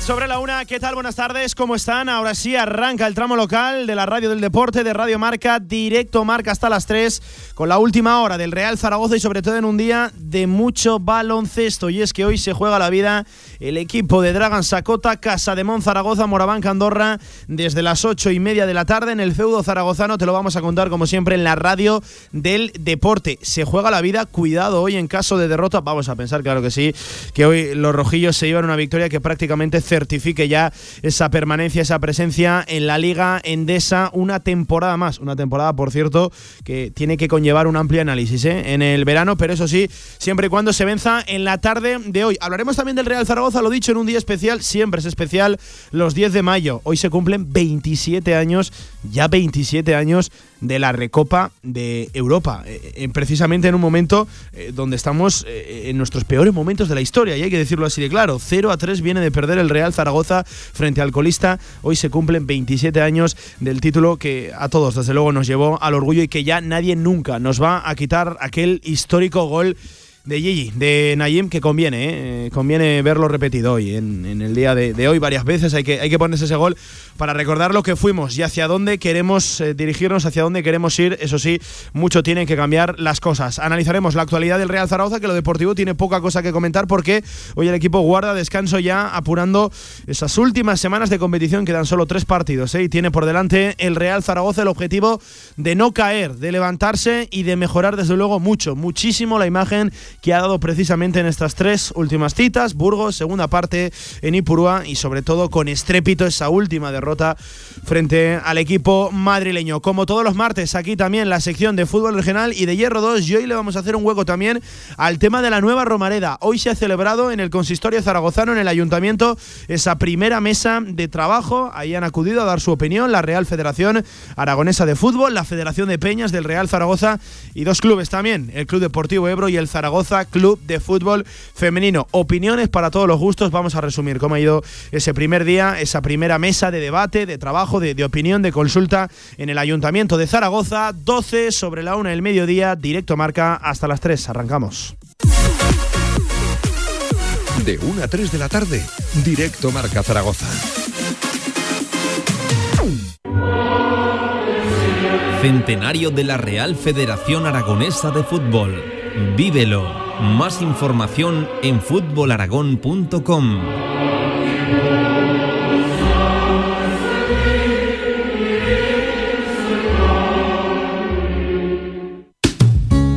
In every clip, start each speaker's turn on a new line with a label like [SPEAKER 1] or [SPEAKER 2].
[SPEAKER 1] Sobre la una, ¿qué tal? Buenas tardes, ¿cómo están? Ahora sí arranca el tramo local de la Radio del Deporte, de Radio Marca, directo Marca hasta las 3, con la última hora del Real Zaragoza y sobre todo en un día de mucho baloncesto. Y es que hoy se juega la vida el equipo de Dragan Sacota, Casa de Mon Zaragoza, Moraván Andorra, desde las ocho y media de la tarde en el feudo zaragozano. Te lo vamos a contar como siempre en la Radio del Deporte. Se juega la vida, cuidado hoy en caso de derrota. Vamos a pensar, claro que sí, que hoy los rojillos se llevan una victoria que prácticamente certifique ya esa permanencia, esa presencia en la Liga Endesa una temporada más. Una temporada, por cierto, que tiene que conllevar un amplio análisis ¿eh? en el verano, pero eso sí, siempre y cuando se venza en la tarde de hoy. Hablaremos también del Real Zaragoza, lo dicho, en un día especial, siempre es especial, los 10 de mayo. Hoy se cumplen 27 años, ya 27 años de la Recopa de Europa, eh, precisamente en un momento eh, donde estamos en nuestros peores momentos de la historia, y hay que decirlo así de claro, 0 a 3 viene de perder el Real Zaragoza frente al colista. Hoy se cumplen 27 años del título que a todos, desde luego, nos llevó al orgullo y que ya nadie nunca nos va a quitar aquel histórico gol de Gigi, de Nayim, que conviene, ¿eh? conviene verlo repetido hoy, en, el día de, hoy varias veces. Hay que, hay que ponerse ese gol para recordar lo que fuimos y hacia dónde queremos eh, dirigirnos, hacia dónde queremos ir. Eso sí, mucho tienen que cambiar las cosas. Analizaremos la actualidad del Real Zaragoza, que lo deportivo tiene poca cosa que comentar porque hoy el equipo guarda descanso ya apurando esas últimas semanas de competición. Quedan solo tres partidos ¿eh? y tiene por delante el Real Zaragoza el objetivo de no caer, de levantarse y de mejorar desde luego mucho, muchísimo la imagen que ha dado precisamente en estas tres últimas citas, Burgos, segunda parte en Ipurúa y sobre todo con estrépito esa última derrota frente al equipo madrileño. Como todos los martes, aquí también la sección de fútbol regional y de Hierro 2 y hoy le vamos a hacer un hueco también al tema de la nueva Romareda. Hoy se ha celebrado en el consistorio zaragozano, en el ayuntamiento, esa primera mesa de trabajo. Ahí han acudido a dar su opinión la Real Federación Aragonesa de Fútbol, la Federación de Peñas del Real Zaragoza y dos clubes también, el Club Deportivo Ebro y el Zaragoza Club de Fútbol Femenino. Opiniones para todos los gustos. Vamos a resumir cómo ha ido ese primer día, esa primera mesa de debate, de trabajo, de, opinión, de consulta en el Ayuntamiento de Zaragoza. 12 sobre la 1 del mediodía, directo marca hasta las 3. Arrancamos.
[SPEAKER 2] De 1 a 3 de la tarde, directo marca Zaragoza.
[SPEAKER 3] Centenario de la Real Federación Aragonesa de Fútbol. Vívelo. Más información en futbolaragón.com.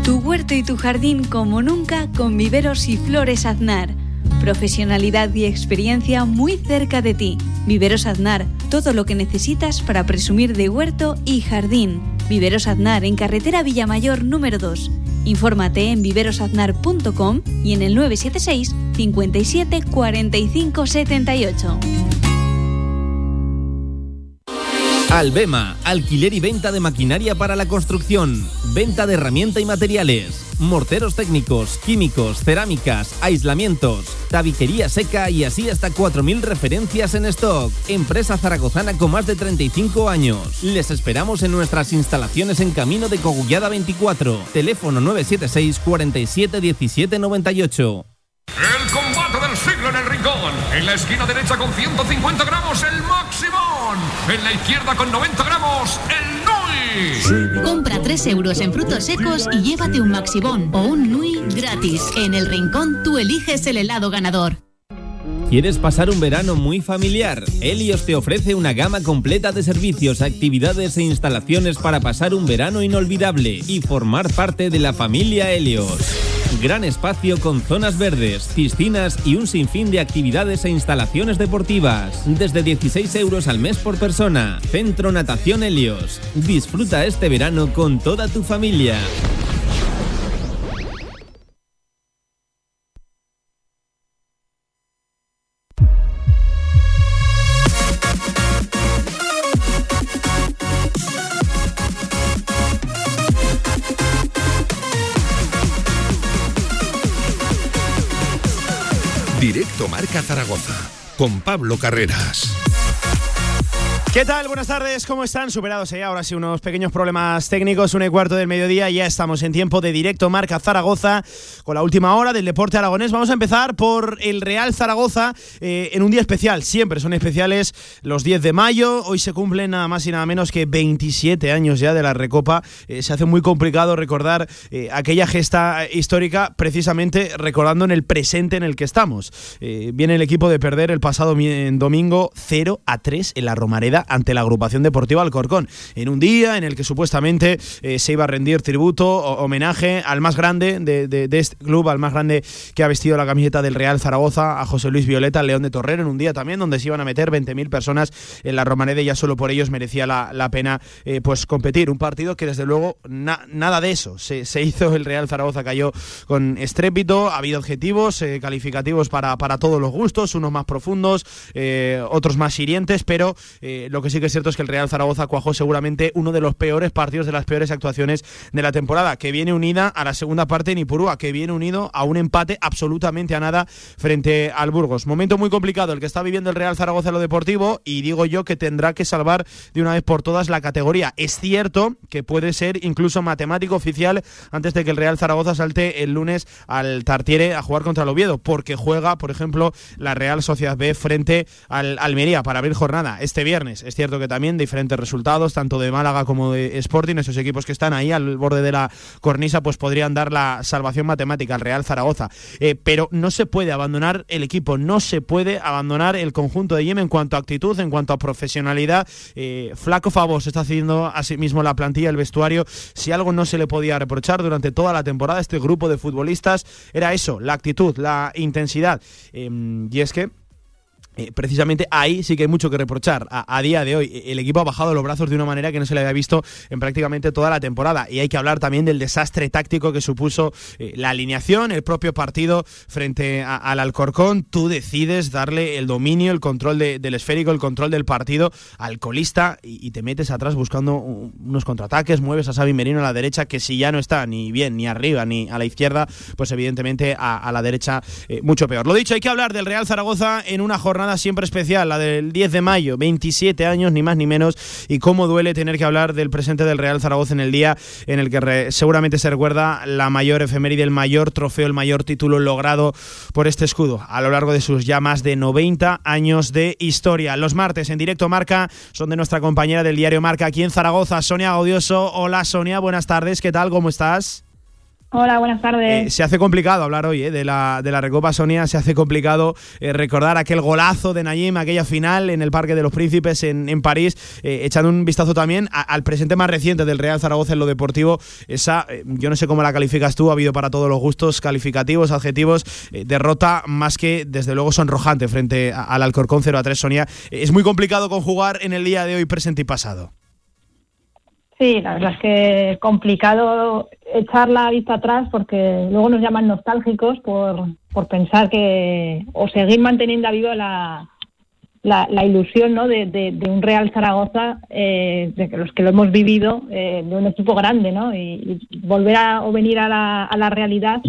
[SPEAKER 4] Tu huerto y tu jardín como nunca con viveros y flores aznar. Profesionalidad y experiencia muy cerca de ti. Viveros Aznar, todo lo que necesitas para presumir de huerto y jardín. Viveros Aznar en carretera Villamayor número 2 Infórmate en viverosaznar.com y en el 976 57 45 78.
[SPEAKER 3] Albema, alquiler y venta de maquinaria para la construcción, venta de herramienta y materiales, morteros técnicos, químicos, cerámicas, aislamientos, tabiquería seca y así hasta 4.000 referencias en stock. Empresa zaragozana con más de 35 años. Les esperamos en nuestras instalaciones en Camino de Cogullada 24. Teléfono 976 47 17 98.
[SPEAKER 5] El combate del siglo en el rincón. En la esquina derecha con 150 gramos el Maximón. En la izquierda con 90 gramos el.
[SPEAKER 6] Compra 3 euros en frutos secos y llévate un Maximón o un Nui gratis. En el rincón tú eliges el helado ganador.
[SPEAKER 3] ¿Quieres pasar un verano muy familiar? Helios te ofrece una gama completa de servicios, actividades e instalaciones para pasar un verano inolvidable y formar parte de la familia Helios. Gran espacio con zonas verdes, piscinas y un sinfín de actividades e instalaciones deportivas. Desde 16 euros al mes por persona. Centro Natación Helios. Disfruta este verano con toda tu familia.
[SPEAKER 2] Con Pablo Carreras.
[SPEAKER 1] ¿Qué tal? Buenas tardes, ¿cómo están? Superados ya ahora sí unos pequeños problemas técnicos, un y cuarto del mediodía, ya estamos en tiempo de directo Marca Zaragoza con la última hora del deporte aragonés. Vamos a empezar por el Real Zaragoza eh, en un día especial, siempre son especiales los 10 de mayo, hoy se cumplen nada más y nada menos que 27 años ya de la Recopa, eh, se hace muy complicado recordar eh, aquella gesta histórica precisamente recordando en el presente en el que estamos. viene el equipo de perder el pasado domingo 0 a 3 en la Romareda ante la agrupación deportiva Alcorcón, en un día en el que supuestamente eh, se iba a rendir tributo, homenaje al más grande de, este club, al más grande que ha vestido la camiseta del Real Zaragoza, a José Luis Violeta, León de Torrero, en un día también donde se iban a meter 20.000 personas en la Romareda y ya solo por ellos merecía la, pena eh, pues competir. Un partido que desde luego nada de eso. Se, hizo el Real Zaragoza, cayó con estrépito, ha habido objetivos eh, calificativos para, para todos los gustos, unos más profundos, otros más hirientes, pero lo que sí que es cierto es que el Real Zaragoza cuajó seguramente uno de los peores partidos, de las peores actuaciones de la temporada, que viene unida a la segunda parte en Ipurúa, que viene unido a un empate absolutamente a nada frente al Burgos. Momento muy complicado el que está viviendo el Real Zaragoza en lo deportivo y digo yo que tendrá que salvar de una vez por todas la categoría. Es cierto que puede ser incluso matemático oficial antes de que el Real Zaragoza salte el lunes al Tartiere a jugar contra el Oviedo, porque juega, por ejemplo, la Real Sociedad B frente al Almería para abrir jornada este viernes. Es cierto que también diferentes resultados, tanto de Málaga como de Sporting, esos equipos que están ahí al borde de la cornisa, pues podrían dar la salvación matemática al Real Zaragoza. Eh, pero no se puede abandonar el equipo, no se puede abandonar el conjunto de Yemen en cuanto a actitud, en cuanto a profesionalidad. Eh, flaco favor se está haciendo a sí mismo la plantilla, el vestuario. Si algo no se le podía reprochar durante toda la temporada, este grupo de futbolistas era eso, la actitud, la intensidad. Em, y es que eh, precisamente ahí sí que hay mucho que reprochar. A, día de hoy, el equipo ha bajado los brazos de una manera que no se le había visto en prácticamente toda la temporada. Y hay que hablar también del desastre táctico que supuso eh, la alineación, el propio partido frente al Alcorcón. Tú decides darle el dominio, el control del esférico, el control del partido al colista y, te metes atrás buscando unos contraataques, mueves a Xavi Merino a la derecha, que si ya no está ni bien, ni arriba, ni a la izquierda, pues evidentemente a, la derecha eh, mucho peor. Lo dicho, hay que hablar del Real Zaragoza en una jornada siempre especial, la del 10 de mayo, 27 años, ni más ni menos, y cómo duele tener que hablar del presente del Real Zaragoza en el día en el que seguramente se recuerda la mayor efeméride, el mayor trofeo, el mayor título logrado por este escudo a lo largo de sus ya más de 90 años de historia. Los martes en directo Marca son de nuestra compañera del diario Marca aquí en Zaragoza, Sonia Gaudioso. Hola Sonia, buenas tardes, ¿qué tal? ¿Cómo estás?
[SPEAKER 7] Hola, buenas tardes.
[SPEAKER 1] Eh, se hace complicado hablar hoy eh, de, la, de la Recopa Sonia, se hace complicado eh, recordar aquel golazo de Nayim, aquella final en el Parque de los Príncipes en, en París, echando un vistazo también al presente más reciente del Real Zaragoza en lo deportivo. Esa, yo no sé cómo la calificas tú, ha habido para todos los gustos, calificativos, adjetivos, derrota más que desde luego sonrojante frente al Alcorcón 0 a 3 Sonia. es muy complicado conjugar en el día de hoy presente y pasado.
[SPEAKER 7] Sí, la verdad es que es complicado echar la vista atrás porque luego nos llaman nostálgicos por, por pensar que o seguir manteniendo viva la, la, ilusión ¿no? de, de, un Real Zaragoza, eh, de los que lo hemos vivido, eh, de un equipo grande, ¿no? Y, volver a o venir a la, a la realidad,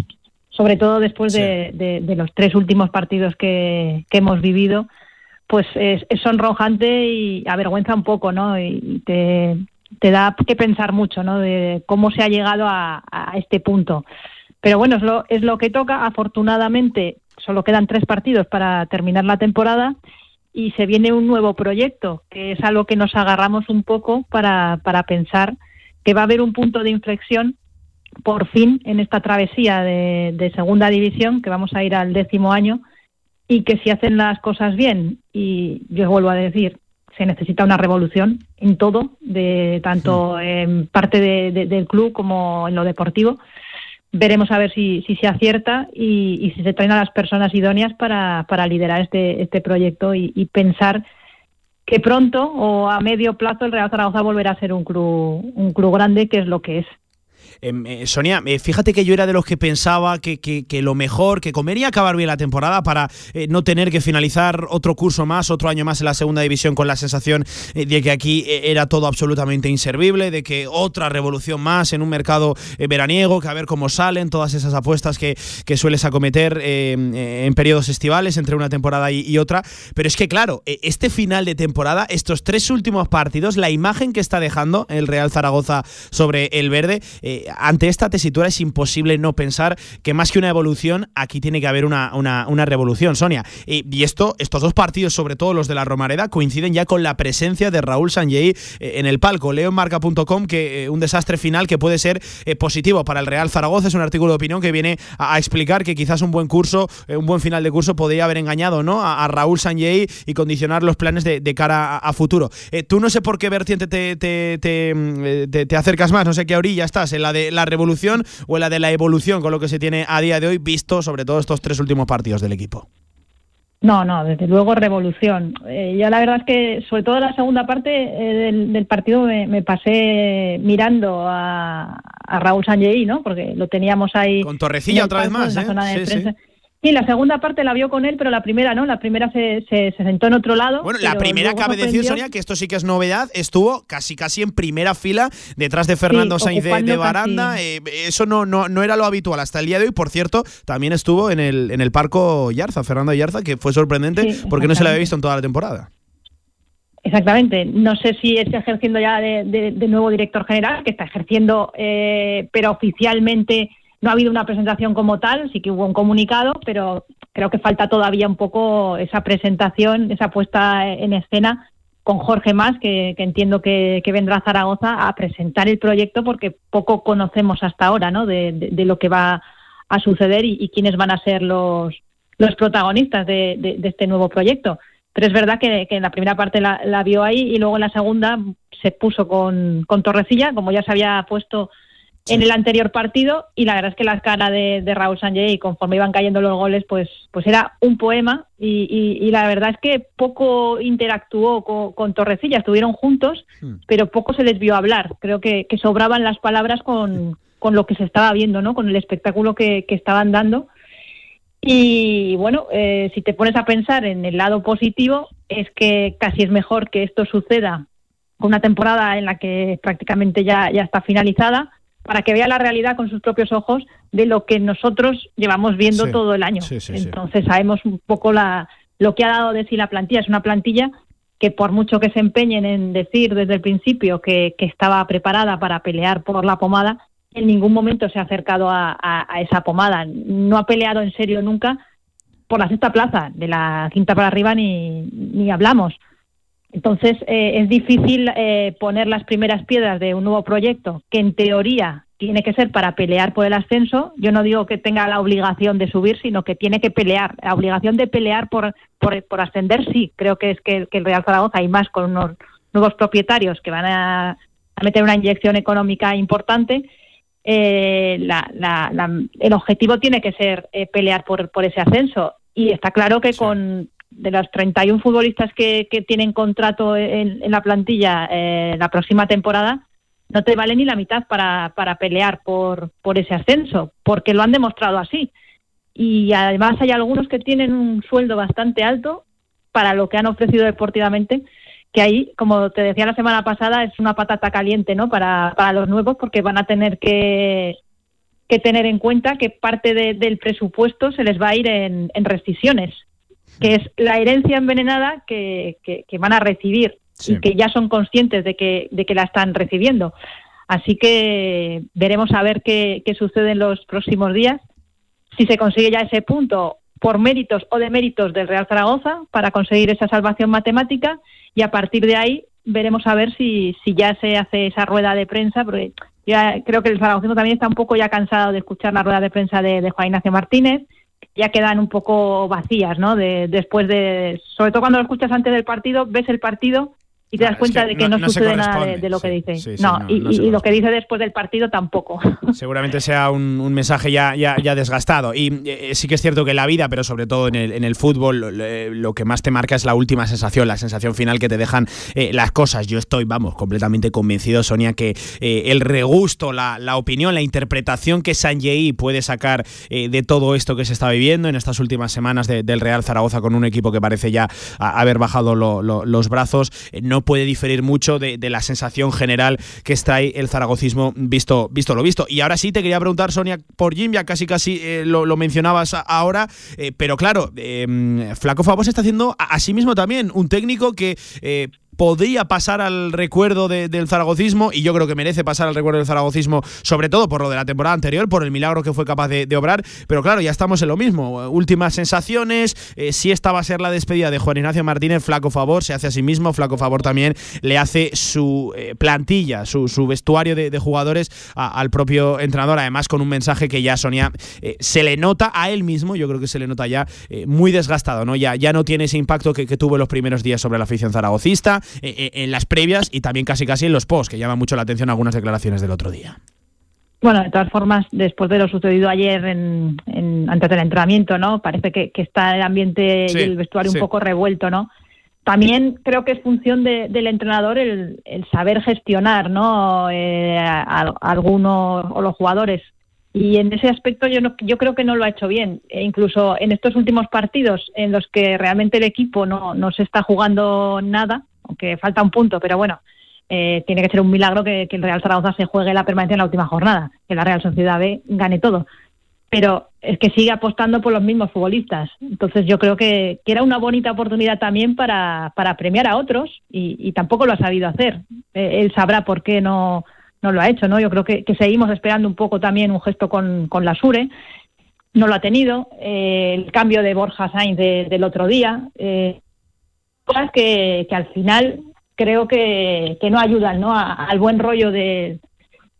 [SPEAKER 7] sobre todo después de, de, los tres últimos partidos que, que hemos vivido, pues es, es sonrojante y avergüenza un poco, ¿no? Y te, te da que pensar mucho, ¿no? De cómo se ha llegado a, este punto. Pero bueno, es lo, es lo que toca. Afortunadamente, solo quedan tres partidos para terminar la temporada y se viene un nuevo proyecto, que es algo que nos agarramos un poco para, para pensar que va a haber un punto de inflexión por fin en esta travesía de, de segunda división, que vamos a ir al décimo año, y que si hacen las cosas bien, y yo vuelvo a decir, se necesita una revolución en todo, de tanto en parte del club como en lo deportivo. Veremos a ver si, si se acierta y, si se traen a las personas idóneas para, para liderar este, este proyecto y, pensar que pronto o a medio plazo el Real Zaragoza volverá a ser un club, un club grande, que es lo que es.
[SPEAKER 1] Em, eh, Sonia, eh, fíjate que yo era de los que pensaba que, que, lo mejor, que comería acabar bien la temporada para no tener que finalizar otro curso más, otro año más en la segunda división con la sensación de que aquí era todo absolutamente inservible, de que otra revolución más en un mercado veraniego, que a ver cómo salen todas esas apuestas que, que sueles acometer en periodos estivales entre una temporada y, otra. Pero es que, claro, este final de temporada, estos tres últimos partidos, la imagen que está dejando el Real Zaragoza sobre el verde, eh, ante esta tesitura es imposible no pensar que más que una evolución, aquí tiene que haber una, una, revolución, Sonia. y esto, estos dos partidos, sobre todo los de la Romareda, coinciden ya con la presencia de Raúl Sanjei eh, en el palco. Leo en marca.com que eh, un desastre final que puede ser positivo para el Real Zaragoza. Es un artículo de opinión que viene a, explicar que quizás un buen curso, un buen final de curso podría haber engañado ¿no? a, Raúl Sanjei y condicionar los planes de, cara a, futuro. tú no sé por qué vertiente te, te, mm, te, acercas más, no sé qué orilla estás, en la de la revolución o en la de la evolución con lo que se tiene a día de hoy, visto sobre todo estos tres últimos partidos del equipo.
[SPEAKER 7] No, no, desde luego revolución. Eh, yo la verdad es que, sobre todo la segunda parte eh, del, partido, me, pasé mirando a, Raúl Sanjei, ¿no? Porque lo teníamos ahí.
[SPEAKER 1] Con Torrecilla otra vez más,
[SPEAKER 7] ¿eh? Sí, la segunda parte la vio con él, pero la primera no, la primera se, se, sentó en otro lado.
[SPEAKER 1] Bueno, la primera cabe decir, Sonia, que esto sí que es novedad, estuvo casi casi en primera fila detrás de Fernando Sainz de, Baranda. Eh, eso no, no, no era lo habitual hasta el día de hoy. Por cierto, también estuvo en el, en el Parco Yarza, Fernando Yarza, que fue sorprendente porque no se le había visto en toda la temporada.
[SPEAKER 7] Exactamente. No sé si está ejerciendo ya de, nuevo director general, que está ejerciendo, eh, pero oficialmente no ha habido una presentación como tal, sí que hubo un comunicado, pero creo que falta todavía un poco esa presentación, esa puesta en escena con Jorge Más, que, entiendo que, vendrá a Zaragoza a presentar el proyecto porque poco conocemos hasta ahora ¿no? de, lo que va a suceder y, quiénes van a ser los, los protagonistas de, este nuevo proyecto. Pero es verdad que, en la primera parte la, la, vio ahí y luego en la segunda se puso con, con Torrecilla, como ya se había puesto en el anterior partido y la verdad es que la cara de, Raúl Sanjay conforme iban cayendo los goles pues pues era un poema y, la verdad es que poco interactuó con, Torrecilla estuvieron juntos hmm. pero poco se les vio hablar. Creo que, sobraban las palabras con, lo que se estaba viendo no con el espectáculo que, estaban dando. Y bueno eh, si te pones a pensar en el lado positivo es que casi es mejor que esto suceda con una temporada en la que prácticamente ya, ya está finalizada para que vea la realidad con sus propios ojos de lo que nosotros llevamos viendo todo el año. Entonces sabemos un poco la, lo que ha dado de sí la plantilla. Es una plantilla que por mucho que se empeñen en decir desde el principio que, estaba preparada para pelear por la pomada, en ningún momento se ha acercado a, esa pomada. No ha peleado en serio nunca por la sexta plaza, de la quinta para arriba ni, ni hablamos. Entonces, eh, es difícil eh, poner las primeras piedras de un nuevo proyecto que en teoría tiene que ser para pelear por el ascenso. Yo no digo que tenga la obligación de subir, sino que tiene que pelear. La obligación de pelear por, por, ascender, sí. Creo que es que, el Real Zaragoza, y más con unos nuevos propietarios que van a, meter una inyección económica importante, eh, el objetivo tiene que ser pelear por, por ese ascenso. Y está claro que con de los 31 futbolistas que, que tienen contrato en, la plantilla eh, la próxima temporada, no te vale ni la mitad para, para pelear por, por ese ascenso, porque lo han demostrado así. Y además hay algunos que tienen un sueldo bastante alto para lo que han ofrecido deportivamente, que ahí, como te decía la semana pasada, es una patata caliente ¿no? para, para los nuevos, porque van a tener que, que tener en cuenta que parte del presupuesto se les va a ir en, en rescisiones que es la herencia envenenada que, van a recibir y que ya son conscientes de que, de que la están recibiendo. Así que veremos a ver qué, sucede en los próximos días, si se consigue ya ese punto por méritos o de méritos del Real Zaragoza para conseguir esa salvación matemática y a partir de ahí veremos a ver si, si ya se hace esa rueda de prensa, porque ya creo que el Zaragoza también está un poco ya cansado de escuchar la rueda de prensa de, de Juan Ignacio Martínez ya quedan un poco vacías, ¿no? De, después de, sobre todo cuando lo escuchas antes del partido, ves el partido y te das cuenta de que no, sucede nada de, lo que dice. no, y, lo que dice después del partido tampoco.
[SPEAKER 1] Seguramente sea un, mensaje ya, ya, ya, desgastado. Y eh, sí que es cierto que en la vida, pero sobre todo en el, en el fútbol, lo, que más te marca es la última sensación, la sensación final que te dejan eh, las cosas. Yo estoy, vamos, completamente convencido, Sonia, que eh, el regusto, la, la, opinión, la interpretación que Sanjei puede sacar de todo esto que se está viviendo en estas últimas semanas del Real Zaragoza con un equipo que parece ya haber bajado los brazos, no puede diferir mucho de, la sensación general que está ahí el zaragocismo visto, visto lo visto. Y ahora sí te quería preguntar, Sonia, por Jim, ya casi casi eh, lo, mencionabas ahora, eh, pero claro, eh, Flaco Favos está haciendo a, sí mismo también un técnico que podría pasar al recuerdo del zaragocismo y yo creo que merece pasar al recuerdo del zaragocismo, sobre todo por lo de la temporada anterior, por el milagro que fue capaz de, obrar, pero claro, ya estamos en lo mismo. Últimas sensaciones, eh, si esta va a ser la despedida de Juan Ignacio Martínez, flaco favor, se hace a sí mismo, flaco favor también le hace su eh, plantilla, su, vestuario de, jugadores al propio entrenador, además con un mensaje que ya Sonia eh, se le nota a él mismo, yo creo que se le nota ya muy desgastado, ¿no? Ya, ya no tiene ese impacto que, que tuvo en los primeros días sobre la afición zaragocista, en las previas y también casi casi en los posts, que llama mucho la atención algunas declaraciones del otro día.
[SPEAKER 7] Bueno, de todas formas, después de lo sucedido ayer en, antes del entrenamiento, ¿no? Parece que, está el ambiente y el vestuario un poco revuelto, ¿no? También creo que es función del entrenador el, saber gestionar, ¿no? Eh, a, algunos o los jugadores. Y en ese aspecto yo, no, yo creo que no lo ha hecho bien. E incluso en estos últimos partidos en los que realmente el equipo no, no se está jugando nada, aunque falta un punto, pero bueno, eh, tiene que ser un milagro que, el Real Zaragoza se juegue la permanencia en la última jornada, que la Real Sociedad B gane todo. Pero es que sigue apostando por los mismos futbolistas. Entonces yo creo que, era una bonita oportunidad también para, para premiar a otros y, tampoco lo ha sabido hacer. Eh, él sabrá por qué no, no lo ha hecho, ¿no? Yo creo que, seguimos esperando un poco también un gesto con, con la Sure. No lo ha tenido. Eh, el cambio de Borja Sainz del otro día cosas que, al final creo que, no ayudan ¿no? al buen rollo de,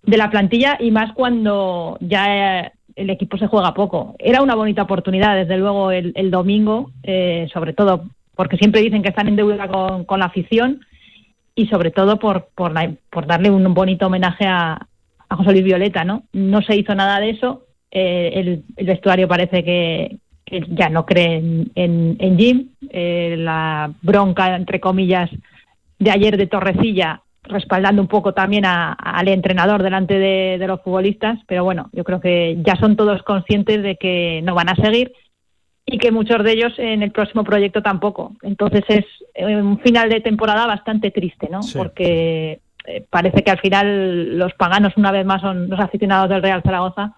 [SPEAKER 7] la plantilla y más cuando ya el equipo se juega poco. Era una bonita oportunidad, desde luego, el, domingo, eh, sobre todo porque siempre dicen que están en deuda con, la afición y sobre todo por, por, darle un bonito homenaje a, José Luis Violeta. ¿no? no se hizo nada de eso. Eh, el, vestuario parece que, ya no creen en, en Jim. Eh, la bronca, entre comillas, de ayer de Torrecilla, respaldando un poco también al entrenador delante de, los futbolistas. Pero bueno, yo creo que ya son todos conscientes de que no van a seguir y que muchos de ellos en el próximo proyecto tampoco. Entonces es un final de temporada bastante triste, ¿no? Porque eh, parece que al final los paganos una vez más son los aficionados del Real Zaragoza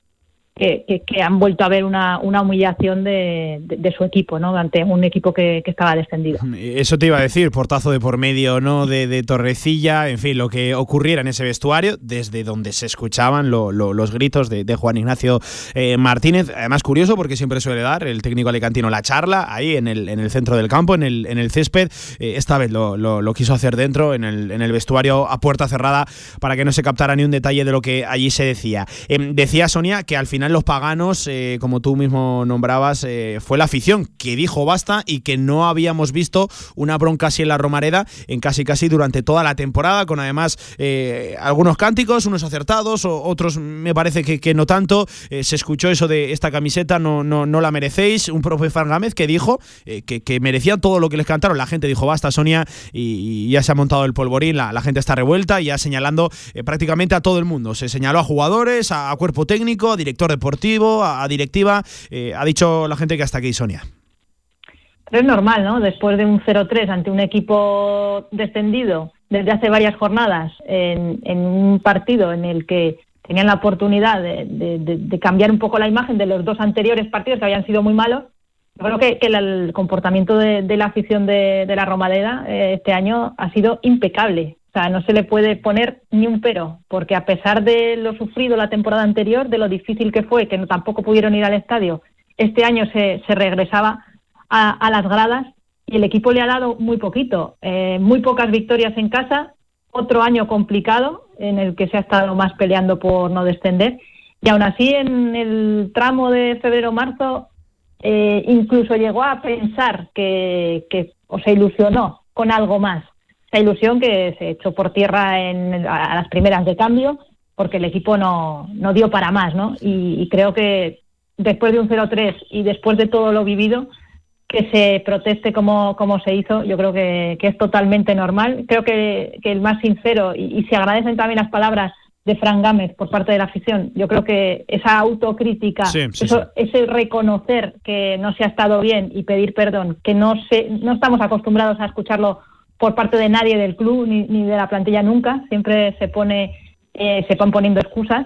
[SPEAKER 7] que, han vuelto a ver una, una humillación de, su equipo, ¿no? Ante un equipo que, estaba descendido.
[SPEAKER 1] Eso te iba a decir, portazo de por medio, ¿no? De, Torrecilla, en fin, lo que ocurriera en ese vestuario, desde donde se escuchaban los gritos de, Juan Ignacio eh, Martínez. Además, curioso porque siempre suele dar el técnico alicantino la charla ahí en el, en el centro del campo, en el, en el césped. Eh, esta vez lo, lo, quiso hacer dentro, en el, en el vestuario a puerta cerrada, para que no se captara ni un detalle de lo que allí se decía. Em, decía Sonia que al final los paganos, eh, como tú mismo nombrabas, eh, fue la afición que dijo basta y que no habíamos visto una bronca así en la Romareda en casi casi durante toda la temporada, con además eh, algunos cánticos, unos acertados, otros me parece que, no tanto. se escuchó eso de esta camiseta no, no, no la merecéis, un profe Gámez que dijo que, que merecía todo lo que les cantaron. La gente dijo basta, Sonia, y, ya se ha montado el polvorín, la, la gente está revuelta y ya señalando prácticamente a todo el mundo. Se señaló a jugadores, a, a cuerpo técnico, a director deportivo, a, directiva. Eh, ha dicho la gente que hasta aquí, Sonia.
[SPEAKER 7] es normal, ¿no? Después de un 0-3 ante un equipo descendido desde hace varias jornadas, en, un partido en el que tenían la oportunidad de, cambiar un poco la imagen de los dos anteriores partidos que habían sido muy malos. Yo creo que, el comportamiento de, la afición de, la Romadeda eh, este año ha sido impecable. O sea, no se le puede poner ni un pero, porque a pesar de lo sufrido la temporada anterior, de lo difícil que fue, que tampoco pudieron ir al estadio, este año se, se regresaba a, las gradas y el equipo le ha dado muy poquito, eh, muy pocas victorias en casa, otro año complicado en el que se ha estado más peleando por no descender. Y aún así en el tramo de febrero-marzo eh, incluso llegó a pensar que, que o se ilusionó con algo más esa ilusión que se echó por tierra en, a las primeras de cambio porque el equipo no, no dio para más, ¿no? Y, creo que después de un 0-3 y después de todo lo vivido, que se proteste como, como se hizo, yo creo que, es totalmente normal. Creo que, el más sincero, y, se agradecen también las palabras de Fran Gámez por parte de la afición, yo creo que esa autocrítica, eso, ese reconocer que no se ha estado bien y pedir perdón, que no, se, no estamos acostumbrados a escucharlo por parte de nadie del club ni, ni de la plantilla nunca, siempre se pone eh, se van poniendo excusas,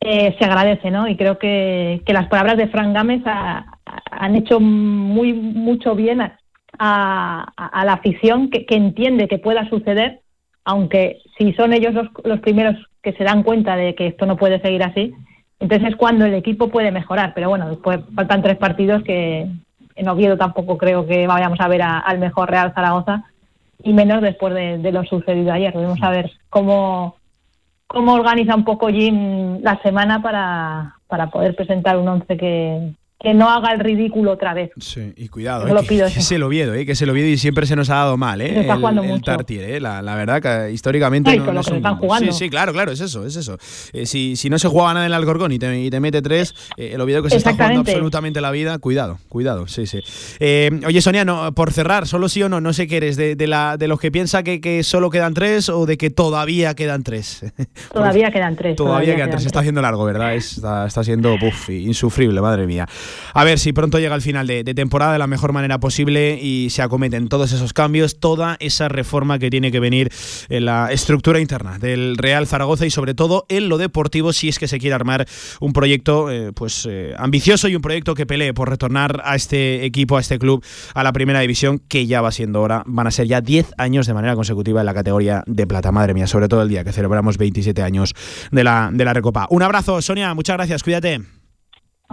[SPEAKER 7] eh, se agradece, ¿no? Y creo que, las palabras de Fran Gámez han hecho muy mucho bien a, la afición que, entiende que pueda suceder, aunque si son ellos los, los primeros que se dan cuenta de que esto no puede seguir así, entonces es cuando el equipo puede mejorar. Pero bueno, después faltan tres partidos que en Oviedo tampoco creo que vayamos a ver al mejor Real Zaragoza y menos después de, lo sucedido ayer. Debemos a ver cómo, cómo organiza un poco Jim la semana para, para poder presentar un once que, que no haga el ridículo otra vez.
[SPEAKER 1] Sí, y cuidado, eh, que, se lo viedo, eh, que se lo viedo y siempre se nos ha dado mal, eh, el, Tartier, eh, la, verdad que históricamente
[SPEAKER 7] no, están jugando.
[SPEAKER 1] Sí, sí, claro, claro, es eso, es eso. Eh, si, si no se juega nada en el Alcorcón y te, y te mete tres, el Oviedo que se está jugando absolutamente la vida, cuidado, cuidado, sí, sí. oye, Sonia, no, por cerrar, solo sí o no, no sé qué eres, de, de, la, de los que piensa que, que solo quedan tres o de que todavía quedan tres.
[SPEAKER 7] Todavía quedan tres.
[SPEAKER 1] Todavía, quedan, tres. Se está haciendo largo, ¿verdad? Está, está siendo insufrible, madre mía. A ver si pronto llega el final de, temporada de la mejor manera posible y se acometen todos esos cambios, toda esa reforma que tiene que venir en la estructura interna del Real Zaragoza y sobre todo en lo deportivo si es que se quiere armar un proyecto eh, pues eh, ambicioso y un proyecto que pelee por retornar a este equipo, a este club, a la primera división que ya va siendo hora. Van a ser ya 10 años de manera consecutiva en la categoría de plata. Madre mía, sobre todo el día que celebramos 27 años de la, de la Recopa. Un abrazo, Sonia, muchas gracias, cuídate.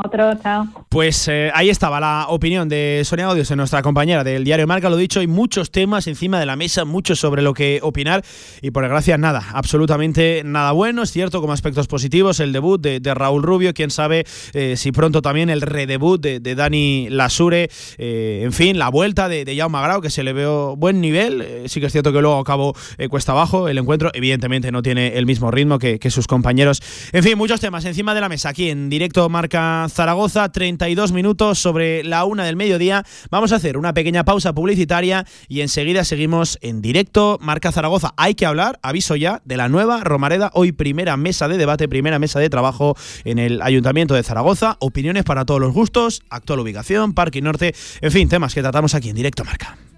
[SPEAKER 7] Otro, chao.
[SPEAKER 1] Pues eh, ahí estaba la opinión de Sonia Odios, nuestra compañera del diario Marca. Lo dicho, hay muchos temas encima de la mesa, muchos sobre lo que opinar. Y por desgracia, nada, absolutamente nada bueno. Es cierto, como aspectos positivos, el debut de, Raúl Rubio. Quién sabe eh, si pronto también el redebut de, Dani Lasure. Eh, en fin, la vuelta de, de Jaume Grau, que se le veo buen nivel. sí que es cierto que luego acabó cuesta abajo el encuentro. Evidentemente no tiene el mismo ritmo que, que sus compañeros. En fin, muchos temas encima de la mesa aquí en directo Marca Zaragoza, 32 minutos sobre la una del mediodía. Vamos a hacer una pequeña pausa publicitaria y enseguida seguimos en directo. Marca Zaragoza, hay que hablar, aviso ya, de la nueva Romareda. Hoy primera mesa de debate, primera mesa de trabajo en el Ayuntamiento de Zaragoza. Opiniones para todos los gustos, actual ubicación, Parque Norte, en fin, temas que tratamos aquí en directo Marca.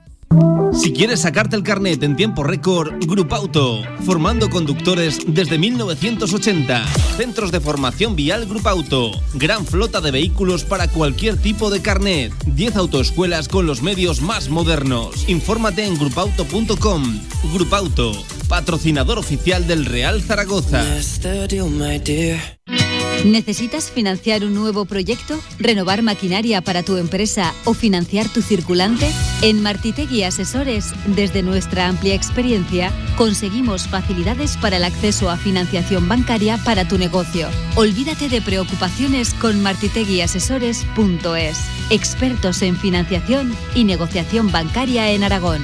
[SPEAKER 3] Si quieres sacarte el carnet en tiempo récord, Grupo Auto, formando conductores desde 1980. Centros de formación vial Grupo Auto, gran flota de vehículos para cualquier tipo de carnet. 10 autoescuelas con los medios más modernos. Infórmate en grupauto.com. Grupo Auto, patrocinador oficial del Real Zaragoza.
[SPEAKER 4] ¿Necesitas financiar un nuevo proyecto? ¿Renovar maquinaria para tu empresa o financiar tu circulante? En Martitegui Asesores, desde nuestra amplia experiencia, conseguimos facilidades para el acceso a financiación bancaria para tu negocio. Olvídate de preocupaciones con martiteguiasesores.es, expertos en financiación y negociación bancaria en Aragón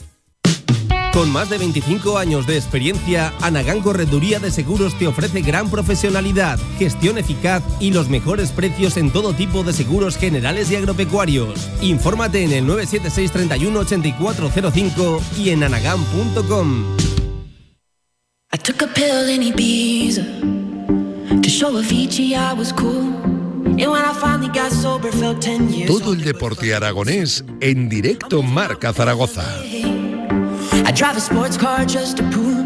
[SPEAKER 3] Con más de 25 años de experiencia, Anagán Correduría de Seguros te ofrece gran profesionalidad, gestión eficaz y los mejores precios en todo tipo de seguros generales y agropecuarios. Infórmate en el 976 31 8405 y en anagán.com.
[SPEAKER 2] Todo el deporte aragonés en directo Marca Zaragoza. I drive a sports car just to prove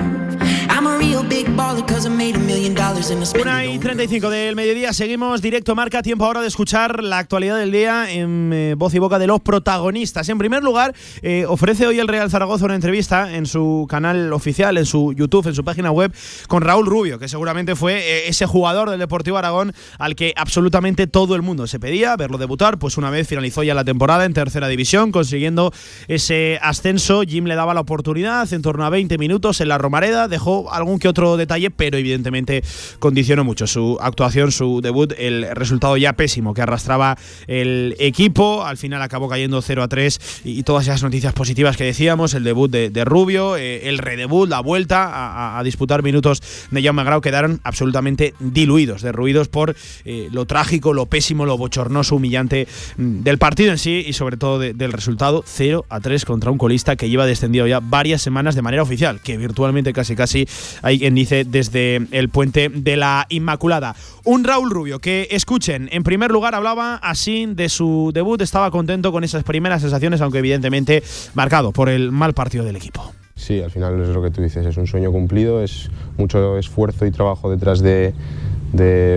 [SPEAKER 1] Una y 35 del mediodía, seguimos directo marca, tiempo ahora de escuchar la actualidad del día en eh, voz y boca de los protagonistas. En primer lugar, eh, ofrece hoy el Real Zaragoza una entrevista en su canal oficial, en su YouTube, en su página web, con Raúl Rubio, que seguramente fue eh, ese jugador del Deportivo Aragón al que absolutamente todo el mundo se pedía verlo debutar, pues una vez finalizó ya la temporada en tercera división, consiguiendo ese ascenso, Jim le daba la oportunidad en torno a 20 minutos en la Romareda, dejó algún que otro detalle, pero evidentemente condicionó mucho su actuación, su debut, el resultado ya pésimo que arrastraba el equipo, al final acabó cayendo 0 a 3 y, todas esas noticias positivas que decíamos, el debut de, Rubio, eh, el redebut, la vuelta a, disputar minutos de Jaume Grau quedaron absolutamente diluidos, derruidos por eh, lo trágico, lo pésimo, lo bochornoso, humillante mm, del partido en sí y sobre todo del resultado 0 a 3 contra un colista que lleva descendido ya varias semanas de manera oficial, que virtualmente casi casi hay quien dice desde el puente de la Inmaculada. Un Raúl Rubio que escuchen, en primer lugar hablaba así de su debut, estaba contento con esas primeras sensaciones, aunque evidentemente marcado por el mal partido del equipo.
[SPEAKER 8] Sí, al final es lo que tú dices, es un sueño cumplido, es mucho esfuerzo y trabajo detrás de,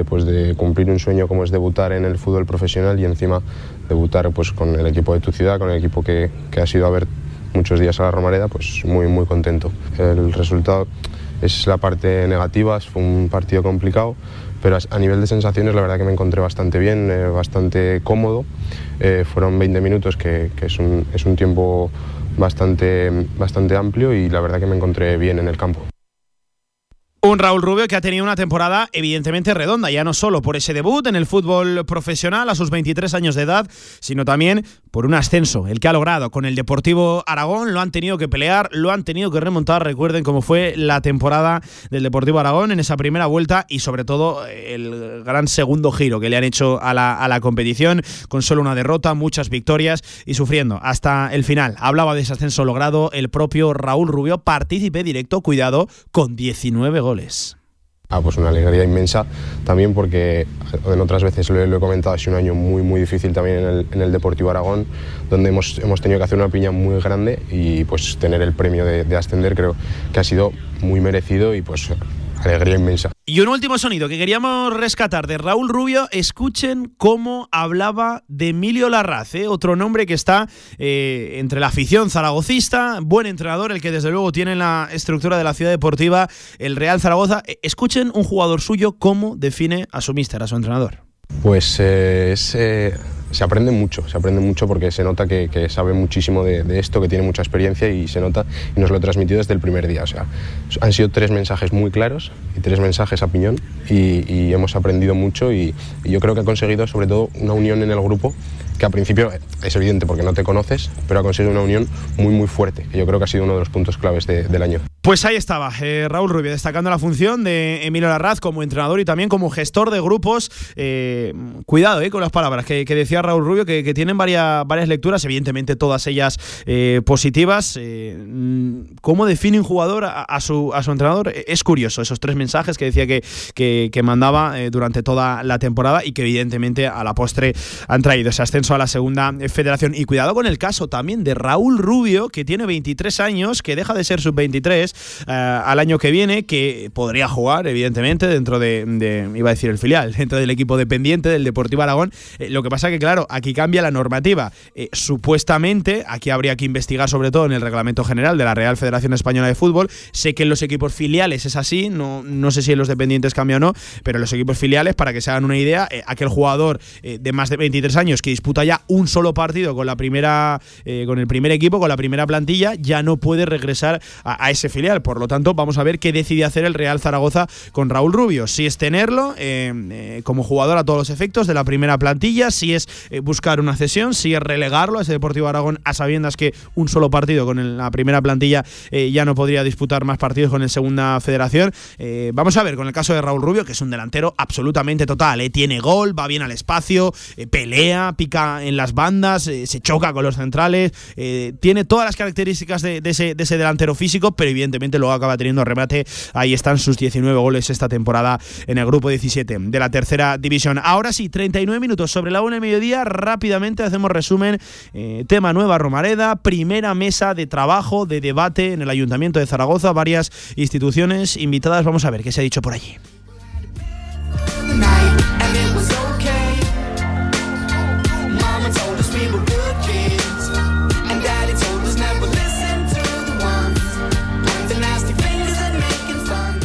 [SPEAKER 8] pues de cumplir un sueño como es debutar en el fútbol profesional y encima debutar pues con el equipo de tu ciudad, con el equipo que, que has ido a ver muchos días a la Romareda, pues muy muy contento. El resultado es la parte negativa, fue un partido complicado, pero a nivel de sensaciones la verdad que me encontré bastante bien, eh, bastante cómodo. Eh, fueron 20 minutos, que, es, un, es, un, tiempo bastante, bastante amplio y la verdad que me encontré bien en el campo.
[SPEAKER 1] Un Raúl Rubio que ha tenido una temporada evidentemente redonda, ya no solo por ese debut en el fútbol profesional a sus 23 años de edad, sino también por un ascenso, el que ha logrado con el Deportivo Aragón, lo han tenido que pelear, lo han tenido que remontar, recuerden cómo fue la temporada del Deportivo Aragón en esa primera vuelta y sobre todo el gran segundo giro que le han hecho a la, a la competición, con solo una derrota, muchas victorias y sufriendo hasta el final. Hablaba de ese ascenso logrado el propio Raúl Rubio, partícipe directo, cuidado, con 19 goles
[SPEAKER 8] Ah, pues una alegría inmensa también porque en otras veces lo, he comentado, ha sido un año muy muy difícil también en el, Deportivo Aragón, donde hemos, hemos, tenido que hacer una piña muy grande y pues tener el premio de, de ascender creo que ha sido muy merecido y pues alegría inmensa.
[SPEAKER 1] Y un último sonido que queríamos rescatar de Raúl Rubio. Escuchen cómo hablaba de Emilio Larraz, ¿eh? otro nombre que está eh, entre la afición zaragocista, buen entrenador, el que desde luego tiene la estructura de la ciudad deportiva, el Real Zaragoza. Eh, escuchen un jugador suyo cómo define a su míster, a su entrenador.
[SPEAKER 8] Pues es se aprende mucho, se aprende mucho porque se nota que, sabe muchísimo de, esto, que tiene mucha experiencia y se nota y nos lo ha transmitido desde el primer día. O sea, han sido tres mensajes muy claros y tres mensajes a piñón y, hemos aprendido mucho y, yo creo que ha conseguido sobre todo una unión en el grupo que al principio es evidente porque no te conoces, pero ha conseguido una unión muy muy fuerte, que yo creo que ha sido uno de los puntos claves del año.
[SPEAKER 1] Pues ahí estaba, eh, Raúl Rubio, destacando la función de Emilio Larraz como entrenador y también como gestor de grupos. Eh, cuidado eh, con las palabras que, decía Raúl Rubio, que, tienen varias, varias lecturas, evidentemente todas ellas positivas. ¿Cómo define un jugador a, su, a su entrenador? Es curioso, esos tres mensajes que decía que, que mandaba durante toda la temporada y que evidentemente a la postre han traído ese ascenso a la segunda federación. Y cuidado con el caso también de Raúl Rubio, que tiene 23 años, que deja de ser sub-23 eh, al año que viene, que podría jugar, evidentemente, dentro de, iba a decir el filial, dentro del equipo dependiente del Deportivo Aragón. Eh, lo que pasa que, claro, aquí cambia la normativa. Eh, supuestamente, aquí habría que investigar sobre todo en el reglamento general de la Real Federación Española de Fútbol. Sé que en los equipos filiales es así, no, no sé si en los dependientes cambia o no, pero en los equipos filiales, para que se hagan una idea, aquel jugador de más de 23 años que disputa ya un solo partido con la primera, con el primer equipo, con la primera plantilla, ya no puede regresar a ese filial por lo tanto, vamos a ver qué decide hacer el Real Zaragoza con Raúl Rubio. Si es tenerlo eh, eh, como jugador a todos los efectos de la primera plantilla, si es eh, buscar una cesión, si es relegarlo a ese Deportivo Aragón a sabiendas que un solo partido con la primera plantilla ya no podría disputar más partidos con el Segunda Federación. vamos a ver con el caso de Raúl Rubio, que es un delantero absolutamente total. Tiene gol, va bien al espacio, pelea, pica en las bandas, se choca con los centrales, tiene todas las características de, ese, de delantero físico, pero evidentemente luego acaba teniendo remate. Ahí están sus 19 goles esta temporada en el grupo 17 de la tercera división. Ahora sí, 39 minutos sobre la una y mediodía. Rápidamente hacemos resumen. Eh, tema nueva Romareda, primera mesa de trabajo, de debate en el Ayuntamiento de Zaragoza, varias instituciones invitadas. Vamos a ver qué se ha dicho por allí.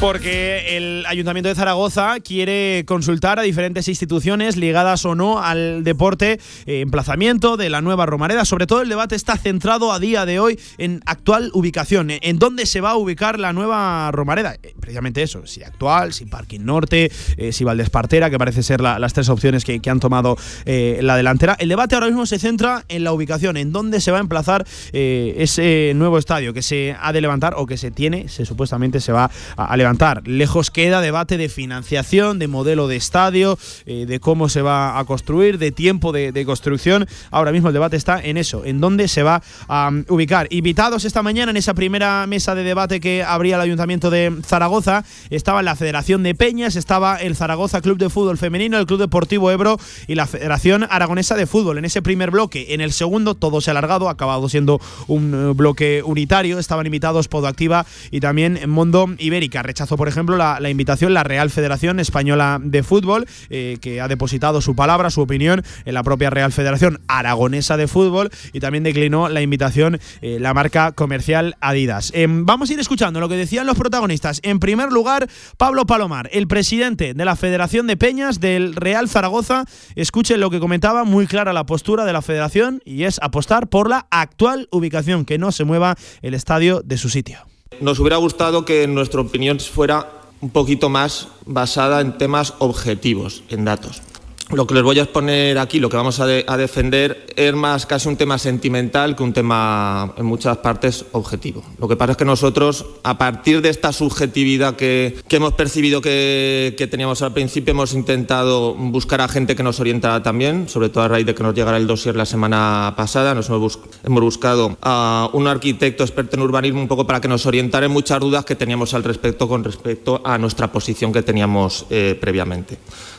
[SPEAKER 1] Porque el Ayuntamiento de Zaragoza quiere consultar a diferentes instituciones ligadas o no al deporte, eh, emplazamiento de la nueva Romareda. Sobre todo el debate está centrado a día de hoy en actual ubicación, en dónde se va a ubicar la nueva Romareda. Eh, precisamente eso, si actual, si Parking Norte, eh, si Valdespartera, que parece ser las tres opciones que, han tomado la delantera. El debate ahora mismo se centra en la ubicación, en dónde se va a emplazar ese nuevo estadio que se ha de levantar o que se tiene, se supuestamente se va a levantar Lejos queda debate de financiación, de modelo de estadio, eh, de cómo se va a construir, de tiempo de, construcción. Ahora mismo el debate está en eso, en dónde se va a um, ubicar. Invitados esta mañana en esa primera mesa de debate que abría el Ayuntamiento de Zaragoza, estaba la Federación de Peñas, estaba el Zaragoza Club de Fútbol Femenino, el Club Deportivo Ebro y la Federación Aragonesa de Fútbol. En ese primer bloque, en el segundo todo se ha alargado, ha acabado siendo un eh, bloque unitario. Estaban invitados Podoactiva y también Mondo Ibérica rechazó, por ejemplo, la, invitación la Real Federación Española de Fútbol, eh, que ha depositado su palabra, su opinión en la propia Real Federación Aragonesa de Fútbol y también declinó la invitación eh, la marca comercial Adidas. Em, vamos a ir escuchando lo que decían los protagonistas. En primer lugar, Pablo Palomar, el presidente de la Federación de Peñas del Real Zaragoza. Escuchen lo que comentaba, muy clara la postura de la federación y es apostar por la actual ubicación, que no se mueva el estadio de su sitio.
[SPEAKER 9] Nos hubiera gustado que nuestra opinión fuera un poquito más basada en temas objetivos, en datos lo que les voy a exponer aquí, lo que vamos a, defender, es más casi un tema sentimental que un tema en muchas partes objetivo. Lo que pasa es que nosotros, a partir de esta subjetividad que, hemos percibido que, teníamos al principio, hemos intentado buscar a gente que nos orientara también, sobre todo a raíz de que nos llegara el dossier la semana pasada. Nos hemos, buscado a un arquitecto experto en urbanismo un poco para que nos orientara en muchas dudas que teníamos al respecto con respecto a nuestra posición que teníamos eh, previamente.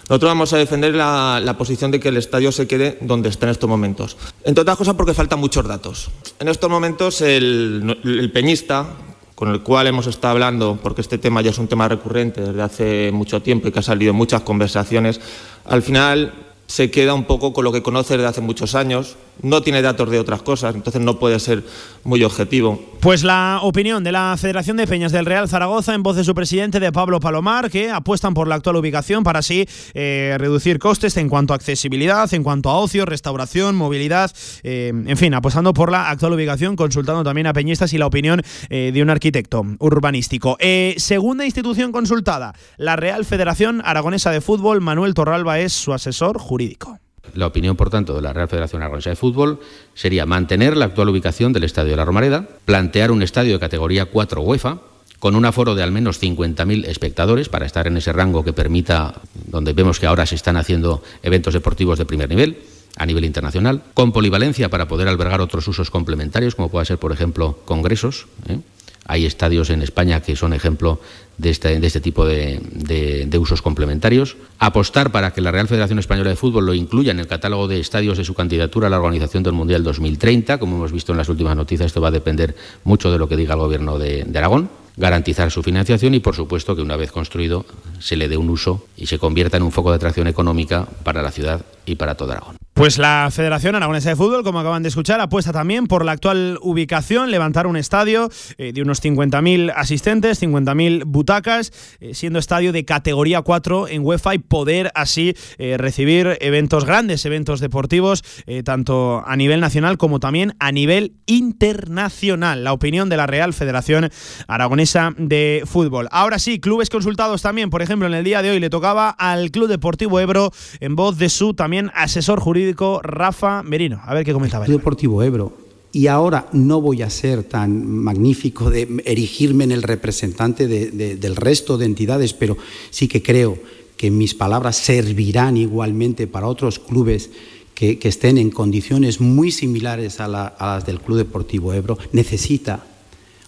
[SPEAKER 9] Nosotros vamos a defender la, posición de que el estadio se quede donde está en estos momentos. Entre otras cosas porque faltan muchos datos. En estos momentos el, peñista, con el cual hemos estado hablando, porque este tema ya es un tema recurrente desde hace mucho tiempo y que ha salido en muchas conversaciones, al final se queda un poco con lo que conoce desde hace muchos años, no tiene datos de otras cosas, entonces no puede ser muy objetivo.
[SPEAKER 1] Pues la opinión de la Federación de Peñas del Real Zaragoza en voz de su presidente de Pablo Palomar, que apuestan por la actual ubicación para así eh, reducir costes en cuanto a accesibilidad, en cuanto a ocio, restauración, movilidad, eh, en fin, apostando por la actual ubicación, consultando también a peñistas y la opinión eh, de un arquitecto urbanístico. segunda institución consultada, la Real Federación Aragonesa de Fútbol, Manuel Torralba es su asesor jurídico.
[SPEAKER 10] La opinión, por tanto, de la Real Federación Aragonesa de Fútbol sería mantener la actual ubicación del Estadio de la Romareda, plantear un estadio de categoría 4 UEFA, con un aforo de al menos 50.000 espectadores para estar en ese rango que permita, donde vemos que ahora se están haciendo eventos deportivos de primer nivel, a nivel internacional, con polivalencia para poder albergar otros usos complementarios, como pueda ser, por ejemplo, congresos. ¿eh? Hay estadios en España que son ejemplo de este, este tipo de, usos complementarios. Apostar para que la Real Federación Española de Fútbol lo incluya en el catálogo de estadios de su candidatura a la organización del Mundial 2030. Como hemos visto en las últimas noticias, esto va a depender mucho de lo que diga el Gobierno de Aragón garantizar su financiación y, por supuesto, que una vez construido se le dé un uso y se convierta en un foco de atracción económica para la ciudad y para todo Aragón.
[SPEAKER 1] Pues la Federación Aragonesa de Fútbol, como acaban de escuchar, apuesta también por la actual ubicación, levantar un estadio eh, de unos 50.000 asistentes, 50.000 butacas, eh, siendo estadio de categoría 4 en UEFA y poder así eh, recibir eventos grandes, eventos deportivos, tanto a nivel nacional como también a nivel internacional. La opinión de la Real Federación Aragonesa de Fútbol. Ahora sí, clubes consultados también, por ejemplo, en el día de hoy le tocaba al Club Deportivo Ebro en voz de su también asesor jurídico Rafa Merino. A ver qué comentaba.
[SPEAKER 11] Deportivo Ebro. Y ahora no voy a ser tan magnífico de erigirme en el representante del resto de entidades, pero sí que creo que mis palabras servirán igualmente para otros clubes que, estén en condiciones muy similares a, las del Club Deportivo Ebro. Necesita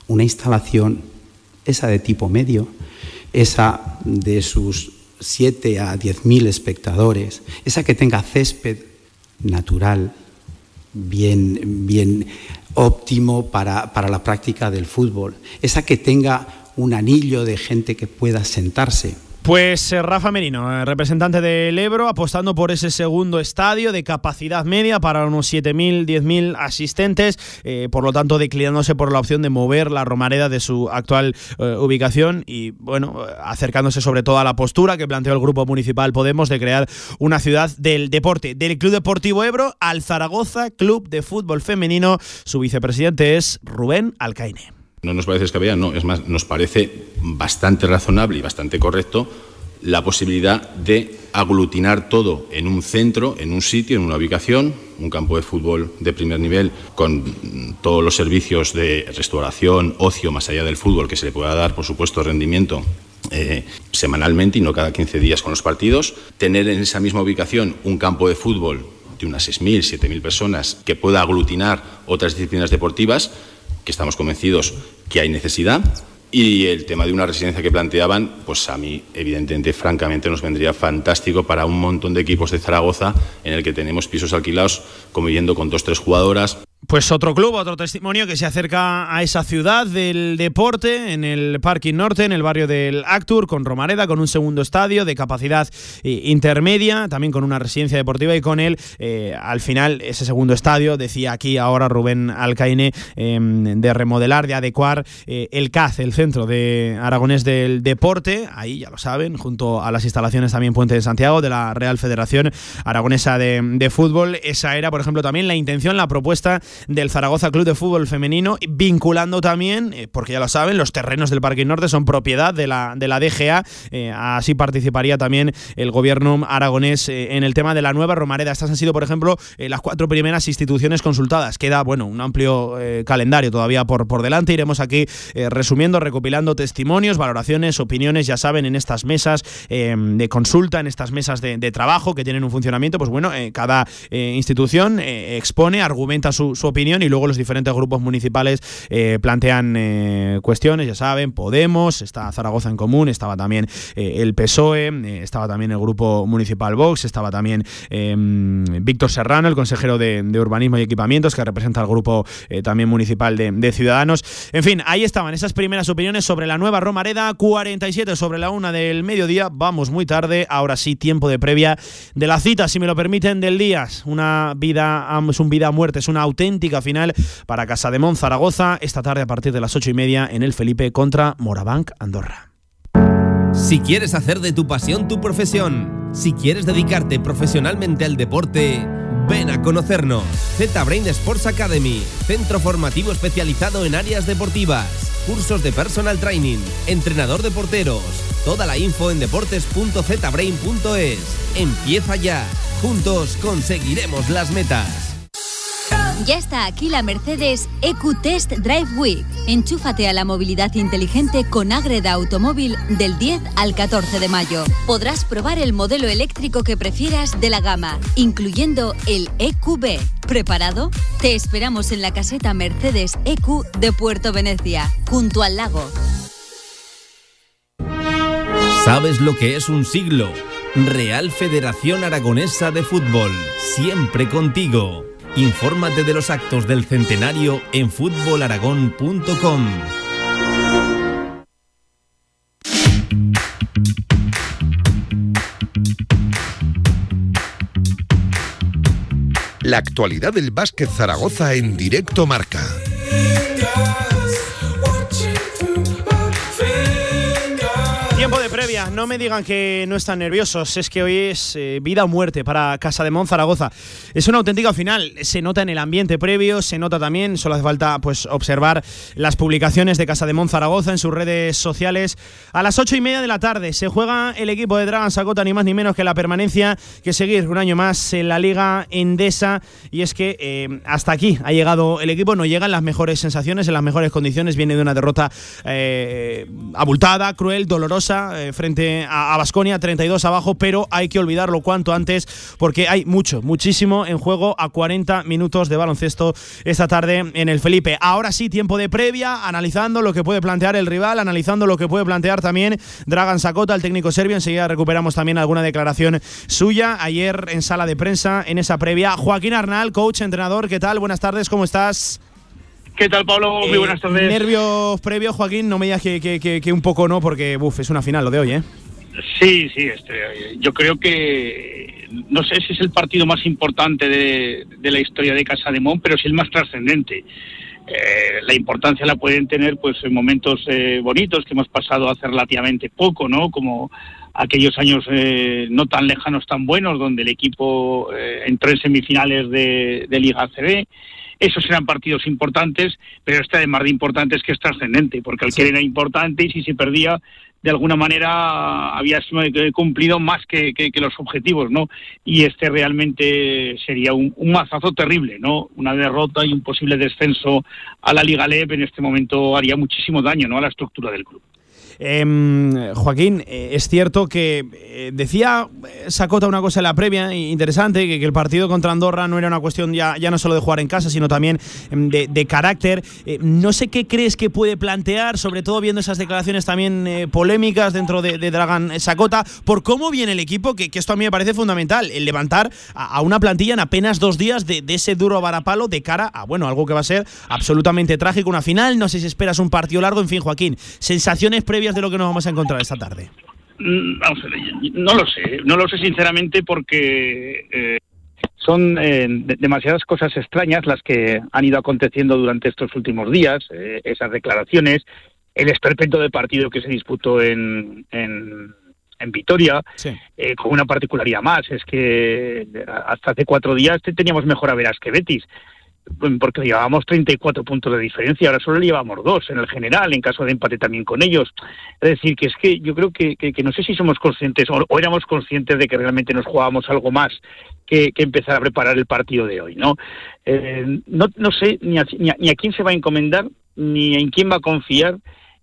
[SPEAKER 11] una instalación esa de tipo medio, esa de sus 7 a 10 mil espectadores, esa que tenga césped natural, bien, bien óptimo para, para la práctica del fútbol, esa que tenga un anillo de gente que pueda sentarse
[SPEAKER 1] pues eh, Rafa Merino, eh, representante del Ebro, apostando por ese segundo estadio de capacidad media para unos 7.000, 10.000 asistentes, eh, por lo tanto declinándose por la opción de mover la Romareda de su actual ubicación y bueno, acercándose sobre todo a la postura que planteó el Grupo Municipal Podemos de crear una ciudad del deporte, del Club Deportivo Ebro al Zaragoza Club de Fútbol Femenino. Su vicepresidente es Rubén Alcaine.
[SPEAKER 12] No nos parece descabellado, no, es más, nos parece bastante razonable y bastante correcto la posibilidad de aglutinar todo en un centro, en un sitio, en una ubicación, un campo de fútbol de primer nivel con todos los servicios de restauración, ocio, más allá del fútbol, que se le pueda dar, por supuesto, rendimiento eh, semanalmente y no cada 15 días con los partidos, tener en esa misma ubicación un campo de fútbol de unas 6.000, 7.000 personas que pueda aglutinar otras disciplinas deportivas que estamos convencidos que hay necesidad. Y el tema de una residencia que planteaban, pues a mí, evidentemente, francamente, nos vendría fantástico para un montón de equipos de Zaragoza en el que tenemos pisos alquilados conviviendo con dos, tres jugadoras.
[SPEAKER 1] Pues otro club, otro testimonio que se acerca a esa ciudad del deporte, en el Parking Norte, en el barrio del Actur, con Romareda, con un segundo estadio de capacidad eh, intermedia, también con una residencia deportiva y con él, eh, al final, ese segundo estadio, decía aquí ahora Rubén Alcaine, em, de remodelar, de adecuar eh, el CAZ, el Centro de Aragonés del Deporte, ahí ya lo saben, junto a las instalaciones también Puente de Santiago de la Real Federación Aragonesa de, de Fútbol. Esa era, por ejemplo, también la intención, la propuesta del Zaragoza Club de Fútbol Femenino, vinculando también, eh, porque ya lo saben, los terrenos del Parque Norte son propiedad de la, de la DGA, eh, así participaría también el gobierno aragonés eh, en el tema de la nueva Romareda. Estas han sido, por ejemplo, las cuatro primeras instituciones consultadas. Queda, bueno, un amplio calendario todavía por, por delante. Iremos aquí resumiendo, recopilando testimonios, valoraciones, opiniones, ya saben, en estas mesas de consulta, en estas mesas de, trabajo que tienen un funcionamiento, pues bueno, cada institución expone, argumenta su su opinión y luego los diferentes grupos municipales eh, plantean eh, cuestiones, ya saben, Podemos, está Zaragoza en Común, estaba también eh, el PSOE, estaba también el grupo municipal Vox, estaba también em, Víctor Serrano, el consejero de, Urbanismo y Equipamientos, que representa al grupo también municipal de, Ciudadanos. En fin, ahí estaban esas primeras opiniones sobre la nueva Romareda, 47 sobre la una del mediodía, vamos muy tarde, ahora sí, tiempo de previa de la cita, si me lo permiten, del día. Una vida, es un vida a muerte, es una auténtica final para Casa de Mon Zaragoza esta tarde a partir de las ocho y media en el Felipe contra Morabank Andorra.
[SPEAKER 3] Si quieres hacer de tu pasión tu profesión, si quieres dedicarte profesionalmente al deporte, ven a conocernos. Z-Brain Sports Academy, centro formativo especializado en áreas deportivas, cursos de personal training, entrenador de porteros. Toda la info en deportes.zbrain.es. Empieza ya. Juntos conseguiremos las metas.
[SPEAKER 13] Ya está aquí la Mercedes EQ Test Drive Week. Enchúfate a la movilidad inteligente con Agreda Automóvil del 10 al 14 de mayo. Podrás probar el modelo eléctrico que prefieras de la gama, incluyendo el EQB. ¿Preparado? Te esperamos en la caseta Mercedes EQ de Puerto Venecia, junto al lago.
[SPEAKER 3] ¿Sabes lo que es un siglo? Real Federación Aragonesa de Fútbol, siempre contigo. Infórmate de los actos del centenario en futbolaragón.com.
[SPEAKER 2] La actualidad del básquet Zaragoza en directo marca.
[SPEAKER 1] No me digan que no están nerviosos, es que hoy es eh, vida o muerte para Casa de Mon Zaragoza. Es una auténtica final, se nota en el ambiente previo, se nota también, solo hace falta pues observar las publicaciones de Casa de Mon Zaragoza en sus redes sociales. A las ocho y media de la tarde se juega el equipo de Dragon Sacota, ni más ni menos que la permanencia que seguir un año más en la Liga Endesa. Y es que eh, hasta aquí ha llegado el equipo, no llegan las mejores sensaciones, en las mejores condiciones, viene de una derrota eh, abultada, cruel, dolorosa frente a Basconia, 32 abajo, pero hay que olvidarlo cuanto antes porque hay mucho, muchísimo en juego a 40 minutos de baloncesto esta tarde en el Felipe. Ahora sí, tiempo de previa, analizando lo que puede plantear el rival, analizando lo que puede plantear también Dragan Sakota, el técnico serbio. Enseguida recuperamos también alguna declaración suya ayer en sala de prensa en esa previa. Joaquín Arnal, coach, entrenador, ¿qué tal? Buenas tardes, ¿cómo estás?
[SPEAKER 14] ¿Qué tal, Pablo? Muy
[SPEAKER 1] Eh,
[SPEAKER 14] buenas tardes.
[SPEAKER 1] Nervios previos, Joaquín, no me digas que, que- que- que un poco no, porque uf, es una final lo de hoy, ¿eh?
[SPEAKER 14] Sí, sí, este, yo creo que no sé si es el partido más importante de, de la historia de Casa de Mon, pero sí el más trascendente. Eh, la importancia la pueden tener pues en momentos eh, bonitos que hemos pasado hace relativamente poco, ¿no? Como aquellos años eh, no tan lejanos, tan buenos, donde el equipo eh, entró en semifinales de, de Liga ACB. Esos eran partidos importantes, pero este además de importante es que es trascendente, porque el que era importante y si se perdía, de alguna manera había eh, cumplido más que, que- que los objetivos, ¿no? Y este realmente sería un, un mazazo terrible, ¿no? Una derrota y un posible descenso a la Liga LEP en este momento haría muchísimo daño, ¿no? A la estructura del club.
[SPEAKER 1] Em, Joaquín, eh, es cierto que eh, decía eh, Sacota una cosa en la previa interesante, que, el partido contra Andorra no era una cuestión ya, ya no solo de jugar en casa, sino también em, de, de carácter. No sé qué crees que puede plantear, sobre todo viendo esas declaraciones también polémicas dentro de, de Dragan Sacota, por cómo viene el equipo, que, esto a mí me parece fundamental, el levantar a, una plantilla en apenas dos días de, de ese duro varapalo de cara a, bueno, algo que va a ser absolutamente trágico, una final, no sé si esperas un partido largo, en fin, Joaquín, sensaciones previas de lo que nos vamos a encontrar esta tarde.
[SPEAKER 14] Mm, vamos a ver, no lo sé, no lo sé sinceramente porque eh, son eh, de- demasiadas cosas extrañas las que han ido aconteciendo durante estos últimos días, eh, esas declaraciones, el esperpento de partido que se disputó en, en, en Vitoria, con una particularidad más, es que hasta hace cuatro días te- teníamos mejor a veras que Betis porque llevábamos 34 puntos de diferencia, ahora solo le llevamos dos en el general, en caso de empate también con ellos. Es decir, que es que yo creo que, que- que no sé si somos conscientes o, o éramos conscientes de que realmente nos jugábamos algo más que, que empezar a preparar el partido de hoy, ¿no? Eh, no, no sé ni a, ni, a, ni a quién se va a encomendar, ni en quién va a confiar,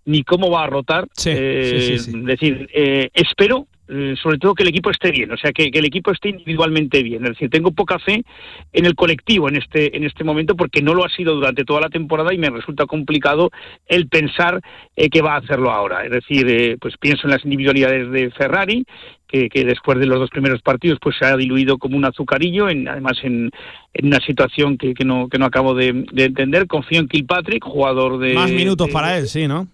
[SPEAKER 14] ni cómo va a rotar. Eh,
[SPEAKER 1] sí, sí, sí.
[SPEAKER 14] Es decir, eh, espero sobre todo que el equipo esté bien, o sea, que, que el equipo esté individualmente bien. Es decir, tengo poca fe en el colectivo en este, en este momento porque no lo ha sido durante toda la temporada y me resulta complicado el pensar eh, que va a hacerlo ahora. Es decir, eh, pues pienso en las individualidades de Ferrari, que, que después de los dos primeros partidos pues se ha diluido como un azucarillo, en, además en, en una situación que, que no, que no acabo de, de entender. Confío en Kilpatrick, jugador de...
[SPEAKER 1] Más minutos
[SPEAKER 14] de-
[SPEAKER 1] para él, sí, ¿no?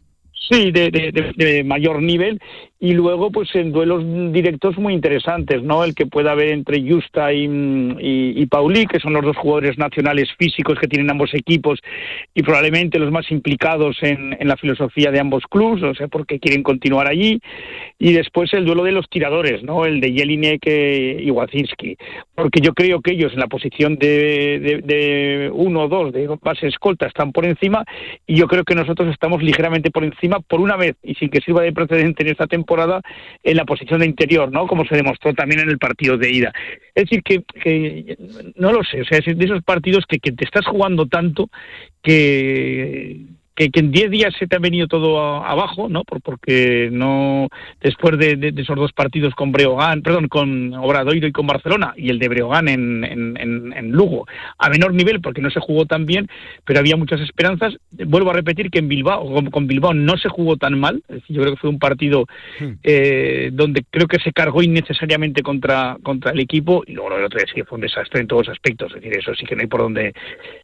[SPEAKER 14] Sí, de, de- de- mayor nivel y luego pues en duelos directos muy interesantes, ¿no? El que pueda haber entre Justa y, y, y Pauli, que son los dos jugadores nacionales físicos que tienen ambos equipos y probablemente los más implicados en, en la filosofía de ambos clubes, o sea, porque quieren continuar allí. Y después el duelo de los tiradores, ¿no? El de Jelinek y Wacinski, porque yo creo que ellos en la posición de, de uno o dos de base escolta están por encima y yo creo que nosotros estamos ligeramente por encima por una vez y sin que sirva de precedente en esta temporada en la posición de interior, ¿no? Como se demostró también en el partido de ida. Es decir, que, que no lo sé, o sea, es de esos partidos que, que te estás jugando tanto que que, que en 10 días se te ha venido todo a- abajo, ¿no? Por, porque no después de, de- de esos dos partidos con Breogán, perdón, con Obradoiro y con Barcelona y el de Breogán en, en, en- en Lugo, a menor nivel porque no se jugó tan bien, pero había muchas esperanzas. Vuelvo a repetir que en Bilbao, con, con Bilbao no se jugó tan mal, es decir, yo creo que fue un partido eh, donde creo que se cargó innecesariamente contra, contra el equipo y luego el otro día sí que fue un desastre en todos los aspectos, es decir, eso sí que no hay por dónde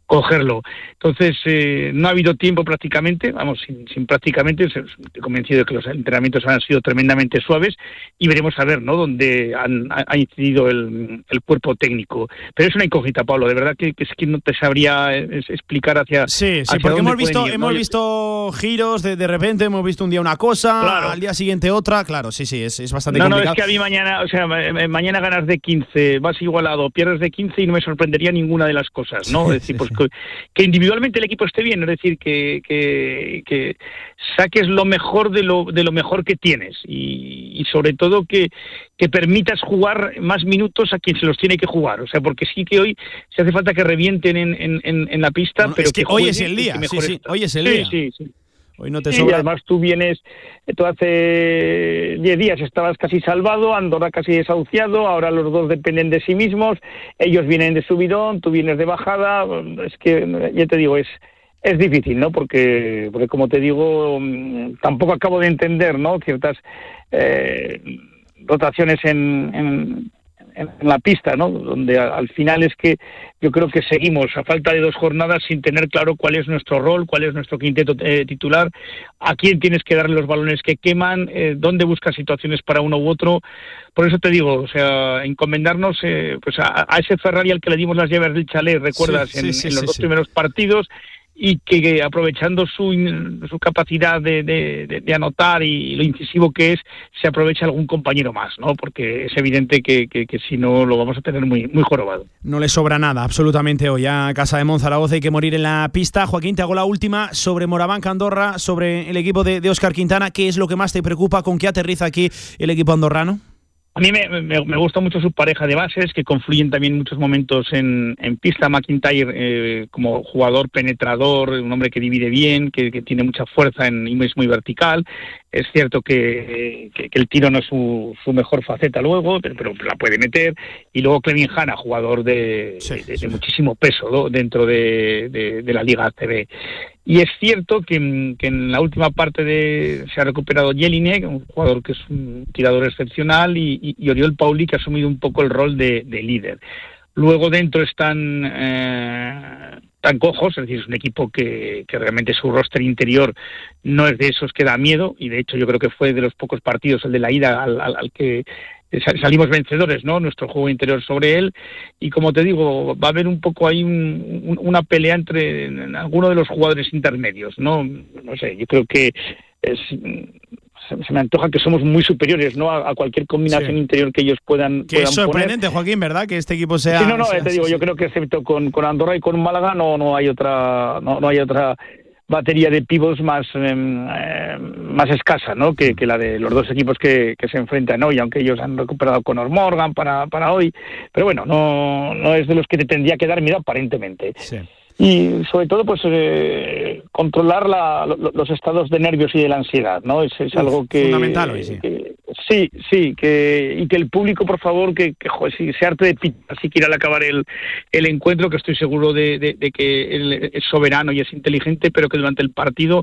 [SPEAKER 14] cogerlo. Entonces, eh, no ha habido tiempo prácticamente, vamos, sin, sin prácticamente, estoy convencido de que los entrenamientos han sido tremendamente suaves y veremos a ver, ¿no?, dónde han- ha, incidido el, el cuerpo técnico. Pero es una incógnita, Pablo, de verdad que, que es que no te sabría eh, explicar hacia.
[SPEAKER 1] Sí, sí, porque hemos visto, hemos visto giros de, de repente, hemos visto un día una cosa,
[SPEAKER 14] Claro.
[SPEAKER 1] al día siguiente otra, claro, sí, sí, es, es bastante
[SPEAKER 14] No, no, es que a mí mañana, o sea, ma- ma- mañana ganas de 15, vas igualado, pierdes de 15 y no me sorprendería ninguna de las cosas, ¿no? Es decir, pues que, que individualmente el equipo esté bien, es decir, que, que, que saques lo mejor de lo, de lo mejor que tienes y, y sobre todo que, que permitas jugar más minutos a quien se los tiene que jugar, o sea, porque sí que hoy se hace falta que revienten en, en, en, la pista, pero
[SPEAKER 1] es que hoy es el día, sí, hoy es el día.
[SPEAKER 14] sí, sí.
[SPEAKER 1] Hoy no te sobra.
[SPEAKER 14] y además tú vienes, tú hace 10 días estabas casi salvado, Andorra casi desahuciado, ahora los dos dependen de sí mismos, ellos vienen de subidón, tú vienes de bajada, es que ya te digo, es es difícil, ¿no? Porque, porque como te digo, mm, tampoco acabo de entender, ¿no? Ciertas eh, rotaciones en, en, en la pista, ¿no? Donde al final es que yo creo que seguimos a falta de dos jornadas sin tener claro cuál es nuestro rol, cuál es nuestro quinteto eh, titular, a quién tienes que darle los balones que queman, eh, dónde buscas situaciones para uno u otro. Por eso te digo, o sea, encomendarnos eh, pues a, a ese Ferrari al que le dimos las llaves del chalet, recuerdas,
[SPEAKER 1] Sí, sí,
[SPEAKER 14] en,
[SPEAKER 1] sí,
[SPEAKER 14] en los dos primeros partidos y que, aprovechando su, su capacidad de, de- anotar y lo incisivo que es, se aprovecha algún compañero más, ¿no? Porque es evidente que, que- si no lo vamos a tener muy, muy jorobado.
[SPEAKER 1] No le sobra nada, absolutamente hoy. A Casa de Monzaragoza hay que morir en la pista. Joaquín, te hago la última sobre Morabanca Andorra, sobre el equipo de, de Óscar Quintana. ¿Qué es lo que más te preocupa? ¿Con qué aterriza aquí el equipo andorrano?
[SPEAKER 14] A mí me, me- me gusta mucho su pareja de bases, que confluyen también en muchos momentos en, en pista. McIntyre eh, como jugador penetrador, un hombre que divide bien, que, que tiene mucha fuerza en, y es muy vertical. Es cierto que, que- que el tiro no es su, su mejor faceta luego, pero, pero la puede meter. Y luego Clevin Hanna, jugador de, de- de muchísimo peso ¿no? dentro de, de- de la Liga ACB. Y es cierto que, que en la última parte de se ha recuperado Jelinek, un jugador que es un tirador excepcional, y, Oriol Pauli, que ha asumido un poco el rol de, de líder. Luego dentro están eh, tan cojos, es decir, es un equipo que, que realmente su roster interior no es de esos que da miedo, y de hecho yo creo que fue de los pocos partidos, el de la ida, al, al- que salimos vencedores, ¿no? Nuestro juego interior sobre él, y como te digo, va a haber un poco ahí un- un- una pelea entre en algunos de los jugadores intermedios, ¿no? No sé, yo creo que es se me antoja que somos muy superiores no a, a cualquier combinación
[SPEAKER 1] Sí.
[SPEAKER 14] interior que ellos puedan,
[SPEAKER 1] Que
[SPEAKER 14] puedan
[SPEAKER 1] es
[SPEAKER 14] poner.
[SPEAKER 1] sorprendente, Joaquín, ¿verdad? Que este equipo sea.
[SPEAKER 14] Sí, no, no,
[SPEAKER 1] sea-
[SPEAKER 14] eh, te digo, yo creo que excepto con, con Andorra y con Málaga no, no hay otra, no, no hay otra batería de pivos más em, eh, más escasa, ¿no? Que, que la de los dos equipos que, que se enfrentan hoy, aunque ellos han recuperado con Morgan para, para hoy, pero bueno, no, no es de los que te tendría que dar miedo aparentemente. Y sobre todo, pues eh, controlar la- lo- los estados de nervios y de la ansiedad, ¿no? Es, algo que
[SPEAKER 1] fundamental hoy, sí.
[SPEAKER 14] que- sí, sí, que y que el público, por favor, que, que joder, si se arte de pita si quiere al acabar el, el encuentro, que estoy seguro de, de- de que él es soberano y es inteligente, pero que durante el partido,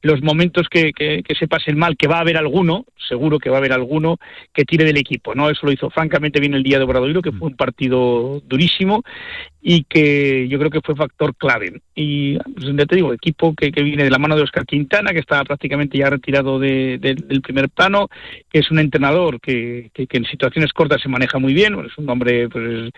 [SPEAKER 14] los momentos que, que- que se pasen mal, que va a haber alguno, seguro que va a haber alguno, que tire del equipo, ¿no? Eso lo hizo francamente bien el día de Obradoiro, que fue un partido durísimo y que yo creo que fue factor clave. Y pues, ya te digo, equipo que, que viene de la mano de Oscar Quintana, que está prácticamente ya retirado de- de- del primer plano, que es un entrenador que, que- que en situaciones cortas se maneja muy bien, es un hombre pues, es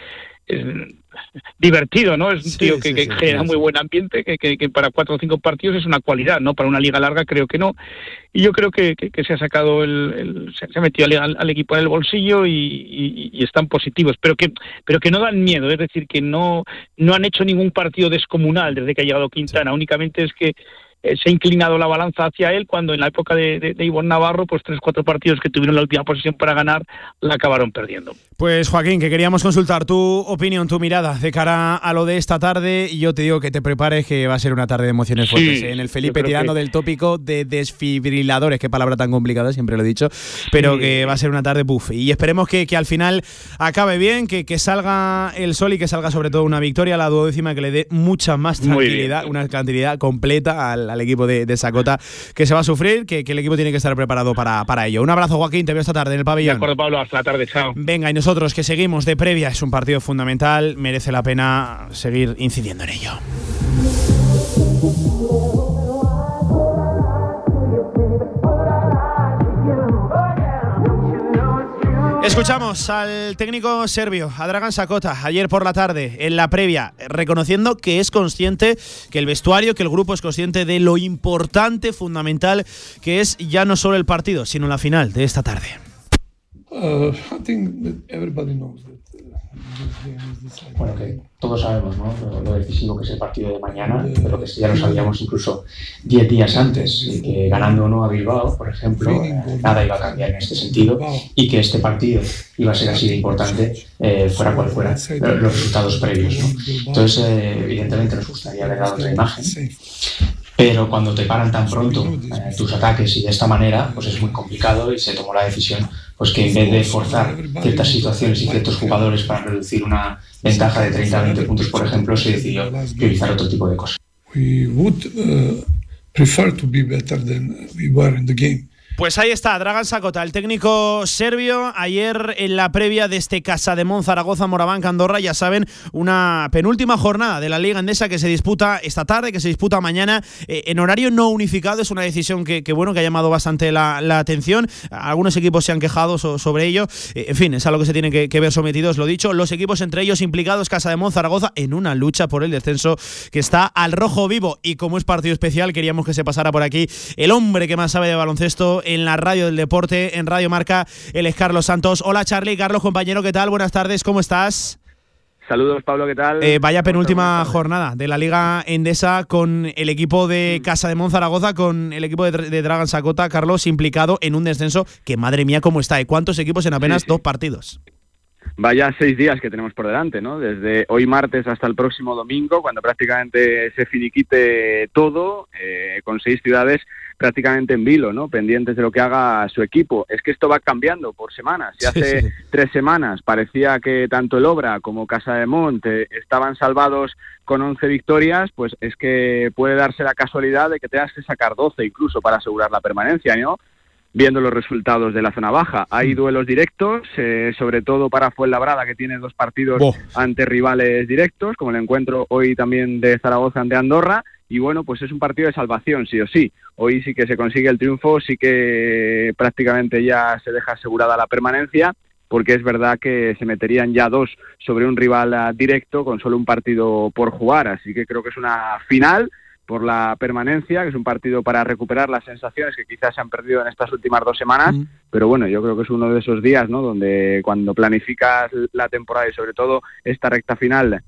[SPEAKER 14] divertido, ¿no? Es un
[SPEAKER 1] Sí,
[SPEAKER 14] tío que,
[SPEAKER 1] sí,
[SPEAKER 14] que
[SPEAKER 1] sí,
[SPEAKER 14] genera muy buen ambiente, que, que- que para cuatro o cinco partidos es una cualidad, ¿no? Para una liga larga creo que no. Y yo creo que, se ha sacado el, el- se, se ha metido al, al equipo en el bolsillo y, y- y están positivos, pero que, pero que no dan miedo, es decir, que no, no han hecho ningún partido descomunal desde que ha llegado Quintana, únicamente es que eh, se ha inclinado la balanza hacia él cuando en la época de, de, de Ivonne Navarro, pues tres, cuatro partidos que tuvieron la última posición para ganar, la acabaron perdiendo.
[SPEAKER 1] Pues Joaquín, que queríamos consultar tu opinión, tu mirada de cara a lo de esta tarde. Y yo te digo que te prepares, que va a ser una tarde de emociones
[SPEAKER 14] Sí,
[SPEAKER 1] fuertes. ¿eh? En el Felipe tirando
[SPEAKER 14] que-
[SPEAKER 1] del tópico de desfibriladores, qué palabra tan complicada, siempre lo he dicho. Pero
[SPEAKER 14] Sí.
[SPEAKER 1] que va a ser una tarde buff. Y esperemos que, que al final acabe bien, que, que salga el sol y que salga sobre todo una victoria, la duodécima, que le dé mucha más tranquilidad, una tranquilidad completa al, al equipo de, de Sacota, que se va a sufrir, que, que el equipo tiene que estar preparado para, para ello. Un abrazo, Joaquín, te veo esta tarde en el
[SPEAKER 14] De
[SPEAKER 1] pabellón.
[SPEAKER 14] acuerdo, Pablo, hasta la tarde, chao.
[SPEAKER 1] Venga, y nosotros que seguimos de previa, es un partido fundamental, merece la pena seguir incidiendo en ello. Escuchamos al técnico serbio, a Dragan Sakota, ayer por la tarde, en la previa, reconociendo que es consciente, que el vestuario, que el grupo es consciente de lo importante, fundamental, que es ya no solo el partido, sino la final de esta tarde.
[SPEAKER 15] Uh.
[SPEAKER 16] Bueno, que todos sabemos ¿no? lo, decisivo que es el partido de mañana, pero que ya lo sabíamos incluso 10 días antes, y que ganando o no a Bilbao, por ejemplo, nada iba a cambiar en este sentido, y que este partido iba a ser así de importante, eh, fuera cual fuera lo- los resultados previos. Entonces, eh, evidentemente nos gustaría haber dado otra imagen. Pero cuando te paran tan pronto eh, tus ataques y de esta manera, pues es muy complicado y se tomó la decisión pues que en vez de forzar ciertas situaciones y ciertos jugadores para reducir una ventaja de 30 a 20 puntos, por ejemplo, se decidió priorizar otro tipo de cosas.
[SPEAKER 1] Pues ahí está, Dragan Sakota, el técnico serbio, ayer en la previa de este Casa de Mon, Zaragoza, Moraván, Andorra, ya saben, una penúltima jornada de la Liga Endesa que se disputa esta tarde, que se disputa mañana eh, en horario no unificado, es una decisión que, bueno, que ha llamado bastante la, atención, algunos equipos se han quejado sobre ello, eh, en fin, es algo que se tiene que, ver sometidos, lo dicho, los equipos entre ellos implicados, Casa de Mon, Zaragoza, en una lucha por el descenso que está al rojo vivo. Y como es partido especial, queríamos que se pasara por aquí el hombre que más sabe de baloncesto, en la radio del deporte, en Radio Marca. Él es Carlos Santos. Hola Charlie, Carlos, compañero, ¿qué tal? Buenas tardes, ¿cómo estás?
[SPEAKER 17] Saludos, Pablo, ¿qué tal?
[SPEAKER 1] Eh, vaya penúltima jornada de la Liga Endesa con el equipo de mm. Casa de Monzaragoza, con el equipo de, Dragon Sacota, Carlos, implicado en un descenso que, madre mía, cómo está. ¿Y cuántos equipos en apenas dos partidos?
[SPEAKER 17] Vaya seis días que tenemos por delante, ¿no? Desde hoy martes hasta el próximo domingo, cuando prácticamente se finiquite todo, eh, con seis ciudades prácticamente en vilo, ¿no? Pendientes de lo que haga su equipo. Es que esto va cambiando por semanas. Si hace tres semanas parecía que tanto el Obra como Casa de Monte estaban salvados con 11 victorias, pues es que puede darse la casualidad de que tengas que sacar 12 incluso para asegurar la permanencia, ¿no? viendo los resultados de la zona baja. Hay mm. duelos directos, eh, sobre todo para Fuenlabrada, que tiene dos partidos ante rivales directos, como el encuentro hoy también de Zaragoza ante Andorra, y bueno, pues es un partido de salvación, sí o sí. Hoy sí que se consigue el triunfo, sí que prácticamente ya se deja asegurada la permanencia, porque es verdad que se meterían ya dos sobre un rival ah, directo con solo un partido por jugar, así que creo que es una final por la permanencia, que es un partido para recuperar las sensaciones que quizás se han perdido en estas últimas dos semanas, pero bueno, yo creo que es uno de esos días, ¿no? Donde cuando planificas la temporada y sobre todo esta recta final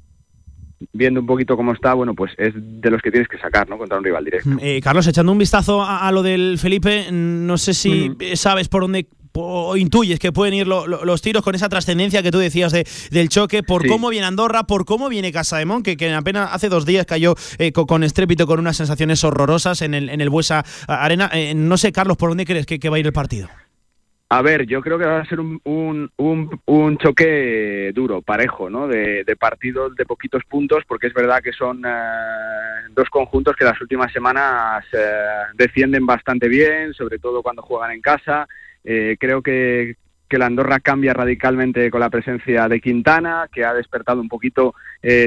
[SPEAKER 17] viendo un poquito cómo está, bueno, pues es de los que tienes que sacar, ¿no? Contra un rival directo. Mm,
[SPEAKER 1] eh, Carlos, echando un vistazo a, lo del Felipe, no sé si sabes por dónde o intuyes que pueden ir los tiros con esa trascendencia que tú decías de, del choque, por cómo viene Andorra, por cómo viene Casa de Mon, que, que apenas hace dos días cayó eh, con, estrépito, con unas sensaciones horrorosas en el, en el Buesa Arena. Eh, no sé, Carlos, ¿por dónde crees que va a ir el partido?
[SPEAKER 17] A ver, yo creo que va a ser un, un, un, choque duro, parejo, ¿no? De, de, partidos de poquitos puntos, porque es verdad que son eh, dos conjuntos que las últimas semanas eh, defienden bastante bien, sobre todo cuando juegan en casa. Eh, creo que, que la Andorra cambia radicalmente con la presencia de Quintana, que ha despertado un poquito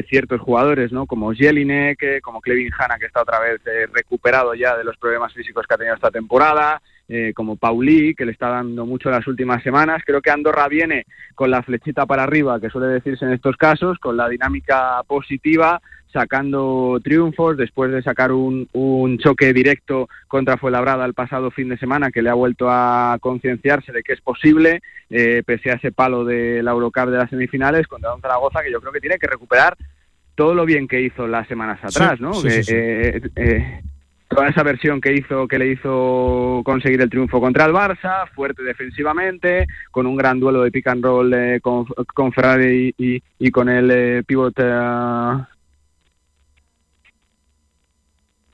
[SPEAKER 17] ciertos jugadores, ¿no? Como Jelinek, como Clevin Hanna, que está otra vez recuperado ya de los problemas físicos que ha tenido esta temporada. Eh, como Pauli, que le está dando mucho las últimas semanas. Creo que Andorra viene con la flechita para arriba, que suele decirse en estos casos, con la dinámica positiva, sacando triunfos después de sacar un, choque directo contra Fuenlabrada el pasado fin de semana que le ha vuelto a concienciarse de que es posible, eh, pese a ese palo de la Eurocup de las semifinales contra Don Zaragoza, que yo creo que tiene que recuperar todo lo bien que hizo las semanas atrás, ¿no? Eh, toda esa versión que hizo que le hizo conseguir el triunfo contra el Barça, fuerte defensivamente, con un gran duelo de pick and roll eh, con, con, Ferrari y, con el eh, pivot uh,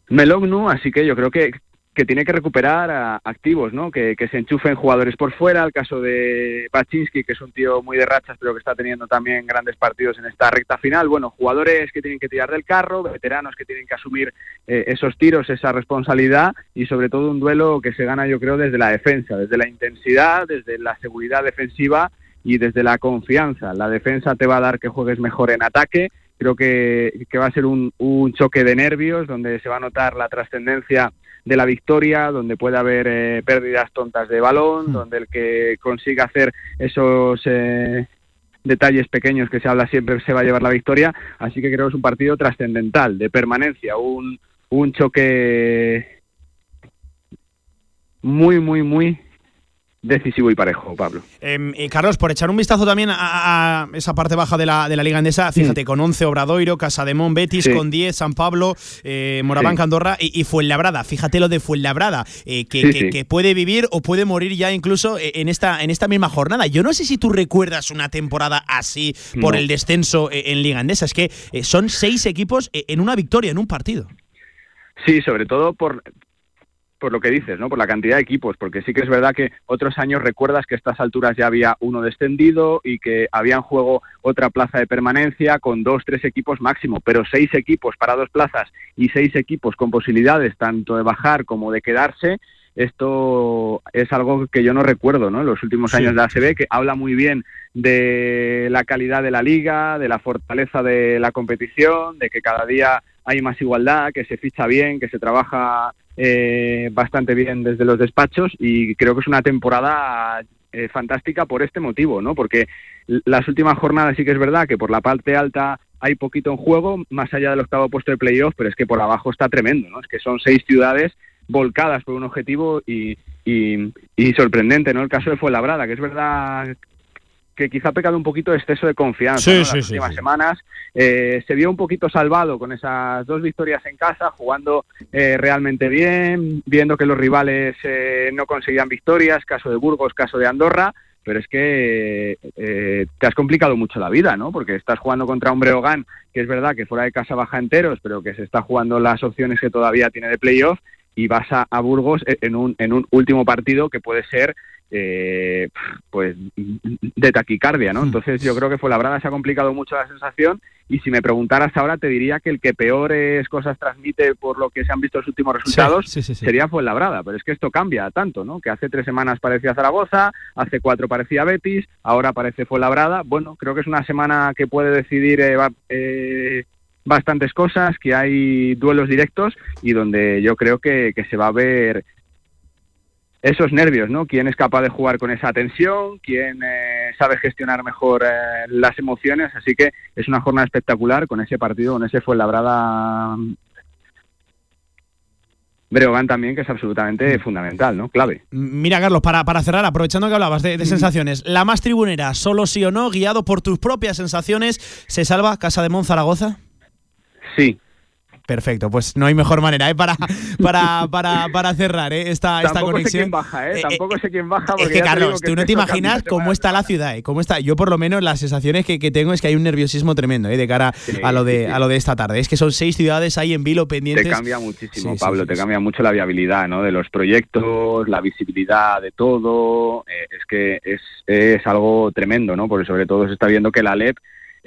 [SPEAKER 17] Melognu, así que yo creo que que tiene que recuperar activos, ¿no? Que, se enchufen jugadores por fuera. El caso de Paczynski, que es un tío muy de rachas, pero que está teniendo también grandes partidos en esta recta final. Bueno, jugadores que tienen que tirar del carro, veteranos que tienen que asumir eh, esos tiros, esa responsabilidad y sobre todo un duelo que se gana, yo creo, desde la defensa, desde la intensidad, desde la seguridad defensiva y desde la confianza. La defensa te va a dar que juegues mejor en ataque. Creo que, va a ser un, un choque de nervios donde se va a notar la trascendencia de la victoria, donde puede haber eh, pérdidas tontas de balón, hmm. donde el que consiga hacer esos eh, detalles pequeños que se habla siempre se va a llevar la victoria. Así que creo que es un partido trascendental, de permanencia, un, un choque muy, muy, muy decisivo y parejo, Pablo.
[SPEAKER 1] Em, Carlos, por echar un vistazo también a, esa parte baja de la, de la Liga Endesa, fíjate, con 11 Obradoiro, Casademón, Betis, con 10 San Pablo, eh, Moraván, Andorra y, y, Fuenlabrada. Fíjate lo de Fuenlabrada, eh, que, que, puede vivir o puede morir ya incluso eh, en esta, en esta misma jornada. Yo no sé si tú recuerdas una temporada así por el descenso en Liga Endesa, es que son seis equipos en una victoria, en un partido.
[SPEAKER 17] Sí, sobre todo por, por lo que dices, ¿no? Por la cantidad de equipos, porque sí que es verdad que otros años recuerdas que a estas alturas ya había uno descendido y que había en juego otra plaza de permanencia con dos, tres equipos máximo, pero seis equipos para dos plazas y seis equipos con posibilidades tanto de bajar como de quedarse, esto es algo que yo no recuerdo, ¿no? En los últimos años de la ACB, que habla muy bien de la calidad de la liga, de la fortaleza de la competición, de que cada día hay más igualdad, que se ficha bien, que se trabaja eh, bastante bien desde los despachos y creo que es una temporada eh, fantástica por este motivo, ¿no? Porque las últimas jornadas sí que es verdad que por la parte alta hay poquito en juego, más allá del octavo puesto de playoff, pero es que por abajo está tremendo, ¿no? Es que son seis ciudades volcadas por un objetivo y, y, y sorprendente, ¿no? El caso de Fuenlabrada, que es verdad que quizá ha pecado un poquito de exceso de confianza
[SPEAKER 1] Sí,
[SPEAKER 17] ¿no? las
[SPEAKER 1] sí,
[SPEAKER 17] últimas
[SPEAKER 1] sí.
[SPEAKER 17] semanas. Eh, se vio un poquito salvado con esas dos victorias en casa, jugando eh, realmente bien, viendo que los rivales eh, no conseguían victorias, caso de Burgos, caso de Andorra. Pero es que eh, te has complicado mucho la vida, ¿no? Porque estás jugando contra un Breogán, que es verdad que fuera de casa baja enteros, pero que se está jugando las opciones que todavía tiene de playoff, y vas a, a Burgos en un, en un último partido que puede ser eh, pues de taquicardia, ¿no? Entonces yo creo que Fuenlabrada se ha complicado mucho la sensación y si me preguntaras ahora te diría que el que peores cosas transmite por lo que se han visto los últimos resultados
[SPEAKER 1] sí, sí, sí.
[SPEAKER 17] sería Fuenlabrada, pero es que esto cambia tanto, ¿no? Que hace tres semanas parecía Zaragoza, hace cuatro parecía Betis, ahora parece Fuenlabrada. Bueno, creo que es una semana que puede decidir eh, eh, bastantes cosas, que hay duelos directos y donde yo creo que, que se va a ver esos nervios, ¿no? ¿Quién es capaz de jugar con esa tensión? ¿Quién eh, sabe gestionar mejor eh, las emociones? Así que es una jornada espectacular con ese partido, con ese Fuenlabrada Breogán también, que es absolutamente fundamental, ¿no? Clave.
[SPEAKER 1] Mira, Carlos, para, para cerrar, aprovechando que hablabas de, de sensaciones, la más tribunera, solo sí o no, guiado por tus propias sensaciones, ¿se salva Casa de Mon Zaragoza?
[SPEAKER 17] Sí.
[SPEAKER 1] Perfecto, pues no hay mejor manera ¿eh? para, para, para, para cerrar ¿eh? esta, esta
[SPEAKER 17] Tampoco sé
[SPEAKER 1] conexión.
[SPEAKER 17] quién baja, ¿eh? Tampoco sé quién baja.
[SPEAKER 1] Es que, Carlos,
[SPEAKER 17] que
[SPEAKER 1] tú no te imaginas cómo está la ciudad, ¿eh? cómo está. Yo, por lo menos, las sensaciones que, que tengo es que hay un nerviosismo tremendo ¿eh? de cara a lo de,
[SPEAKER 17] sí,
[SPEAKER 1] a lo de esta tarde. Es que son seis ciudades ahí en vilo pendientes.
[SPEAKER 17] Te cambia muchísimo,
[SPEAKER 1] Sí,
[SPEAKER 17] Pablo, te cambia mucho la viabilidad ¿no? de los proyectos, la visibilidad de todo. es que es, es algo tremendo, ¿no? Porque sobre todo se está viendo que la LEP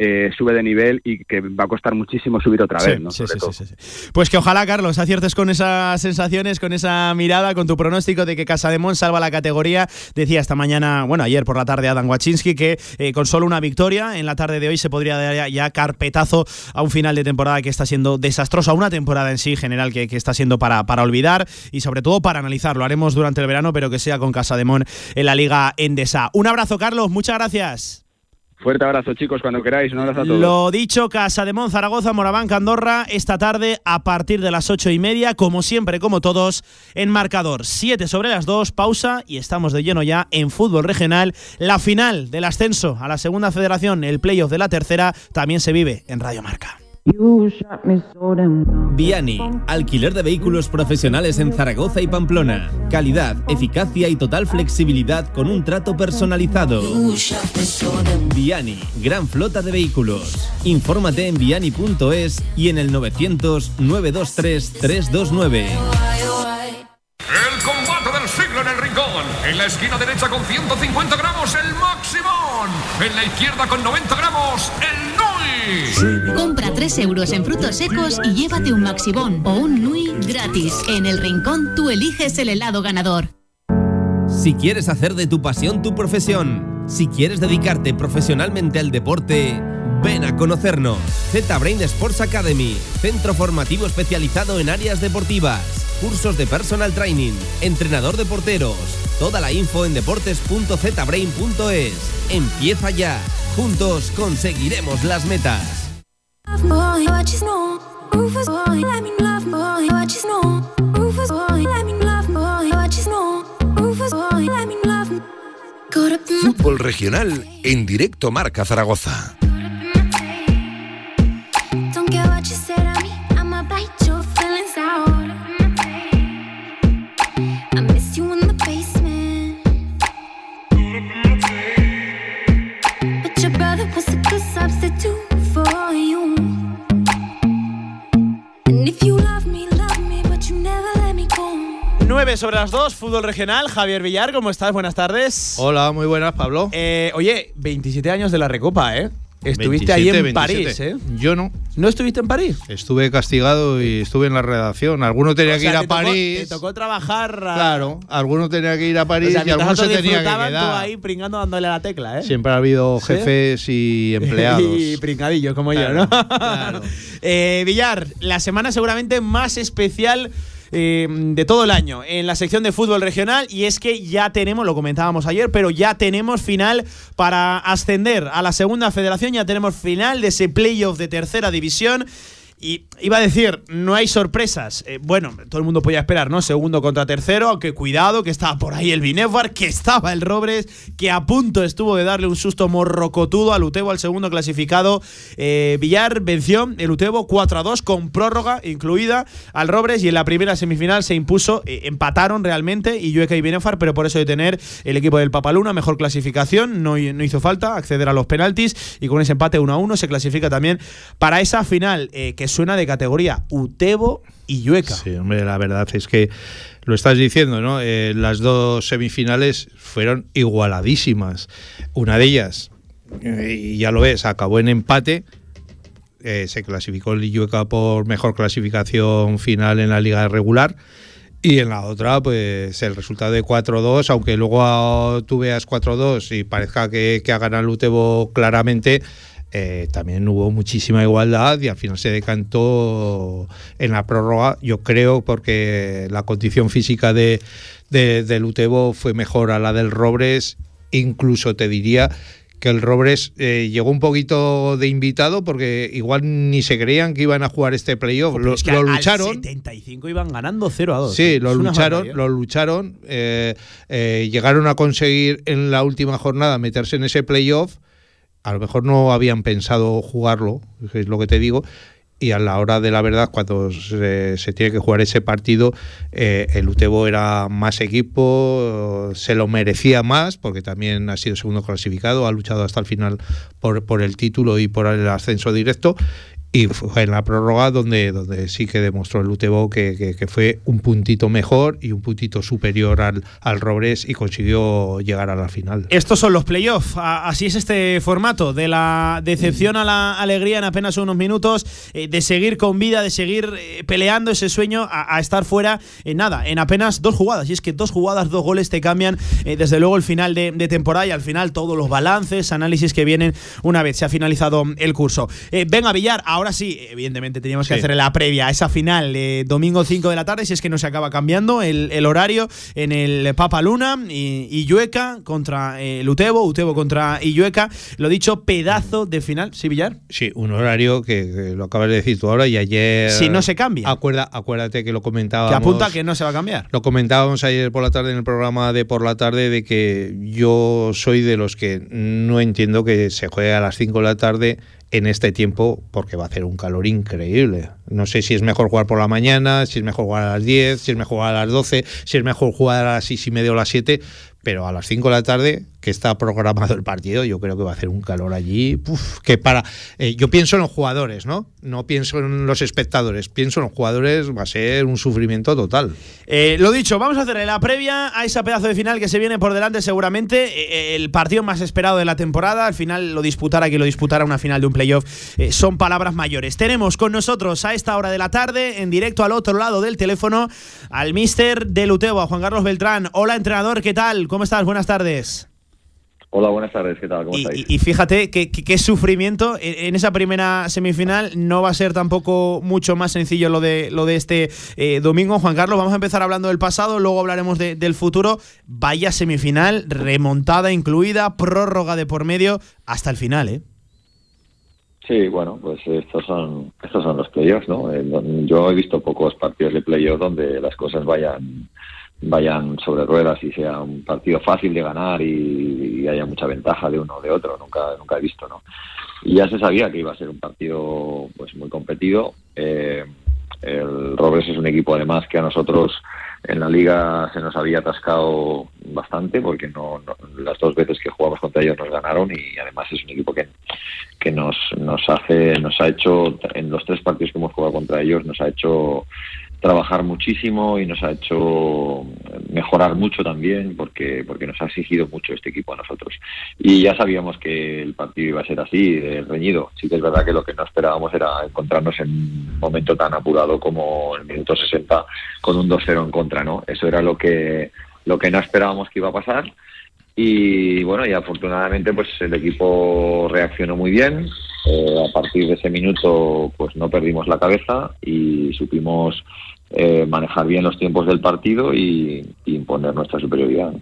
[SPEAKER 17] eh, sube de nivel y que va a costar muchísimo subir otra vez, ¿no?
[SPEAKER 1] sí, sí, sí. Pues que ojalá, Carlos, aciertes con esas sensaciones, con esa mirada, con tu pronóstico de que Casa de Mon salva la categoría. Decía esta mañana, bueno, ayer por la tarde Adam Wachinski que eh, con solo una victoria en la tarde de hoy se podría dar ya, ya carpetazo a un final de temporada que está siendo desastroso, a una temporada en sí general que, que está siendo para, para olvidar y sobre todo para analizar. Lo haremos durante el verano, pero que sea con Casa de Mon en la Liga Endesa. Un abrazo, Carlos, muchas gracias.
[SPEAKER 17] Fuerte abrazo, chicos, cuando queráis. Un abrazo a todos.
[SPEAKER 1] Lo dicho, Casa de Mon, Zaragoza, Moraván, Andorra, esta tarde a partir de las ocho y media, como siempre, como todos, en marcador. Siete sobre las dos, pausa y estamos de lleno ya en fútbol regional. La final del ascenso a la segunda federación, el playoff de la tercera, también se vive en Radio Marca.
[SPEAKER 3] Viani, alquiler de vehículos profesionales en Zaragoza y Pamplona. Calidad, eficacia y total flexibilidad con un trato personalizado. Viani, gran flota de vehículos. Infórmate en viani.es y en el 900 923 329.
[SPEAKER 5] El combate del siglo en el rincón. En la esquina derecha con 150 gramos el Maximón. En la izquierda con 90 gramos el.
[SPEAKER 6] Compra 3 euros en frutos secos y llévate un Maxibón o un Nui gratis. En el rincón tú eliges el helado ganador.
[SPEAKER 3] Si quieres hacer de tu pasión tu profesión, si quieres dedicarte profesionalmente al deporte, ven a conocernos. Z-Brain Sports Academy, centro formativo especializado en áreas deportivas, cursos de personal training, entrenador de porteros. Toda la info en deportes.zbrain.es. Empieza ya. Juntos conseguiremos las metas.
[SPEAKER 2] Fútbol regional en directo Marca Zaragoza.
[SPEAKER 1] Sobre las dos, fútbol regional. Javier Villar, ¿cómo estás? Buenas tardes.
[SPEAKER 18] Hola, muy buenas, Pablo.
[SPEAKER 1] Eh, oye, 27 años de la Recopa, ¿eh? Estuviste ahí en
[SPEAKER 18] 27,
[SPEAKER 1] París, ¿eh?
[SPEAKER 18] Yo no.
[SPEAKER 1] ¿No estuviste en París?
[SPEAKER 18] Estuve castigado y estuve en la redacción. Alguno tenía
[SPEAKER 1] O
[SPEAKER 18] que ir a
[SPEAKER 1] te tocó-
[SPEAKER 18] París.
[SPEAKER 1] te tocó trabajar. a-
[SPEAKER 18] Claro, alguno tenía que ir a
[SPEAKER 1] O
[SPEAKER 18] París
[SPEAKER 1] sea,
[SPEAKER 18] y alguno se tenía que
[SPEAKER 1] disfrutaban, tú
[SPEAKER 18] quedar.
[SPEAKER 1] ahí pringando dándole la tecla, ¿eh?
[SPEAKER 18] Siempre ha habido
[SPEAKER 1] ¿Sí?
[SPEAKER 18] jefes y empleados.
[SPEAKER 1] y pringadillos como yo, ¿no? Eh, Villar, la semana seguramente más especial eh, de todo el año en la sección de fútbol regional y es que ya tenemos, lo comentábamos ayer, pero ya tenemos final para ascender a la segunda federación, ya tenemos final de ese playoff de tercera división. Y iba a decir, no hay sorpresas. Eh, bueno, todo el mundo podía esperar, ¿no? Segundo contra tercero, aunque cuidado, que estaba por ahí el Binefar, que estaba el Robres, que a punto estuvo de darle un susto morrocotudo al Utebo, al segundo clasificado. Eh, Villar venció el Utebo 4 a 2 con prórroga incluida al Robres y en la primera semifinal se impuso, eh, empataron realmente y Yueca y Binefar, pero por eso de tener el equipo del Papaluna mejor clasificación, no, no hizo falta acceder a los penaltis y con ese empate 1 a 1 se clasifica también para esa final eh, que suena de categoría Utebo y Yueca.
[SPEAKER 18] Sí, hombre, la verdad es que lo estás diciendo, ¿no? Eh, las dos semifinales fueron igualadísimas. Una de ellas, y ya lo ves, acabó en empate. Eh, se clasificó el Illueca por mejor clasificación final en la liga regular. Y en la otra, pues el resultado de 4-2, aunque luego tú veas 4-2 y parezca que, que ha ganado el Utebo claramente, eh, también hubo muchísima igualdad y al final se decantó en la prórroga, yo creo, porque la condición física de, de- del Utebo fue mejor a la del Robres, incluso te diría que el Robres eh, llegó un poquito de invitado porque igual ni se creían que iban a jugar este playoff. Lo,
[SPEAKER 1] Es que
[SPEAKER 18] lo
[SPEAKER 1] al- al
[SPEAKER 18] lucharon.
[SPEAKER 1] 75 iban ganando 0 a 2.
[SPEAKER 18] Sí, lo lucharon, lo lucharon, eh, eh, llegaron a conseguir en la última jornada meterse en ese playoff. A lo mejor no habían pensado jugarlo, es lo que te digo. Y a la hora de la verdad, cuando se, tiene que jugar ese partido, eh, el Utebo era más equipo, se lo merecía más, porque también ha sido segundo clasificado, ha luchado hasta el final por, por el título y por el ascenso directo. Y fue en la prórroga donde, donde sí que demostró el Utebo que, que- fue un puntito mejor y un puntito superior al, al Robres y consiguió llegar a la final.
[SPEAKER 1] Estos son los playoffs. Así es este formato, de la decepción a la alegría en apenas unos minutos, eh, de seguir con vida, de seguir eh, peleando ese sueño a, estar fuera en nada, en apenas dos jugadas. Y es que dos jugadas, dos goles te cambian eh, desde luego el final de, temporada y al final todos los balances, análisis que vienen una vez se ha finalizado el curso. Venga, Villar, ahora sí, evidentemente teníamos que
[SPEAKER 18] Sí.
[SPEAKER 1] hacer la previa a esa final, eh, domingo 5 de la tarde, si es que no se acaba cambiando el, el horario en el Papa Luna y, y Llueca contra eh, el Utebo, Utebo contra Illueca. Lo dicho, pedazo de final, ¿sí, Villar?
[SPEAKER 18] Sí, un horario que, que lo acabas de decir tú ahora y ayer.
[SPEAKER 1] Si no se cambia.
[SPEAKER 18] Acuerda, acuérdate que lo comentábamos.
[SPEAKER 1] Que apunta que no se va a cambiar.
[SPEAKER 18] Lo comentábamos ayer por la tarde en el programa de por la tarde de que yo soy de los que no entiendo que se juegue a las 5 de la tarde en este tiempo porque va a hacer un calor increíble. No sé si es mejor jugar por la mañana, si es mejor jugar a las 10, si es mejor jugar a las 12, si es mejor jugar a las 6 y media o las 7, pero a las 5 de la tarde, que está programado el partido, yo creo que va a hacer un calor allí, puf, que para... eh, yo pienso en los jugadores, ¿no? No pienso en los espectadores, pienso en los jugadores, va a ser un sufrimiento total.
[SPEAKER 1] Eh, lo dicho, vamos a hacer la previa a esa pedazo de final que se viene por delante seguramente. Eh, el partido más esperado de la temporada. Al final lo disputara que lo disputara una final de un playoff. son palabras mayores. Tenemos con nosotros a esta hora de la tarde, en directo al otro lado del teléfono, al mister del Utebo, a Juan Carlos Beltrán. Hola, entrenador, ¿qué tal? ¿Cómo estás? Buenas tardes.
[SPEAKER 19] Hola, buenas tardes, ¿qué tal? ¿Cómo
[SPEAKER 1] Y,
[SPEAKER 19] estáis?
[SPEAKER 1] y- y fíjate que- que- qué sufrimiento en, esa primera semifinal. No va a ser tampoco mucho más sencillo lo de, lo de este eh, domingo. Juan Carlos, vamos a empezar hablando del pasado, luego hablaremos de- del futuro. Vaya semifinal, remontada incluida, prórroga de por medio, hasta el final, ¿eh?
[SPEAKER 19] Sí, bueno, pues estos son estos son los playoffs, ¿no? Eh, no- Yo he visto pocos partidos de playoffs donde las cosas vayan vayan sobre ruedas y sea un partido fácil de ganar y, haya mucha ventaja de uno o de otro. Nunca nunca he visto, ¿no? Y ya se sabía que iba a ser un partido pues muy competido. Eh, el Robres es un equipo además que a nosotros en la liga se nos había atascado bastante porque no, no- las dos veces que jugamos contra ellos nos ganaron y además es un equipo que, que nos, nos hace nos ha hecho en los tres partidos que hemos jugado contra ellos nos ha hecho trabajar muchísimo y nos ha hecho mejorar mucho también porque porque nos ha exigido mucho este equipo a nosotros. Y ya sabíamos que el partido iba a ser así de reñido. Sí que es verdad que lo que no esperábamos era encontrarnos en un momento tan apurado como el minuto 60 con un 2-0 en contra no eso era lo que lo que no esperábamos que iba a pasar y bueno y afortunadamente pues el equipo reaccionó muy bien eh, a partir de ese minuto pues no perdimos la cabeza y supimos eh, manejar bien los tiempos del partido y, y imponer nuestra superioridad.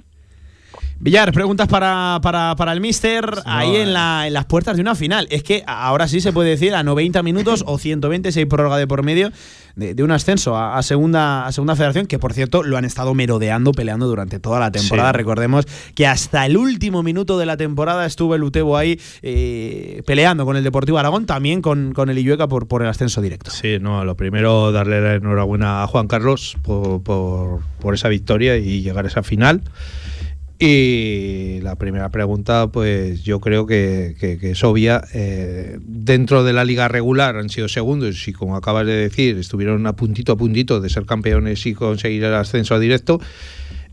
[SPEAKER 1] Villar, preguntas para, para, para el Mister ahí en, la, en las puertas de una final. Es que ahora sí se puede decir a 90 minutos o 120 si hay prórroga de por medio de, de un ascenso a, a segunda, a segunda federación, que por cierto lo han estado merodeando, peleando durante toda la temporada.
[SPEAKER 18] Sí.
[SPEAKER 1] Recordemos que hasta el último minuto de la temporada estuvo el Utebo ahí eh, peleando con el Deportivo Aragón, también con, con el Illueca por, por el ascenso directo.
[SPEAKER 18] Sí, no, lo primero darle la enhorabuena a Juan Carlos por, por, por esa victoria y llegar a esa final. Y la primera pregunta, pues yo creo que, que- que es obvia. Eh, dentro de la liga regular han sido segundos y como acabas de decir, estuvieron a puntito a puntito de ser campeones y conseguir el ascenso directo.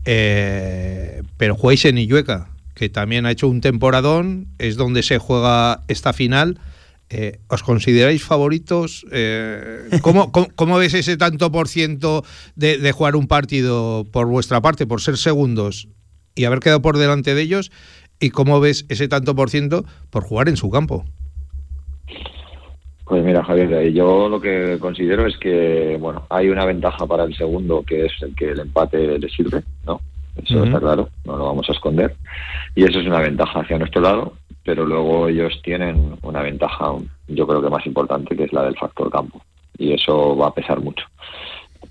[SPEAKER 18] Eh, pero jugáis en Illueca, que también ha hecho un temporadón, es donde se juega esta final. Eh, ¿Os consideráis favoritos? Eh, ¿cómo, cómo, cómo ves ese tanto por ciento de, de jugar un partido por vuestra parte, por ser segundos y haber quedado por delante de ellos? ¿Y cómo ves ese tanto por ciento por jugar en su campo?
[SPEAKER 19] Pues mira, Javier, eh, yo lo que considero es que, bueno, hay una ventaja para el segundo, que es el que el empate le sirve, ¿no? Eso está claro, no lo vamos a esconder. Y eso es una ventaja hacia nuestro lado, pero luego ellos tienen una ventaja, yo creo que más importante, que es la del factor campo. Y eso va a pesar mucho.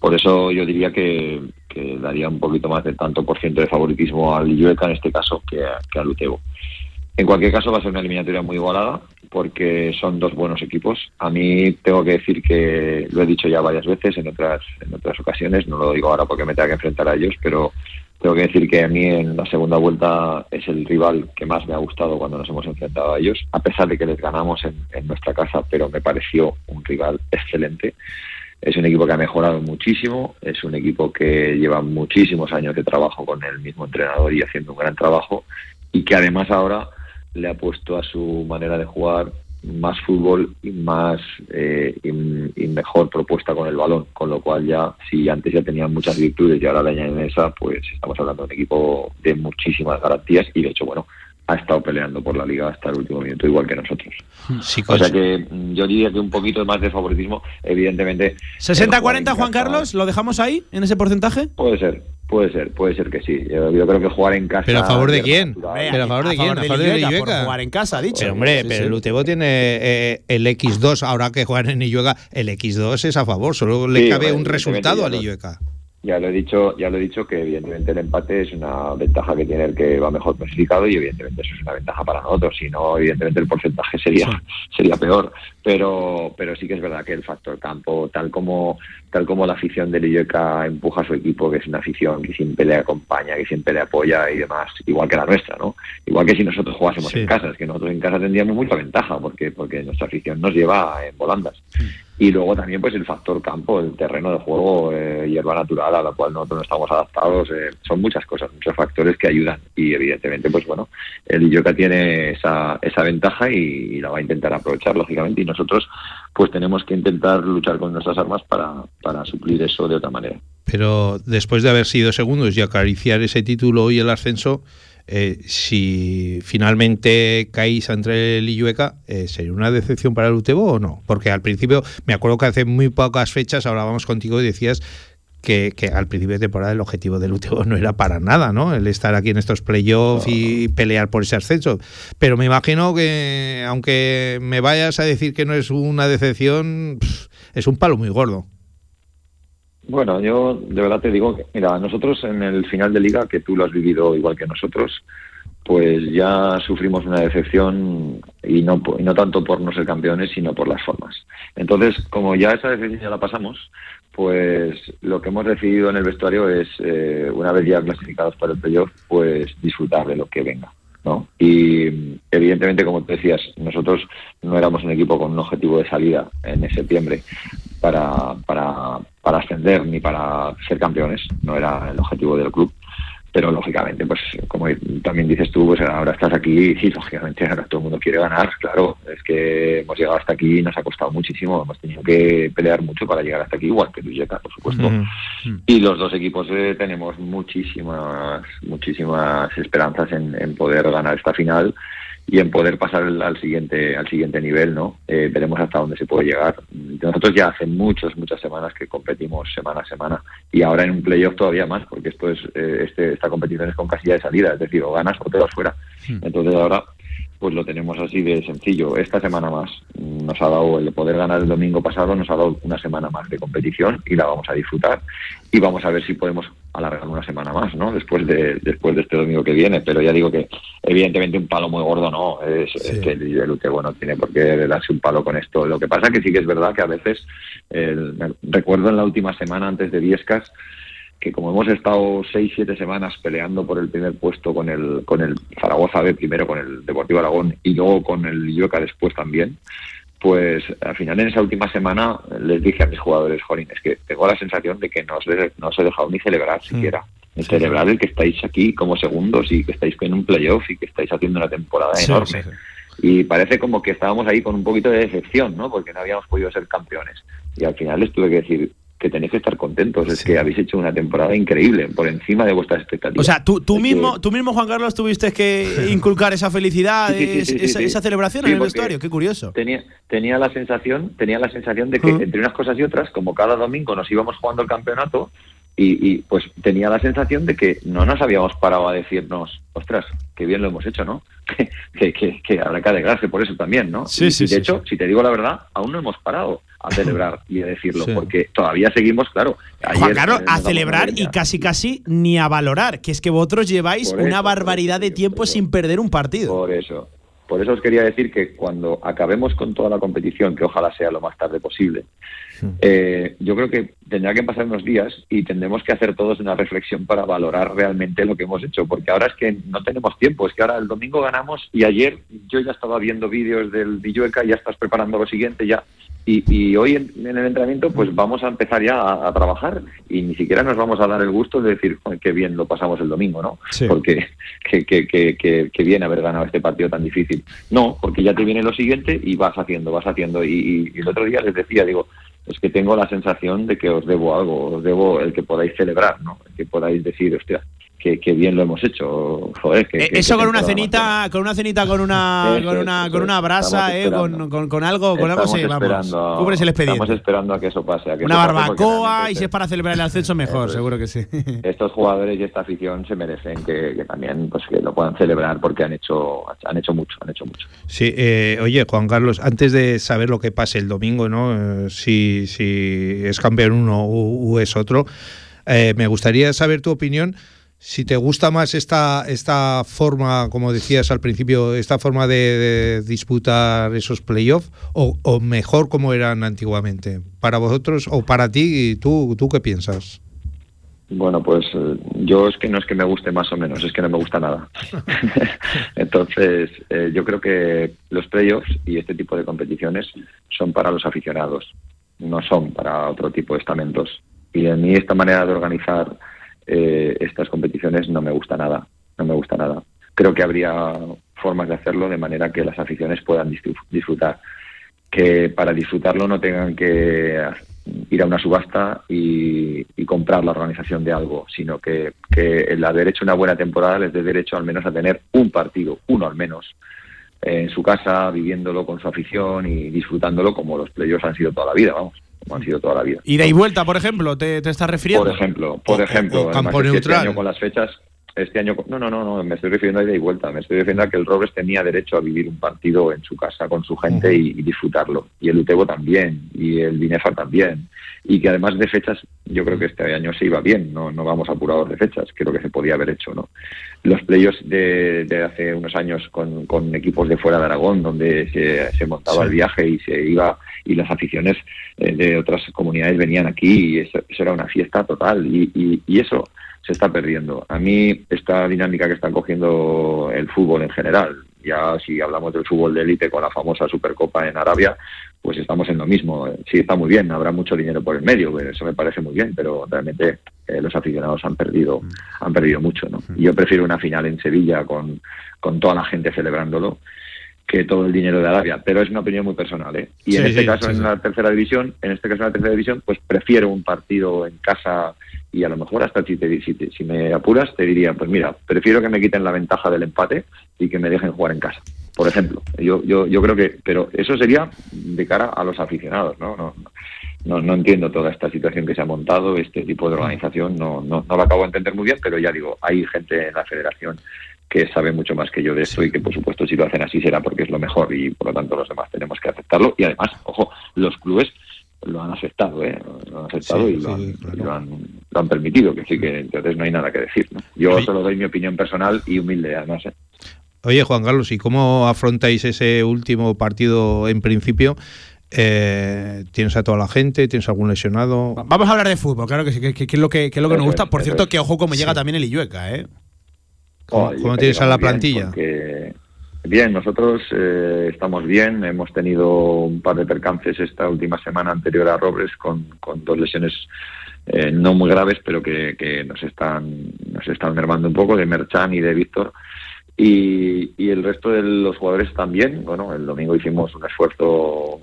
[SPEAKER 19] Por eso yo diría que, daría un poquito más de tanto por ciento de favoritismo al Illueca en este caso que, que al Utebo. En cualquier caso va a ser una eliminatoria muy igualada porque son dos buenos equipos. A mí tengo que decir que lo he dicho ya varias veces en otras en otras ocasiones, no lo digo ahora porque me tenga que enfrentar a ellos, pero tengo que decir que a mí en la segunda vuelta es el rival que más me ha gustado cuando nos hemos enfrentado a ellos, a pesar de que les ganamos en nuestra casa, pero me pareció un rival excelente. Es un equipo que ha mejorado muchísimo, es un equipo que lleva muchísimos años de trabajo con el mismo entrenador y haciendo un gran trabajo y que además ahora le ha puesto a su manera de jugar más fútbol y más eh, y, mejor propuesta con el balón, con lo cual ya si antes ya tenían muchas virtudes y ahora le añaden esa, pues estamos hablando de un equipo de muchísimas garantías y de hecho bueno ha estado peleando por la liga hasta el último minuto igual que nosotros.
[SPEAKER 18] Sí,
[SPEAKER 19] O sea que mm, yo diría que un poquito más de favoritismo, evidentemente. el jugar en
[SPEAKER 1] 60-40, Juan Carlos, ¿lo dejamos ahí, en ese porcentaje?
[SPEAKER 19] Puede ser, puede ser, puede ser que sí. Yo, yo creo que jugar en casa.
[SPEAKER 18] ¿Pero a favor de quién?
[SPEAKER 19] natural-
[SPEAKER 18] ¿Pero a favor de quién? ¿A favor
[SPEAKER 1] Illueca? por jugar en casa, ha dicho.
[SPEAKER 18] Pero hombre,
[SPEAKER 1] Sí,
[SPEAKER 18] pero
[SPEAKER 1] sí.
[SPEAKER 18] el Utebo tiene eh, el X2, ahora que juegan en Illueca, el X2 es a favor, solo le
[SPEAKER 19] Sí,
[SPEAKER 18] cabe un resultado al Illueca.
[SPEAKER 19] Ya lo he dicho, ya lo he dicho que evidentemente el empate es una ventaja que tiene el que va mejor clasificado y evidentemente eso es una ventaja para nosotros. Si no, evidentemente el porcentaje sería sería peor. Pero pero sí que es verdad que el factor campo, tal como tal como la afición del Illueca empuja a su equipo, que es una afición que siempre le acompaña, que siempre le apoya y demás, igual que la nuestra, ¿no? Igual que si nosotros jugásemos
[SPEAKER 18] Sí.
[SPEAKER 19] en casa, es que nosotros en casa tendríamos mucha ventaja porque porque nuestra afición nos lleva en volandas. Y luego también pues el factor campo, el terreno de juego, eh, hierba natural a la cual nosotros no estamos adaptados, eh, son muchas cosas, muchos factores que ayudan y evidentemente pues bueno, el Illoca tiene esa, esa ventaja y, y la va a intentar aprovechar lógicamente y nosotros pues tenemos que intentar luchar con nuestras armas para, para suplir eso de otra manera.
[SPEAKER 18] Pero después de haber sido segundos y acariciar ese título y el ascenso, eh, si finalmente caéis entre el Illueca, eh, ¿sería una decepción para el Utebo o no? Porque al principio, me acuerdo que hace muy pocas fechas hablábamos contigo y decías que, que al principio de temporada el objetivo del Utebo no era para nada, ¿no? El estar aquí en estos playoffs y pelear por ese ascenso. Pero me imagino que, aunque me vayas a decir que no es una decepción, es un palo muy gordo.
[SPEAKER 19] Bueno, yo de verdad te digo que, mira, nosotros en el final de liga, que tú lo has vivido igual que nosotros, pues ya sufrimos una decepción y no, y no tanto por no ser campeones, sino por las formas. Entonces, como ya esa decepción ya la pasamos, pues lo que hemos decidido en el vestuario es, eh, una vez ya clasificados para el playoff, pues disfrutar de lo que venga. ¿No? Y evidentemente, como te decías, nosotros no éramos un equipo con un objetivo de salida en septiembre para, para, para ascender ni para ser campeones, no era el objetivo del club pero lógicamente, pues como también dices tú, pues ahora estás aquí y sí, lógicamente ahora todo el mundo quiere ganar, claro, es que hemos llegado hasta aquí y nos ha costado muchísimo, hemos tenido que pelear mucho para llegar hasta aquí, igual que Villeta, por supuesto. Y los dos equipos eh, tenemos muchísimas, muchísimas esperanzas en, en poder ganar esta final y en poder pasar al siguiente al siguiente nivel, ¿no? Eh, veremos hasta dónde se puede llegar. Nosotros ya hace muchas muchas semanas que competimos semana a semana y ahora en un playoff todavía más, porque esto es eh, este, esta competición es con casilla de salida, es decir, o ganas o te vas fuera. Entonces ahora pues lo tenemos así de sencillo. Esta semana más nos ha dado el poder ganar el domingo pasado, nos ha dado una semana más de competición y la vamos a disfrutar y vamos a ver si podemos alargar una semana más, ¿no? Después de después de este domingo que viene, pero ya digo que evidentemente un palo muy gordo no, es, que el, el Utebo no tiene por qué darse un palo con esto. Lo que pasa que sí que es verdad que a veces recuerdo en la última semana antes de Viescas que como hemos estado seis, siete semanas peleando por el primer puesto con el, con el Zaragoza B primero, con el Deportivo Aragón y luego con el Ioca después también, pues al final en esa última semana les dije a mis jugadores, Jolín, es que tengo la sensación de que no os, no os he dejado ni celebrar siquiera. Ni celebrar el que estáis aquí como segundos y que estáis en un playoff y que estáis haciendo una temporada enorme. Y parece como que estábamos ahí con un poquito de decepción, ¿no? Porque no habíamos podido ser campeones. Y al final les tuve que decir, que tenéis que estar contentos. Es que habéis hecho una temporada increíble, por encima de vuestras expectativas.
[SPEAKER 1] O sea, tú, tú mismo, tú mismo, Juan Carlos, tuviste que inculcar esa felicidad, esa, esa, celebración en el vestuario. Qué curioso.
[SPEAKER 19] Tenía, tenía la sensación, tenía la sensación de que entre unas cosas y otras, como cada domingo nos íbamos jugando el campeonato, y, pues tenía la sensación de que no nos habíamos parado a decirnos, ostras, qué bien lo hemos hecho, ¿no? que, que, que, habrá que alegrarse por eso también, ¿no?
[SPEAKER 1] Sí, sí,
[SPEAKER 19] y de hecho, si te digo la verdad, aún no hemos parado a celebrar y a decirlo, porque todavía seguimos, claro.
[SPEAKER 1] Juan Carlos, a celebrar y casi casi ni a valorar, que es que vosotros lleváis una barbaridad de tiempo sin perder un partido.
[SPEAKER 19] Por eso. Por eso os quería decir que cuando acabemos con toda la competición, que ojalá sea lo más tarde posible, eh, yo creo que tendrá que pasar unos días y tendremos que hacer todos una reflexión para valorar realmente lo que hemos hecho, porque ahora es que no tenemos tiempo, es que ahora el domingo ganamos y ayer yo ya estaba viendo vídeos del Villueca, ya estás preparando lo siguiente, ya y, hoy en, el entrenamiento pues vamos a empezar ya a, trabajar y ni siquiera nos vamos a dar el gusto de decir qué bien lo pasamos el domingo, ¿no? Porque qué que, que, que, bien haber ganado este partido tan difícil. No, porque ya te viene lo siguiente y vas haciendo, vas haciendo. Y, y el otro día les decía, digo, es que tengo la sensación de que os debo algo, os debo el que podáis celebrar, ¿no? El que podáis decir, hostia, que, bien lo hemos hecho. Joder, que,
[SPEAKER 1] eh, Eso con una cenita, con una cenita, con una, con una, con una brasa, eh, con, con, algo, con algo se vamos. Cubres el expediente.
[SPEAKER 19] Estamos esperando a que eso pase. A que
[SPEAKER 1] una barbacoa y si es para celebrar el ascenso mejor, seguro que sí.
[SPEAKER 19] Estos jugadores y esta afición se merecen que, también pues que lo puedan celebrar porque han hecho han hecho mucho, han hecho mucho.
[SPEAKER 18] Sí, eh, oye Juan Carlos, antes de saber lo que pase el domingo, ¿no? si, si es campeón uno o es otro, me gustaría saber tu opinión si te gusta más esta, esta forma, como decías al principio, esta forma de, disputar esos playoffs o, o, mejor como eran antiguamente, para vosotros o para ti, ¿tú, tú qué piensas?
[SPEAKER 19] Bueno, pues eh, yo es que no es que me guste más o menos, es que no me gusta nada. Entonces, eh, yo creo que los playoffs y este tipo de competiciones son para los aficionados, no son para otro tipo de estamentos. Y a mí esta manera de organizar eh, estas competiciones no me gusta nada, no me gusta nada. Creo que habría formas de hacerlo de manera que las aficiones puedan disfrutar, que para disfrutarlo no tengan que ir a una subasta y, comprar la organización de algo, sino que, el haber hecho una buena temporada les dé derecho al menos a tener un partido, uno al menos, en su casa, viviéndolo con su afición y disfrutándolo como los playoffs han sido toda la vida, vamos han sido toda la vida.
[SPEAKER 1] ¿Y de vuelta, por ejemplo, te, te estás refiriendo?
[SPEAKER 19] Por ejemplo, por ejemplo,
[SPEAKER 1] campo
[SPEAKER 19] este
[SPEAKER 1] neutral.
[SPEAKER 19] Este año con las fechas, este año, no, no, no, no, me estoy refiriendo a ida y vuelta, me estoy refiriendo a que el Robles tenía derecho a vivir un partido en su casa con su gente y, disfrutarlo, y el Utebo también, y el Binefar también, y que además de fechas, yo creo que este año se iba bien, no, no vamos apurados de fechas, creo que se podía haber hecho, ¿no? Los playoffs de, de hace unos años con, con, equipos de fuera de Aragón, donde se, se montaba el viaje y se iba y las aficiones eh, de otras comunidades venían aquí y eso, era una fiesta total. Y, y, eso se está perdiendo. A mí esta dinámica que está cogiendo el fútbol en general, Ya si hablamos del fútbol de élite con la famosa Supercopa en Arabia, pues estamos en lo mismo. Sí, está muy bien, habrá mucho dinero por el medio, eso me parece muy bien, pero realmente eh, los aficionados han perdido, han perdido mucho. ¿no? Y yo prefiero una final en Sevilla con, con toda la gente celebrándolo que todo el dinero de Arabia, pero es una opinión muy personal, ¿eh? Y en este
[SPEAKER 18] sí,
[SPEAKER 19] caso
[SPEAKER 18] sí,
[SPEAKER 19] en la tercera división, en este caso en la tercera división, pues prefiero un partido en casa y a lo mejor hasta si, te- si, te- si me apuras te diría, pues mira, prefiero que me quiten la ventaja del empate y que me dejen jugar en casa, por ejemplo. Yo yo yo creo que, pero eso sería de cara a los aficionados, ¿no? No, no, no entiendo toda esta situación que se ha montado, este tipo de organización, no, no, no lo acabo de entender muy bien, pero ya digo, hay gente en la federación que sabe mucho más que yo de esto y que por supuesto si lo hacen así será porque es lo mejor y por lo tanto los demás tenemos que aceptarlo y además, ojo, los clubes lo han aceptado, ¿eh? lo han aceptado
[SPEAKER 18] Sí,
[SPEAKER 19] y, lo,
[SPEAKER 18] sí,
[SPEAKER 19] han,
[SPEAKER 18] claro.
[SPEAKER 19] y lo han, lo han permitido, que sí que entonces no hay nada que decir. ¿no? Yo solo doy mi opinión personal y humilde además. ¿eh?
[SPEAKER 18] Oye, Juan Carlos, ¿y cómo afrontáis ese último partido en principio? Eh, ¿Tienes a toda la gente? ¿Tienes algún lesionado?
[SPEAKER 1] Vamos a hablar de fútbol, claro que sí, que, que- que es lo que, que es lo que nos gusta. Por cierto, que ojo cómo llega
[SPEAKER 19] Sí.
[SPEAKER 1] también el Illueca, ¿eh?
[SPEAKER 18] ¿Cómo,
[SPEAKER 19] Oh,
[SPEAKER 18] tienes a la plantilla?
[SPEAKER 19] Porque- bien, nosotros eh, estamos bien. Hemos tenido un par de percances esta última semana anterior a Robles con, con dos lesiones eh, no muy graves, pero que, que nos están nos están mermando un poco de Merchan y de Víctor. Y, y el resto de los jugadores también. Bueno, el domingo hicimos un esfuerzo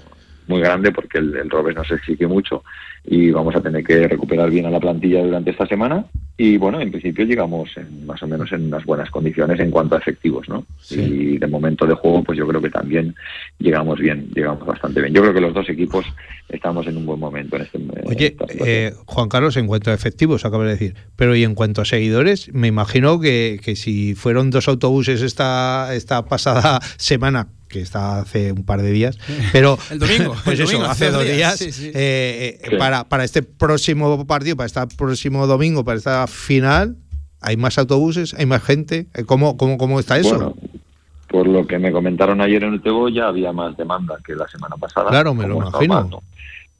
[SPEAKER 19] muy grande porque el, el Robes nos exigió mucho y vamos a tener que recuperar bien a la plantilla durante esta semana y bueno, en principio llegamos en, más o menos en unas buenas condiciones en cuanto a efectivos, ¿no? Y de momento de juego pues yo creo que también llegamos bien, llegamos bastante bien. Yo creo que los dos equipos estamos en un buen momento en este en
[SPEAKER 18] Oye, eh, Juan Carlos, en cuanto a efectivos, acabas de decir, pero y en cuanto a seguidores, me imagino que, que si fueron dos autobuses esta, esta pasada semana, que está hace un par de días, pero
[SPEAKER 1] El domingo,
[SPEAKER 18] pues
[SPEAKER 1] el
[SPEAKER 18] eso,
[SPEAKER 1] domingo,
[SPEAKER 18] hace dos días,
[SPEAKER 1] sí, sí.
[SPEAKER 18] eh, eh,
[SPEAKER 19] Sí.
[SPEAKER 18] para, para este próximo partido, para este próximo domingo, para esta final, ¿hay más autobuses? ¿Hay más gente? Eh, ¿Cómo, cómo, cómo está eso?
[SPEAKER 19] Bueno, por lo que me comentaron ayer en el Tebo, ya había más demanda que la semana pasada.
[SPEAKER 18] Claro, me lo imagino.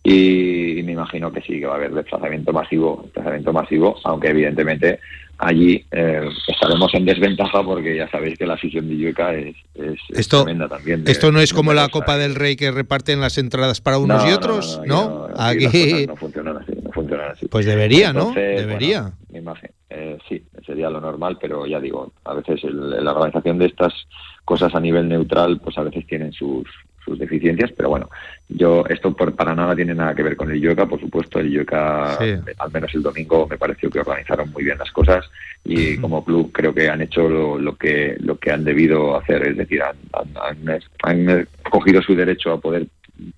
[SPEAKER 19] Y me imagino que sí, que va a haber desplazamiento masivo, desplazamiento masivo, aunque evidentemente allí eh, estaremos en desventaja porque ya sabéis que la afición de Illueca es, es, es
[SPEAKER 18] Esto,
[SPEAKER 19] tremenda también. de-
[SPEAKER 18] esto no es como la. Copa del Rey que reparten las entradas para unos
[SPEAKER 19] No,
[SPEAKER 18] y otros,
[SPEAKER 19] no,
[SPEAKER 18] ¿no?
[SPEAKER 19] no, aquí no funcionan así, no funcionan así.
[SPEAKER 18] pues debería, ¿no? Debería.
[SPEAKER 19] bueno, mi imagen, eh, sí, sería lo normal, pero ya digo, a veces el- la organización de estas cosas a nivel neutral, pues a veces tienen sus, sus deficiencias, pero bueno, yo esto por, para nada tiene nada que ver con el Yoka, por supuesto, el Yoka,
[SPEAKER 18] Sí.
[SPEAKER 19] al menos el domingo, me pareció que organizaron muy bien las cosas y como club creo que han hecho lo, lo que lo que han debido hacer, es decir, han, han- han- han cogido su derecho a poder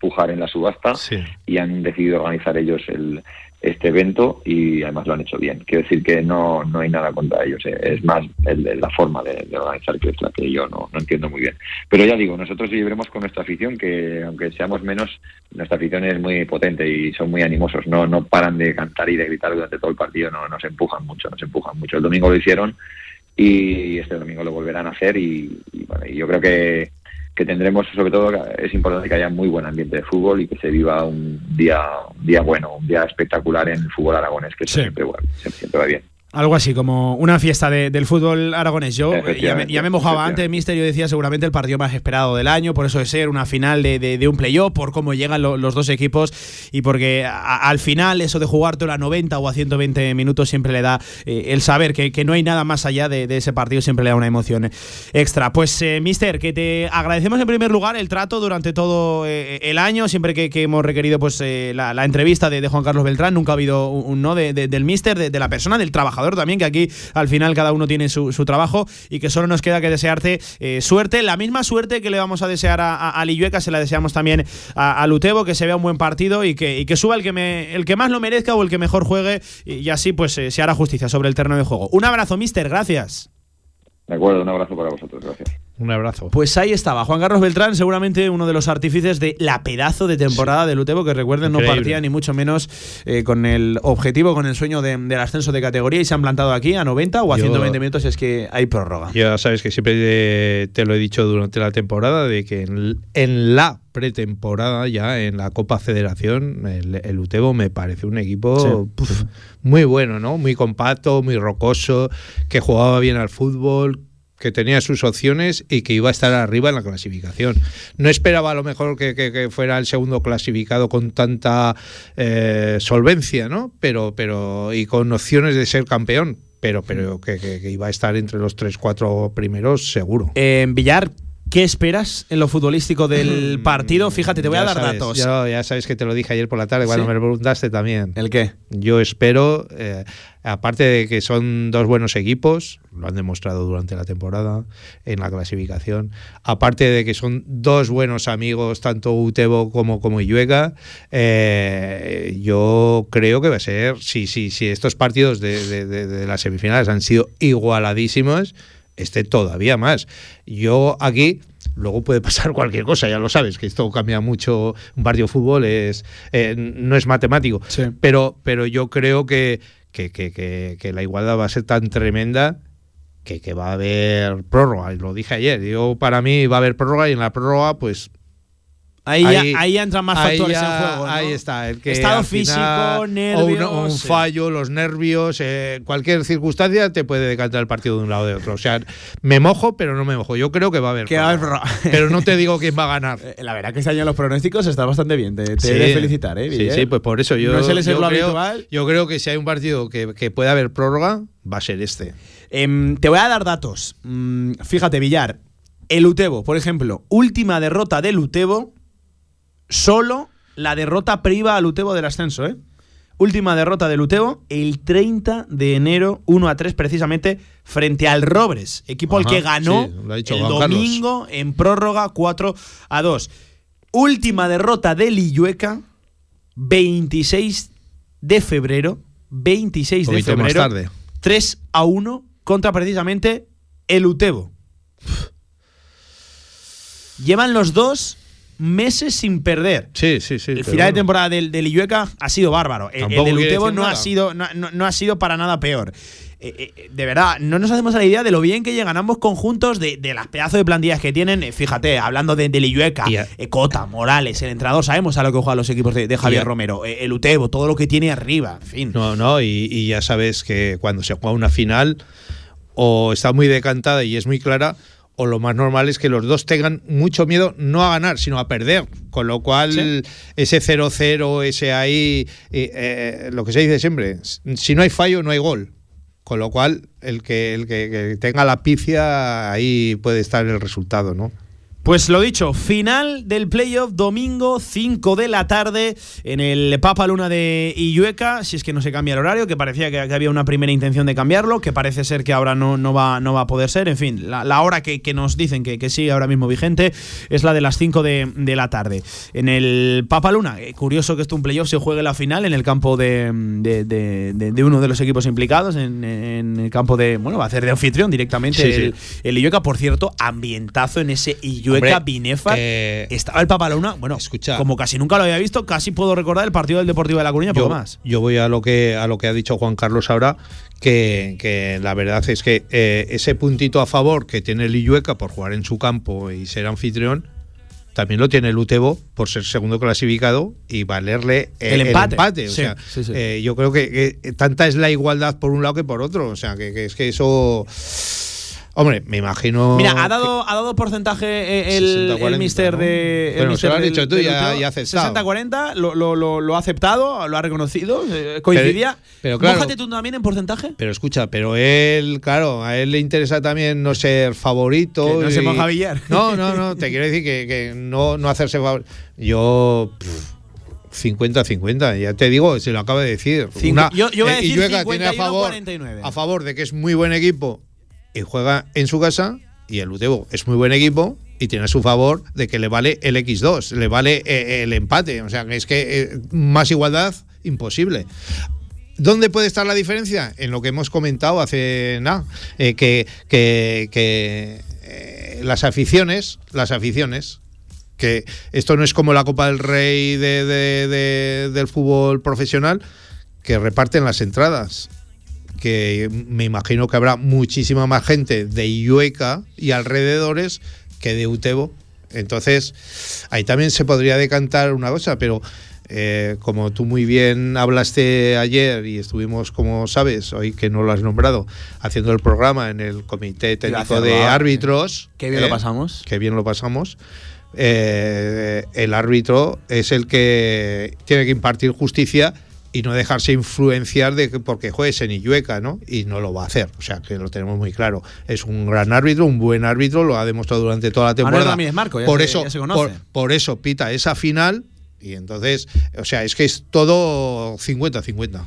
[SPEAKER 19] pujar en la subasta
[SPEAKER 18] Sí.
[SPEAKER 19] y han decidido organizar ellos el, este evento y además lo han hecho bien. Quiero decir que no, no hay nada contra ellos, eh, es más el, el- la forma de, organizar que es la que yo no, no entiendo muy bien. Pero ya digo, nosotros viviremos con nuestra afición, que aunque seamos menos, nuestra afición es muy potente y son muy animosos, no, no paran de cantar y de gritar durante todo el partido, no nos empujan mucho, nos empujan mucho. El domingo lo hicieron y este domingo lo volverán a hacer y, y yo creo que que tendremos, sobre todo, es importante que haya muy buen ambiente de fútbol y que se viva un día, un día bueno, un día espectacular en el fútbol aragonés, que eso
[SPEAKER 1] Sí.
[SPEAKER 19] siempre, bueno, siempre, siempre va bien.
[SPEAKER 1] Algo así como una fiesta de- del fútbol aragonés. Yo eh, ya me,
[SPEAKER 19] Efectivamente,
[SPEAKER 1] ya me mojaba antes. Mister. Yo decía seguramente el partido más esperado del año, por eso de ser una final de, de- de un playoff, por cómo llegan lo- los dos equipos y porque a- al final eso de jugártelo a 90 o a 120 minutos siempre le da eh, el saber que, que no hay nada más allá de, ese partido, siempre le da una emoción extra. Pues, eh, Mister, que te agradecemos en primer lugar el trato durante todo eh, el año, siempre que, que hemos requerido pues la, la entrevista de, Juan Carlos Beltrán, nunca ha habido un, un no de- de- del Mister, de la persona, del trabajador también, que aquí al final cada uno tiene su, trabajo y que solo nos queda que desearte eh, suerte, la misma suerte que le vamos a desear a, a, a se la deseamos también a, Lutebo, que se vea un buen partido y que, y que suba el que, el que más lo merezca o el que mejor juegue y, y así pues eh, se hará justicia sobre el terreno de juego. Un abrazo, Mister, gracias.
[SPEAKER 19] De acuerdo, un abrazo para vosotros, gracias.
[SPEAKER 18] Un abrazo.
[SPEAKER 1] Pues ahí estaba, Juan Carlos Beltrán, seguramente uno de los artífices de la pedazo de temporada de Lutebo, que recuerden, no partía ni mucho menos eh, con el objetivo, con el sueño de- del ascenso de categoría y se han plantado aquí a 90 o a
[SPEAKER 18] Yo-
[SPEAKER 1] 120 minutos, es que hay prórroga.
[SPEAKER 18] Ya sabes que siempre eh, te lo he dicho durante la temporada, de que en, en la pretemporada, ya en la Copa Federación, el, el Utebo me parece un equipo
[SPEAKER 1] Sí,
[SPEAKER 18] puf, muy bueno, ¿no? Muy compacto, muy rocoso, que jugaba bien al fútbol, que tenía sus opciones y que iba a estar arriba en la clasificación. No esperaba a lo mejor que, fuera el segundo clasificado con tanta eh, solvencia, ¿no? Pero, pero, y con opciones de ser campeón, pero, pero que, iba a estar entre los tres, cuatro primeros seguro.
[SPEAKER 1] Eh, Villar, ¿qué esperas en lo futbolístico del partido? Fíjate, te voy a
[SPEAKER 18] Ya
[SPEAKER 1] dar
[SPEAKER 18] sabes,
[SPEAKER 1] datos.
[SPEAKER 18] Ya, ya sabes que te lo dije ayer por la tarde cuando
[SPEAKER 1] ¿Sí?
[SPEAKER 18] me preguntaste también.
[SPEAKER 1] ¿El qué?
[SPEAKER 18] Yo espero, eh, aparte de que son dos buenos equipos, lo han demostrado durante la temporada en la clasificación, aparte de que son dos buenos amigos, tanto Utebo como, como Illueca, eh, yo creo que va a ser, si, si, si estos partidos de, de- de- de las semifinales han sido igualadísimos, este todavía más. Yo aquí luego puede pasar cualquier cosa, ya lo sabes, que esto cambia mucho. Un partido de fútbol es eh, no es matemático, pero, pero yo creo que, que, que- que- la igualdad va a ser tan tremenda que, que va a haber prórroga. Lo dije ayer. Yo para mí va a haber prórroga y en la prórroga pues
[SPEAKER 1] Ahí, ya- ahí entran más
[SPEAKER 18] ahí
[SPEAKER 1] factores
[SPEAKER 18] ya-
[SPEAKER 1] en juego. ¿no?
[SPEAKER 18] Ahí está. El que
[SPEAKER 1] Estado
[SPEAKER 18] al
[SPEAKER 1] físico,
[SPEAKER 18] final, o
[SPEAKER 1] nervios.
[SPEAKER 18] un, un
[SPEAKER 1] sí.
[SPEAKER 18] fallo, los nervios, eh, cualquier circunstancia te puede decantar el partido de un lado o de otro. O sea, me mojo, pero no me mojo. Yo creo que va a haber.
[SPEAKER 1] Que va a haber
[SPEAKER 18] prórroga. pero no te digo quién va a ganar.
[SPEAKER 1] La verdad que este año los pronósticos están bastante bien. Te, te
[SPEAKER 18] Sí.
[SPEAKER 1] he de felicitar, ¿eh?
[SPEAKER 18] Sí, sí, pues por eso yo.
[SPEAKER 1] No suele ser
[SPEAKER 18] yo creo,
[SPEAKER 1] habitual.
[SPEAKER 18] Yo creo que si hay un partido que, que puede haber prórroga, va a ser este.
[SPEAKER 1] Em, te voy a dar datos. Mm, fíjate, Villar. El Utebo, por ejemplo, última derrota del Utebo, solo la derrota priva al Utebo del ascenso, ¿eh? Última derrota del Utebo el 30 de enero, 1 a 3, precisamente, frente al Robres, equipo al que ganó
[SPEAKER 18] sí,
[SPEAKER 1] el
[SPEAKER 18] Juan Carlos.
[SPEAKER 1] domingo en prórroga 4 a 2. Última derrota del Illueca, 26 de febrero. 26 de
[SPEAKER 18] Poquito más
[SPEAKER 1] febrero.
[SPEAKER 18] tarde.
[SPEAKER 1] 3 a 1 contra precisamente el Utebo. Llevan los dos meses sin perder.
[SPEAKER 18] Sí, sí, sí.
[SPEAKER 1] El final de temporada del, del Illueca ha sido bárbaro. El, el del Utebo no ha, sido, no, no- no ha sido para nada peor. Eh, eh, de verdad, no nos hacemos a la idea de lo bien que llegan ambos conjuntos, de, de las pedazos de plantillas que tienen. Eh, Fíjate, hablando de, del Illueca, eh, Cota, Morales, el entrenador, sabemos a lo que juegan los equipos de, de Javier Romero. Eh, el Utebo, todo lo que tiene arriba, en fin.
[SPEAKER 18] No, no, y, y ya sabes que cuando se juega una final, o está muy decantada y es muy clara, o lo más normal es que los dos tengan mucho miedo no a ganar, sino a perder. Con lo cual,
[SPEAKER 1] Sí.
[SPEAKER 18] ese 0-0, ese ahí, eh, eh, lo que se dice siempre, si no hay fallo, no hay gol. Con lo cual, el que, el que, que tenga la pifia, ahí puede estar el resultado, ¿no?
[SPEAKER 1] Pues lo dicho, final del playoff domingo 5 de la tarde en el Papa Luna de Illueca, si es que no se cambia el horario, que parecía que, había una primera intención de cambiarlo, que parece ser que ahora no, no, va, no va a poder ser, en fin, la, la hora que, que nos dicen que, que sigue ahora mismo vigente es la de las 5 de, de la tarde. En el Papa Luna, eh, curioso que esto un playoff se juegue la final en el campo de, de, de- uno de los equipos implicados, en, en el campo de, bueno, va a hacer de anfitrión directamente
[SPEAKER 18] Sí, sí.
[SPEAKER 1] el, el Illueca, por cierto, ambientazo en ese Illueca
[SPEAKER 18] Hombre,
[SPEAKER 1] Binefa.
[SPEAKER 18] eh,
[SPEAKER 1] estaba el Papaluna, bueno, como casi nunca lo había visto, casi puedo recordar el partido del Deportivo de La Coruña, poco
[SPEAKER 18] yo,
[SPEAKER 1] más.
[SPEAKER 18] yo voy a lo que a lo que ha dicho Juan Carlos ahora, que, que la verdad es que eh, ese puntito a favor que tiene el Illueca por jugar en su campo y ser anfitrión, también lo tiene el Utebo por ser segundo clasificado y valerle
[SPEAKER 1] El empate.
[SPEAKER 18] O
[SPEAKER 1] Sí,
[SPEAKER 18] sea,
[SPEAKER 1] sí, sí.
[SPEAKER 18] eh, yo creo que, que tanta es la igualdad por un lado que por otro. O sea, que, que es que eso. Hombre, me imagino.
[SPEAKER 1] Mira, ha dado, ha dado porcentaje eh, el,
[SPEAKER 18] 60-40,
[SPEAKER 1] el mister de. el
[SPEAKER 18] Bueno,
[SPEAKER 1] mister
[SPEAKER 18] lo has
[SPEAKER 1] del-
[SPEAKER 18] dicho tú
[SPEAKER 1] del
[SPEAKER 18] y ha-
[SPEAKER 1] Utebo.
[SPEAKER 18] y ha aceptado.
[SPEAKER 1] 60-40, lo, lo, lo, lo ha aceptado, lo ha reconocido, eh, coincidía.
[SPEAKER 18] Pero- pero claro-
[SPEAKER 1] Mójate tú también en porcentaje.
[SPEAKER 18] Pero escucha, pero él, claro, a él le interesa también no ser favorito.
[SPEAKER 1] Que no se moja Villar.
[SPEAKER 18] No, no, no, te quiero decir que, que no, no hacerse favor. Yo. pff, 50-50, ya te digo, se lo acabo de decir.
[SPEAKER 1] Cincu-
[SPEAKER 18] Una-
[SPEAKER 1] yo- yo voy a
[SPEAKER 18] eh,
[SPEAKER 1] decir
[SPEAKER 18] Illueca tiene a favor,
[SPEAKER 1] 51-49.
[SPEAKER 18] a favor de que es muy buen equipo y juega en su casa, y el Utebo es muy buen equipo y tiene a su favor de que le vale el X2, le vale eh, el empate. O sea, es que eh, más igualdad, imposible. ¿Dónde puede estar la diferencia? En lo que hemos comentado hace nada, eh, que, que- las aficiones, las aficiones, que esto no es como la Copa del Rey de- de- de- del fútbol profesional, que reparten las entradas. Que me imagino que habrá muchísima más gente de Illueca y alrededores que de Utebo. Entonces, ahí también se podría decantar una cosa, pero eh, como tú muy bien hablaste ayer y estuvimos, como sabes, hoy que no lo has nombrado, haciendo el programa en el Comité Técnico de Árbitros.
[SPEAKER 1] Qué bien lo
[SPEAKER 18] ¿eh?
[SPEAKER 1] pasamos.
[SPEAKER 18] Qué bien lo pasamos. Eh, el árbitro es el que tiene que impartir justicia y no dejarse influenciar de que porque juegues en Illueca, ¿no? Y no lo va a hacer, o sea que lo tenemos muy claro. Es un gran árbitro, un buen árbitro, lo ha demostrado durante toda la temporada.
[SPEAKER 1] Ramírez Marco, ya
[SPEAKER 18] por
[SPEAKER 1] se-
[SPEAKER 18] eso,
[SPEAKER 1] ya se conoce.
[SPEAKER 18] por, por eso pita esa final y entonces, o sea, es que es todo 50-50.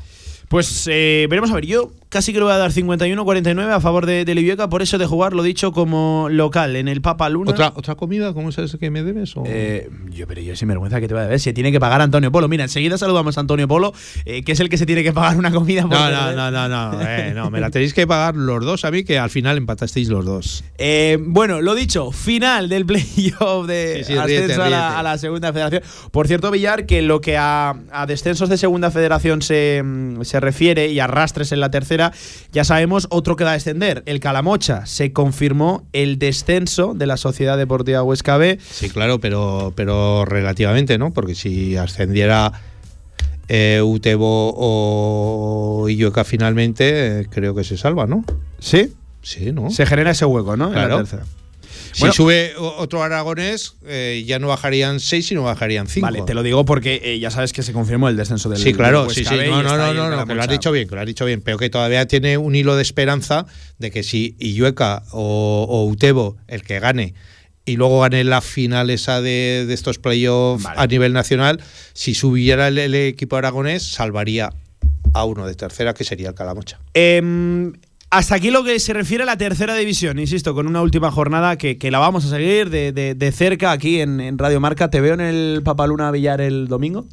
[SPEAKER 1] Pues eh, veremos a ver, yo casi que le voy a dar 51-49 a favor de, de por eso de jugar, lo dicho, como local en el Papa Luna.
[SPEAKER 18] ¿Otra, ¿Otra comida? ¿Cómo sabes que me debes? o?
[SPEAKER 1] Eh, yo, pero yo sin vergüenza que te voy a ver. Se tiene que pagar Antonio Polo. Mira, enseguida saludamos a Antonio Polo, eh, que es el que se tiene que pagar una comida. por
[SPEAKER 18] No, no, no, no, no, no, me la tenéis que pagar los dos a mí, que al final empatasteis los dos.
[SPEAKER 1] Bueno, lo dicho, final del playoff de
[SPEAKER 18] Sí, sí,
[SPEAKER 1] ascenso
[SPEAKER 18] ríete,
[SPEAKER 1] a, la,
[SPEAKER 18] ríete.
[SPEAKER 1] a la segunda federación. Por cierto, Villar, que lo que a, a descensos de segunda federación se, mm, se refiere y arrastres en la tercera, ya sabemos otro que va a descender. El Calamocha se confirmó el descenso de la Sociedad Deportiva Huesca B.
[SPEAKER 18] Sí, claro, pero, pero relativamente, ¿no? Porque si ascendiera eh, Utebo o Illueca finalmente, eh, creo que se salva, ¿no?
[SPEAKER 1] ¿Sí?
[SPEAKER 18] Sí, ¿no?
[SPEAKER 1] Se genera ese hueco, ¿no? En la
[SPEAKER 18] Claro. Si sube otro aragonés, eh, ya no bajarían seis, sino bajarían cinco.
[SPEAKER 1] Vale, te lo digo porque eh, ya sabes que se confirmó el descenso del
[SPEAKER 18] Sí, claro,
[SPEAKER 1] del
[SPEAKER 18] sí, sí. No, no, no, no, no, que lo has dicho bien, que lo has dicho bien, pero que todavía tiene un hilo de esperanza de que si Illueca o, o Utebo, el que gane, y luego gane la final esa de, de estos playoffs a nivel nacional, si subiera el, el equipo aragonés, salvaría a uno de tercera, que sería el Calamocha.
[SPEAKER 1] Em, hasta aquí lo que se refiere a la tercera división, insisto, con una última jornada que, que la vamos a seguir de, de- de cerca aquí en, en Radio Marca. ¿Te veo en el Papaluna Villar el domingo?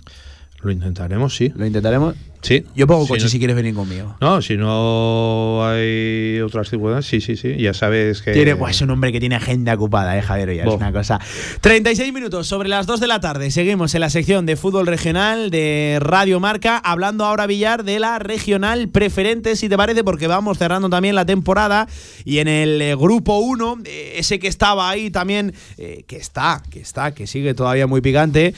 [SPEAKER 18] Lo intentaremos, sí.
[SPEAKER 1] ¿Lo intentaremos?
[SPEAKER 18] Sí.
[SPEAKER 1] Yo pongo
[SPEAKER 18] Si
[SPEAKER 1] coche
[SPEAKER 18] no-
[SPEAKER 1] si quieres venir conmigo.
[SPEAKER 18] No, si no hay otras circunstancias, sí, sí, sí. Ya sabes que.
[SPEAKER 1] Tiene, buah, es un hombre que tiene agenda ocupada, eh, Javier, ya es una cosa. 36 minutos sobre las 2 de la tarde. Seguimos en la sección de fútbol regional de Radio Marca, hablando ahora, Villar, de la regional preferente, si te parece, porque vamos cerrando también la temporada. Y en el eh, grupo 1, eh, ese que estaba ahí también, eh, que está, que está, que sigue todavía muy picante,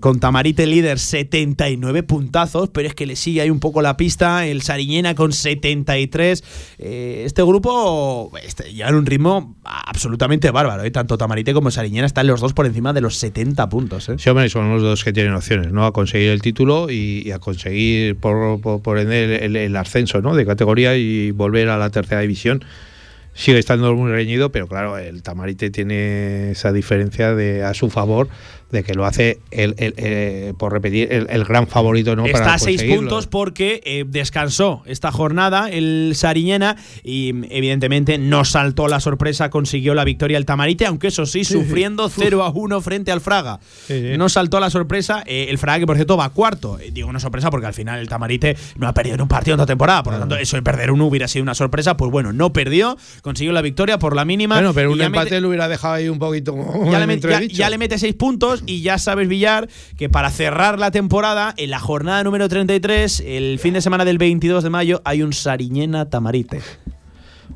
[SPEAKER 1] con Tamarite líder 79 puntazos, pero es que le sigue ahí un poco la pista, el Sariñena con 73. Eh, este grupo este, lleva en un ritmo absolutamente bárbaro, ¿eh? tanto Tamarite como Sariñena están los dos por encima de los 70 puntos. ¿eh?
[SPEAKER 18] Sí, hombre, son los dos que tienen opciones, ¿no? A conseguir el título y, a conseguir, por, por, el- el ascenso, ¿no? De categoría y volver a la tercera división. Sigue estando muy reñido, pero claro, el Tamarite tiene esa diferencia de a su favor de que lo hace, el, el- eh, por repetir, el, el gran favorito, ¿no?
[SPEAKER 1] Está
[SPEAKER 18] para
[SPEAKER 1] a seis puntos porque eh, descansó esta jornada el Sariñena y mm, evidentemente no saltó la sorpresa, consiguió la victoria el Tamarite, aunque eso sí, sufriendo 0 a 1 frente al Fraga. No saltó la sorpresa, eh, el Fraga que por cierto va cuarto. Digo una sorpresa porque al final el Tamarite no ha perdido en un partido en toda temporada, por lo tanto eso de perder uno hubiera sido una sorpresa, pues bueno, no perdió, consiguió la victoria por la mínima.
[SPEAKER 18] Bueno, pero un empate
[SPEAKER 1] mete-
[SPEAKER 18] lo hubiera dejado ahí un poquito
[SPEAKER 1] ya le,
[SPEAKER 18] en
[SPEAKER 1] met- ya-
[SPEAKER 18] entredicho.
[SPEAKER 1] ya le mete seis puntos y ya sabes, Villar, que para cerrar la temporada, en la jornada número 33, el fin de semana del 22 de mayo, hay un Sariñena Tamarite.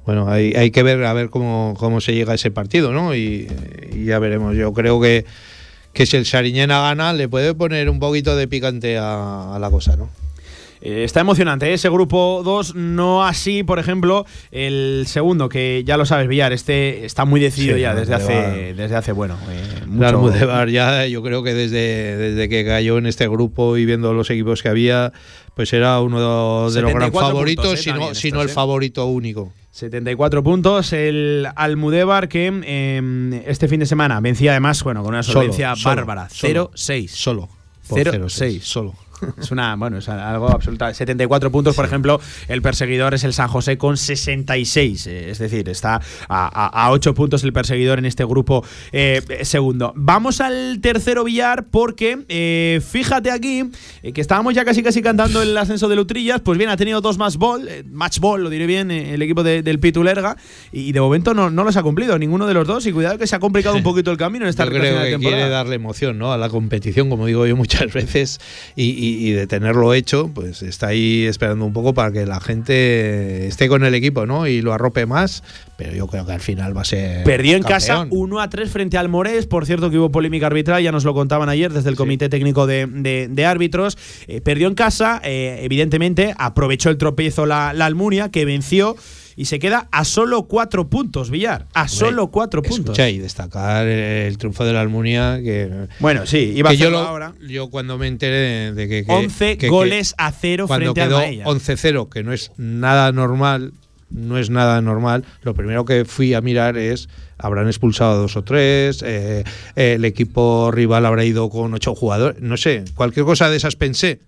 [SPEAKER 18] Bueno, hay, que ver a ver cómo, cómo se llega a ese partido, ¿no? Y, ya veremos. Yo creo que, que si el Sariñena gana, le puede poner un poquito de picante a la cosa, ¿no?
[SPEAKER 1] Eh, está emocionante ¿eh? ese grupo 2, no así, por ejemplo, el segundo, que ya lo sabes, Villar, este está muy decidido
[SPEAKER 18] Sí,
[SPEAKER 1] ya desde hace, desde hace, bueno, eh, mucho-
[SPEAKER 18] Almudévar ya, yo creo que desde, desde que cayó en este grupo y viendo los equipos que había, pues era uno de los gran
[SPEAKER 1] 74
[SPEAKER 18] favoritos,
[SPEAKER 1] puntos, eh,
[SPEAKER 18] si no,
[SPEAKER 1] también
[SPEAKER 18] si no
[SPEAKER 1] estos,
[SPEAKER 18] el
[SPEAKER 1] eh.
[SPEAKER 18] favorito único.
[SPEAKER 1] 74 puntos. El Almudévar que eh, este fin de semana vencía además, bueno, con una solvencia bárbara.
[SPEAKER 18] solo,
[SPEAKER 1] 0-6.
[SPEAKER 18] Solo. por
[SPEAKER 1] 0-6.
[SPEAKER 18] 0-6, Solo.
[SPEAKER 1] Es una, bueno, es algo absoluta. 74 puntos, por ejemplo, el perseguidor es el San José con 66. eh, Es decir, está a, 8 puntos el perseguidor en este grupo eh, segundo. Vamos al tercero billar porque eh, fíjate aquí eh, que estábamos ya casi casi cantando el ascenso de Lutrillas. Pues bien, ha tenido dos más ball, match ball, lo diré bien, el equipo de- del Pitulerga. Y de momento no, no los ha cumplido ninguno de los dos. Y cuidado que se ha complicado un poquito el camino en esta
[SPEAKER 18] Yo creo
[SPEAKER 1] de
[SPEAKER 18] que
[SPEAKER 1] temporada.
[SPEAKER 18] quiere darle emoción ¿no? a la competición, como digo yo muchas veces, y, y- y, de tenerlo hecho, pues está ahí esperando un poco para que la gente esté con el equipo, ¿no? Y lo arrope más, pero yo creo que al final va a ser.
[SPEAKER 1] Perdió en casa 1 a 3 frente al Morés, por cierto que hubo polémica arbitral, ya nos lo contaban ayer desde el Comité Técnico de, Árbitros. Eh, perdió en casa, eh, evidentemente, aprovechó el tropiezo la, la Almunia, que venció y se queda a solo cuatro puntos, Villar. A solo cuatro puntos.
[SPEAKER 18] y destacar el triunfo de la Almunia. Que,
[SPEAKER 1] bueno, sí, iba a
[SPEAKER 18] yo
[SPEAKER 1] ahora.
[SPEAKER 18] Yo cuando me enteré de, que,
[SPEAKER 1] 11 goles a cero
[SPEAKER 18] cuando
[SPEAKER 1] frente
[SPEAKER 18] quedó
[SPEAKER 1] al
[SPEAKER 18] 11-0, que no es nada normal, no es nada normal. Lo primero que fui a mirar es habrán expulsado a dos o tres, eh, el equipo rival habrá ido con ocho jugadores, no sé, cualquier cosa de esas pensé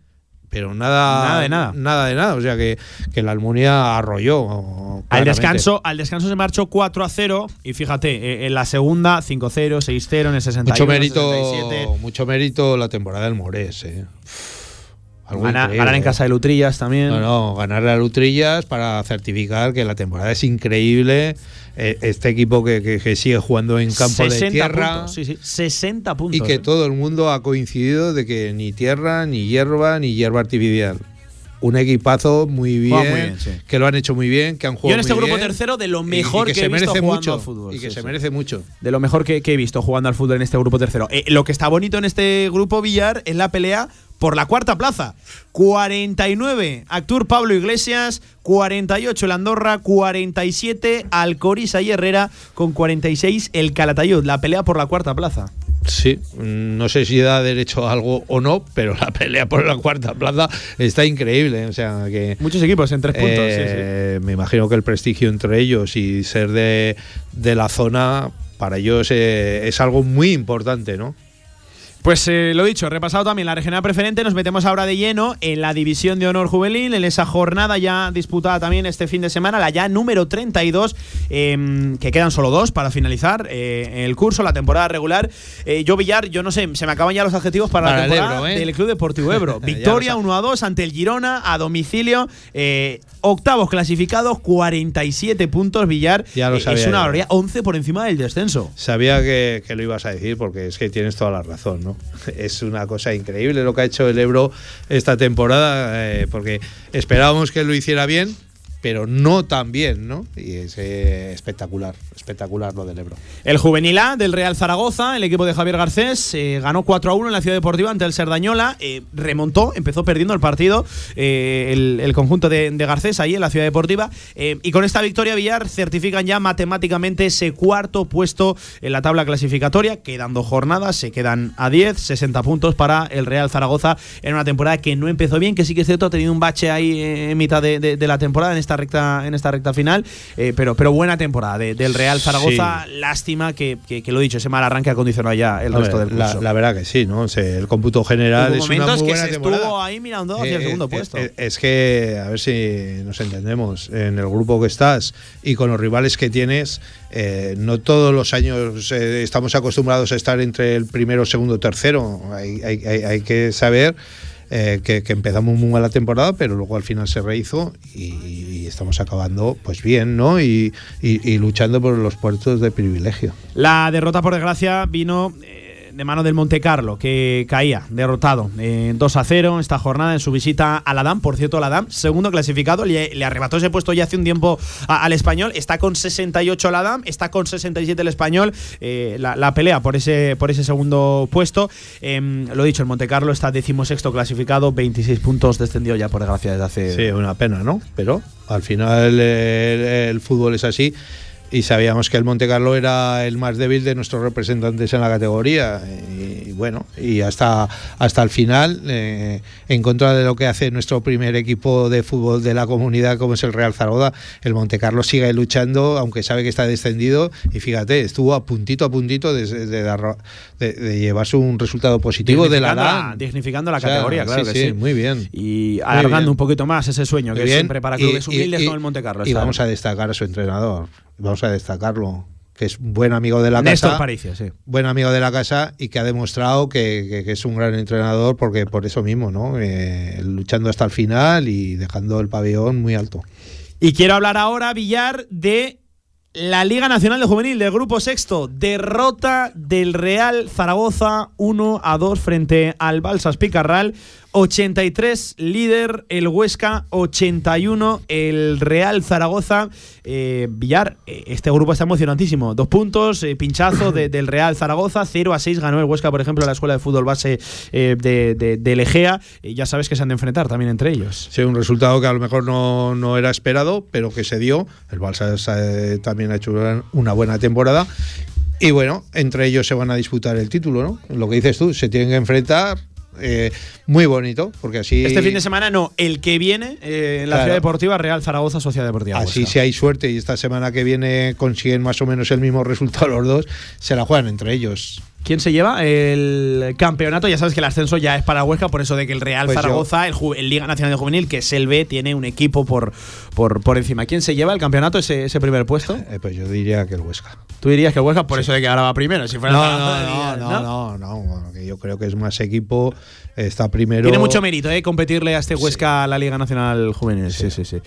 [SPEAKER 18] pero nada,
[SPEAKER 1] nada de nada.
[SPEAKER 18] Nada de nada. O sea que, que la Almunia arrolló.
[SPEAKER 1] Al descanso, al descanso se marchó 4 a 0. Y fíjate, eh, en la segunda 5-0, 6-0, en el 61.
[SPEAKER 18] Mucho mérito, mucho mérito la temporada del Morés. Eh.
[SPEAKER 1] Ganar en casa de Lutrillas también.
[SPEAKER 18] No, no, ganar a Lutrillas para certificar que la temporada es increíble. Eh, este equipo que, sigue jugando en campo de tierra.
[SPEAKER 1] sí, sí, 60 puntos.
[SPEAKER 18] Y que ¿eh? todo el mundo ha coincidido de que ni tierra, ni hierba, ni hierba artificial. Un equipazo muy bien, que lo han hecho muy bien, que han jugado.
[SPEAKER 1] Yo en este grupo tercero de lo mejor que, he visto jugando
[SPEAKER 18] mucho,
[SPEAKER 1] al fútbol.
[SPEAKER 18] Y que se merece mucho.
[SPEAKER 1] De lo mejor que, he visto jugando al fútbol en este grupo tercero. Eh, lo que está bonito en este grupo Villar es la pelea por la cuarta plaza. 49 Actur Pablo Iglesias, 48 el Andorra, 47 Alcoriza y Herrera, con 46 el Calatayud. La pelea por la cuarta plaza.
[SPEAKER 18] Sí, no sé si da derecho a algo o no, pero la pelea por la cuarta plaza está increíble. O sea que
[SPEAKER 1] muchos equipos en tres puntos.
[SPEAKER 18] Eh, me imagino que el prestigio entre ellos y ser de, la zona para ellos eh, es algo muy importante, ¿no?
[SPEAKER 1] Pues eh, lo dicho, repasado también la regional preferente, nos metemos ahora de lleno en la división de honor juvenil, en esa jornada ya disputada también este fin de semana, la ya número 32, em, que quedan solo dos para finalizar eh, el curso, la temporada regular. Eh, yo, Villar, yo no sé, se me acaban ya los adjetivos para, la temporada del Club Deportivo Ebro. Victoria 1 a 2 ante el Girona a domicilio, octavos clasificados, 47 puntos, Villar.
[SPEAKER 18] Ya lo sabía
[SPEAKER 1] es una valoría 11 por encima del descenso.
[SPEAKER 18] Sabía que, que lo ibas a decir porque es que tienes toda la razón, ¿no? Es una cosa increíble lo que ha hecho el Ebro esta temporada, eh, porque esperábamos que lo hiciera bien, pero no tan bien, ¿no? Y es eh, espectacular, espectacular lo del Ebro.
[SPEAKER 1] El juvenil A del Real Zaragoza, el equipo de Javier Garcés, eh, ganó 4 a 1 en la Ciudad Deportiva ante el Serdañola, eh, remontó, empezó perdiendo el partido el, conjunto de, Garcés ahí en la Ciudad Deportiva, y con esta victoria Villar certifican ya matemáticamente ese cuarto puesto en la tabla clasificatoria, quedando jornadas, se quedan a 10, 60 puntos para el Real Zaragoza en una temporada que no empezó bien, que sí que es cierto, ha tenido un bache ahí en mitad de, de la temporada en esta recta, en esta recta final. Eh, pero, pero buena temporada del Real Zaragoza. Lástima que, que, lo dicho, ese mal arranque ha condicionado ya el resto del
[SPEAKER 18] curso. La, verdad que sí, ¿no? el cómputo general es una muy buena que se
[SPEAKER 1] estuvo ahí mirando hacia el eh, segundo
[SPEAKER 18] eh,
[SPEAKER 1] puesto.
[SPEAKER 18] es que, a ver si nos entendemos, en el grupo que estás y con los rivales que tienes, no todos los años estamos acostumbrados a estar entre el primero, segundo, tercero. Hay, hay, hay que saber eh, que, empezamos muy mal la temporada, pero luego al final se rehizo y, estamos acabando pues bien, ¿no? Y, luchando por los puertos de privilegio.
[SPEAKER 1] La derrota, por desgracia, vino de mano del Monte Carlo, que caía derrotado en 2 a 0 esta jornada en su visita al Adam. Por cierto, el Adam, segundo clasificado, le, arrebató ese puesto ya hace un tiempo al español. Está con 68 el Adam, está con 67 el español. Eh, la, pelea por ese, por ese segundo puesto. Em, lo dicho, el Monte Carlo está decimosexto clasificado, 26 puntos descendió ya por desgracia desde hace.
[SPEAKER 18] Sí, una pena, ¿no? Pero al final el fútbol es así y sabíamos que el Monte Carlo era el más débil de nuestros representantes en la categoría. Y bueno y hasta hasta el final eh, en contra de lo que hace nuestro primer equipo de fútbol de la comunidad como es el Real Zaragoza el Monte Carlo sigue luchando aunque sabe que está descendido y fíjate estuvo a puntito a puntito de, de, llevarse un resultado positivo de la
[SPEAKER 1] dignificando la categoría claro que sí,
[SPEAKER 18] muy bien.
[SPEAKER 1] Y alargando un poquito más ese sueño que siempre para clubes humildes y, el Monte Carlo
[SPEAKER 18] y vamos a destacar a su entrenador vamos a destacarlo, que es buen amigo de la casa.
[SPEAKER 1] sí.
[SPEAKER 18] Buen amigo de la casa y que ha demostrado que, es un gran entrenador porque por eso mismo, ¿no? Eh, luchando hasta el final y dejando el pabellón muy alto.
[SPEAKER 1] Y quiero hablar ahora, Villar, de La Liga Nacional de Juvenil del Grupo Sexto, derrota del Real Zaragoza 1 a 2 frente al Balsas Picarral. 83 líder el Huesca, 81 el Real Zaragoza. Eh, Villar, eh, este grupo está emocionantísimo. Dos puntos, eh, pinchazo de- del Real Zaragoza, 0 a 6 ganó el Huesca, por ejemplo, la Escuela de Fútbol Base de, de, del Egea. Y ya sabes que se han de enfrentar también entre ellos.
[SPEAKER 18] Sí, un resultado que a lo mejor no, no era esperado, pero que se dio. El Balsa también ha hecho una buena temporada. Y bueno, entre ellos se van a disputar el título, ¿no? Lo que dices tú, se tienen que enfrentar. Eh, muy bonito, porque así.
[SPEAKER 1] Este fin de semana no, el que viene eh, en la
[SPEAKER 18] Claro.
[SPEAKER 1] Ciudad Deportiva Real Zaragoza Sociedad Deportiva.
[SPEAKER 18] Así
[SPEAKER 1] Huesca.
[SPEAKER 18] si hay suerte y esta semana que viene consiguen más o menos el mismo resultado los dos, se la juegan entre ellos.
[SPEAKER 1] ¿Quién se lleva el campeonato? Ya sabes que el ascenso ya es para Huesca, por eso de que el Real
[SPEAKER 18] Pues.
[SPEAKER 1] Zaragoza, el Liga Nacional de Juvenil, que es el B, tiene un equipo por, por, por encima. ¿Quién se lleva el campeonato, ese, ese primer puesto?
[SPEAKER 18] Eh, pues yo diría que el Huesca.
[SPEAKER 1] Tú dirías que Huesca, por eso de que ahora va primero. Si fuera
[SPEAKER 18] No, no, no, no, yo creo que es más equipo, está primero.
[SPEAKER 1] Tiene mucho mérito, ¿eh? Competirle a este Huesca a la Liga Nacional Juvenil. Sí, sí, sí.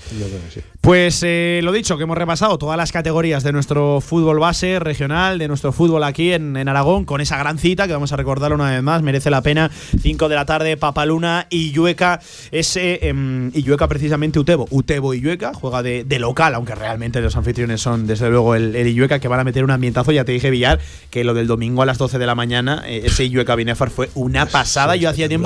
[SPEAKER 1] Pues eh, lo dicho, que hemos repasado todas las categorías de nuestro fútbol base regional, de nuestro fútbol aquí en, en Aragón, con esa gran cita que vamos a recordarlo una vez más, merece la pena. 5 de la tarde, Papaluna y Llueca, ese em, Illueca precisamente Utebo. Utebo y Llueca juega de, de local, aunque realmente los anfitriones son desde luego el, el Illueca que van a meter un ambientazo. Ya te dije, Villar, que lo del domingo a las 12 de la mañana, eh, ese Illueca Binefar fue una pasada. Yo hacía tiempo,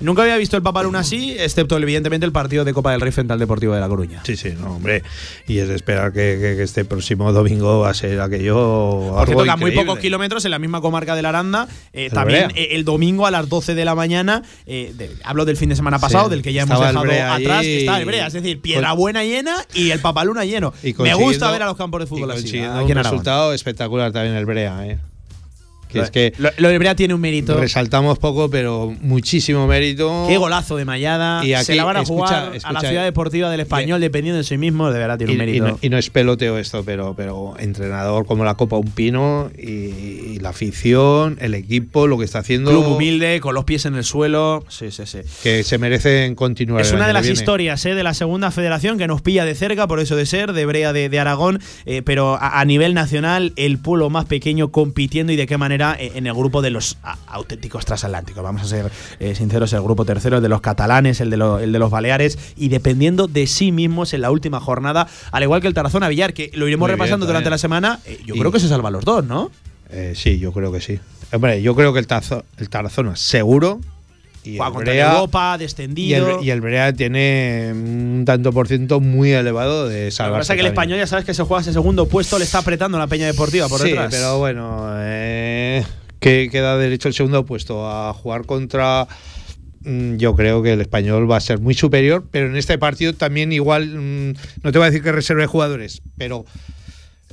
[SPEAKER 1] nunca había visto el Papaluna así, excepto evidentemente el partido de Copa del Rey frente al Deportivo de La Coruña.
[SPEAKER 18] Sí, sí, no, hombre. Y es de esperar que, que- que este próximo domingo va a ser aquello.
[SPEAKER 1] Por
[SPEAKER 18] algo
[SPEAKER 1] cierto, muy pocos kilómetros en la misma comarca de la Aranda, eh, también
[SPEAKER 18] Brea.
[SPEAKER 1] eh, el domingo a las 12 de la mañana, eh, de- hablo del fin de semana pasado,
[SPEAKER 18] Sí,
[SPEAKER 1] del que ya hemos dejado atrás,
[SPEAKER 18] allí
[SPEAKER 1] está el Brea, es decir, Piedrabuena llena y el Papaluna lleno.
[SPEAKER 18] Y
[SPEAKER 1] Me gusta ver a los campos de
[SPEAKER 18] y
[SPEAKER 1] fútbol así, aquí
[SPEAKER 18] un
[SPEAKER 1] en
[SPEAKER 18] resultado espectacular también el Brea, ¿eh? Que
[SPEAKER 1] Lo-
[SPEAKER 18] es que
[SPEAKER 1] Lo, lo del Brea tiene un mérito.
[SPEAKER 18] resaltamos poco, pero muchísimo mérito.
[SPEAKER 1] Qué golazo de Mallada.
[SPEAKER 18] Y aquí,
[SPEAKER 1] se la van a
[SPEAKER 18] escucha,
[SPEAKER 1] jugar a la ciudad deportiva del español, dependiendo de sí mismo, de verdad tiene
[SPEAKER 18] Y,
[SPEAKER 1] un
[SPEAKER 18] y
[SPEAKER 1] mérito.
[SPEAKER 18] no, y no es peloteo esto, pero, pero entrenador como la Copa Un Pino y, y la afición, el equipo, lo que está haciendo.
[SPEAKER 1] Club humilde, con los pies en el suelo. Sí, sí, sí.
[SPEAKER 18] Que se merecen continuar.
[SPEAKER 1] Es una de las
[SPEAKER 18] viene.
[SPEAKER 1] historias ¿eh? de la segunda federación que nos pilla de cerca, por eso de ser, de Brea de, de Aragón, eh, pero a, a nivel nacional, el pueblo más pequeño compitiendo y de qué manera eh, en el grupo de los auténticos transatlánticos. Vamos a ser eh, sinceros, el grupo tercero, el de los catalanes, el de, lo- el de los baleares, y dependiendo de sí mismos en la última jornada, al igual que el Tarazona Villar, que lo iremos
[SPEAKER 18] Muy bien,
[SPEAKER 1] repasando durante la semana, eh, yo
[SPEAKER 18] Y-
[SPEAKER 1] creo que se salvan los dos, ¿no?
[SPEAKER 18] Eh, sí, yo creo que sí. Hombre, yo creo que el, Tazo- el Tarazona seguro. Y
[SPEAKER 1] Juega
[SPEAKER 18] el
[SPEAKER 1] contra
[SPEAKER 18] Brea-
[SPEAKER 1] Europa,
[SPEAKER 18] y el,
[SPEAKER 1] descendido.
[SPEAKER 18] y el Brea tiene un tanto por ciento muy elevado de
[SPEAKER 1] Lo que
[SPEAKER 18] salvarse.
[SPEAKER 1] pasa es que el español, ya sabes que se juega ese segundo puesto, le está apretando la peña deportiva por
[SPEAKER 18] sí,
[SPEAKER 1] detrás.
[SPEAKER 18] pero bueno, eh, que queda derecho el segundo puesto a jugar contra. mm, Yo creo que el español va a ser muy superior, pero en este partido también igual, mm, no te voy a decir que reserve jugadores, pero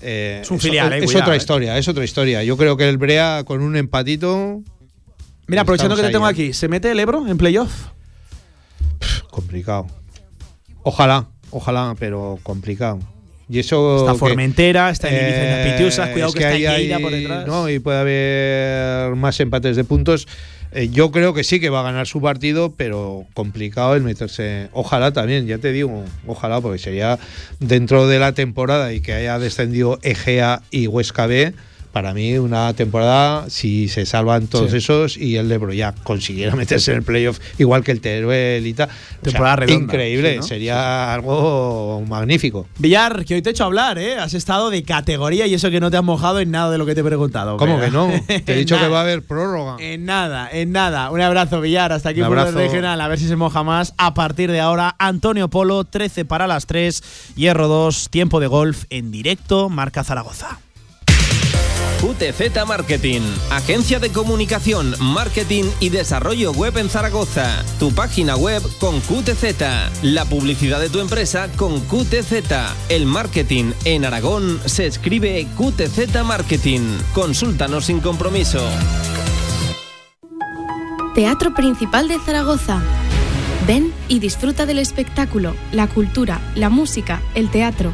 [SPEAKER 18] eh,
[SPEAKER 1] Es un filial, eh,
[SPEAKER 18] es
[SPEAKER 1] cuidado,
[SPEAKER 18] otra
[SPEAKER 1] eh.
[SPEAKER 18] historia, es otra historia. Yo creo que el Brea con un empatito
[SPEAKER 1] Mira, aprovechando que te tengo
[SPEAKER 18] ahí,
[SPEAKER 1] aquí, ¿se mete el Ebro en playoff?
[SPEAKER 18] complicado. Ojalá, ojalá, pero complicado. Y eso
[SPEAKER 1] Está
[SPEAKER 18] que-
[SPEAKER 1] Formentera, está en Ibiza y las
[SPEAKER 18] Eh,
[SPEAKER 1] Pitiusas, cuidado
[SPEAKER 18] es
[SPEAKER 1] que, está
[SPEAKER 18] hay-
[SPEAKER 1] Lleida por detrás.
[SPEAKER 18] No, y puede haber más empates de puntos. Eh, yo creo que sí que va a ganar su partido, pero complicado el meterse. Ojalá también, ya te digo, ojalá, porque sería dentro de la temporada y que haya descendido Egea y Huesca B. Para mí, una temporada, si se salvan todos
[SPEAKER 1] Sí.
[SPEAKER 18] esos y el Ebro ya consiguiera meterse en el playoff, igual que el Teruel y tal. o sea,
[SPEAKER 1] Temporada redonda,
[SPEAKER 18] Increíble,
[SPEAKER 1] sí, ¿no?
[SPEAKER 18] sería algo magnífico.
[SPEAKER 1] Villar, que hoy te he hecho hablar, ¿eh? Has estado de categoría y eso que no te has mojado en nada de lo que te he preguntado.
[SPEAKER 18] ¿Cómo que no? Te he dicho que va a haber prórroga.
[SPEAKER 1] En nada, en nada. Un abrazo, Villar. Hasta aquí
[SPEAKER 18] Un
[SPEAKER 1] Fútbol
[SPEAKER 18] abrazo.
[SPEAKER 1] Regional. A ver si se moja más. A partir de ahora, Antonio Polo, 13 para las 3, Hierro 2, tiempo de golf en directo, Marca Zaragoza.
[SPEAKER 3] QTZ Marketing, agencia de comunicación, marketing y desarrollo web en Zaragoza. Tu página web con QTZ, la publicidad de tu empresa con QTZ. El marketing en Aragón se escribe QTZ Marketing. Consúltanos sin compromiso.
[SPEAKER 20] Teatro Principal de Zaragoza. Ven y disfruta del espectáculo, la cultura, la música, el teatro.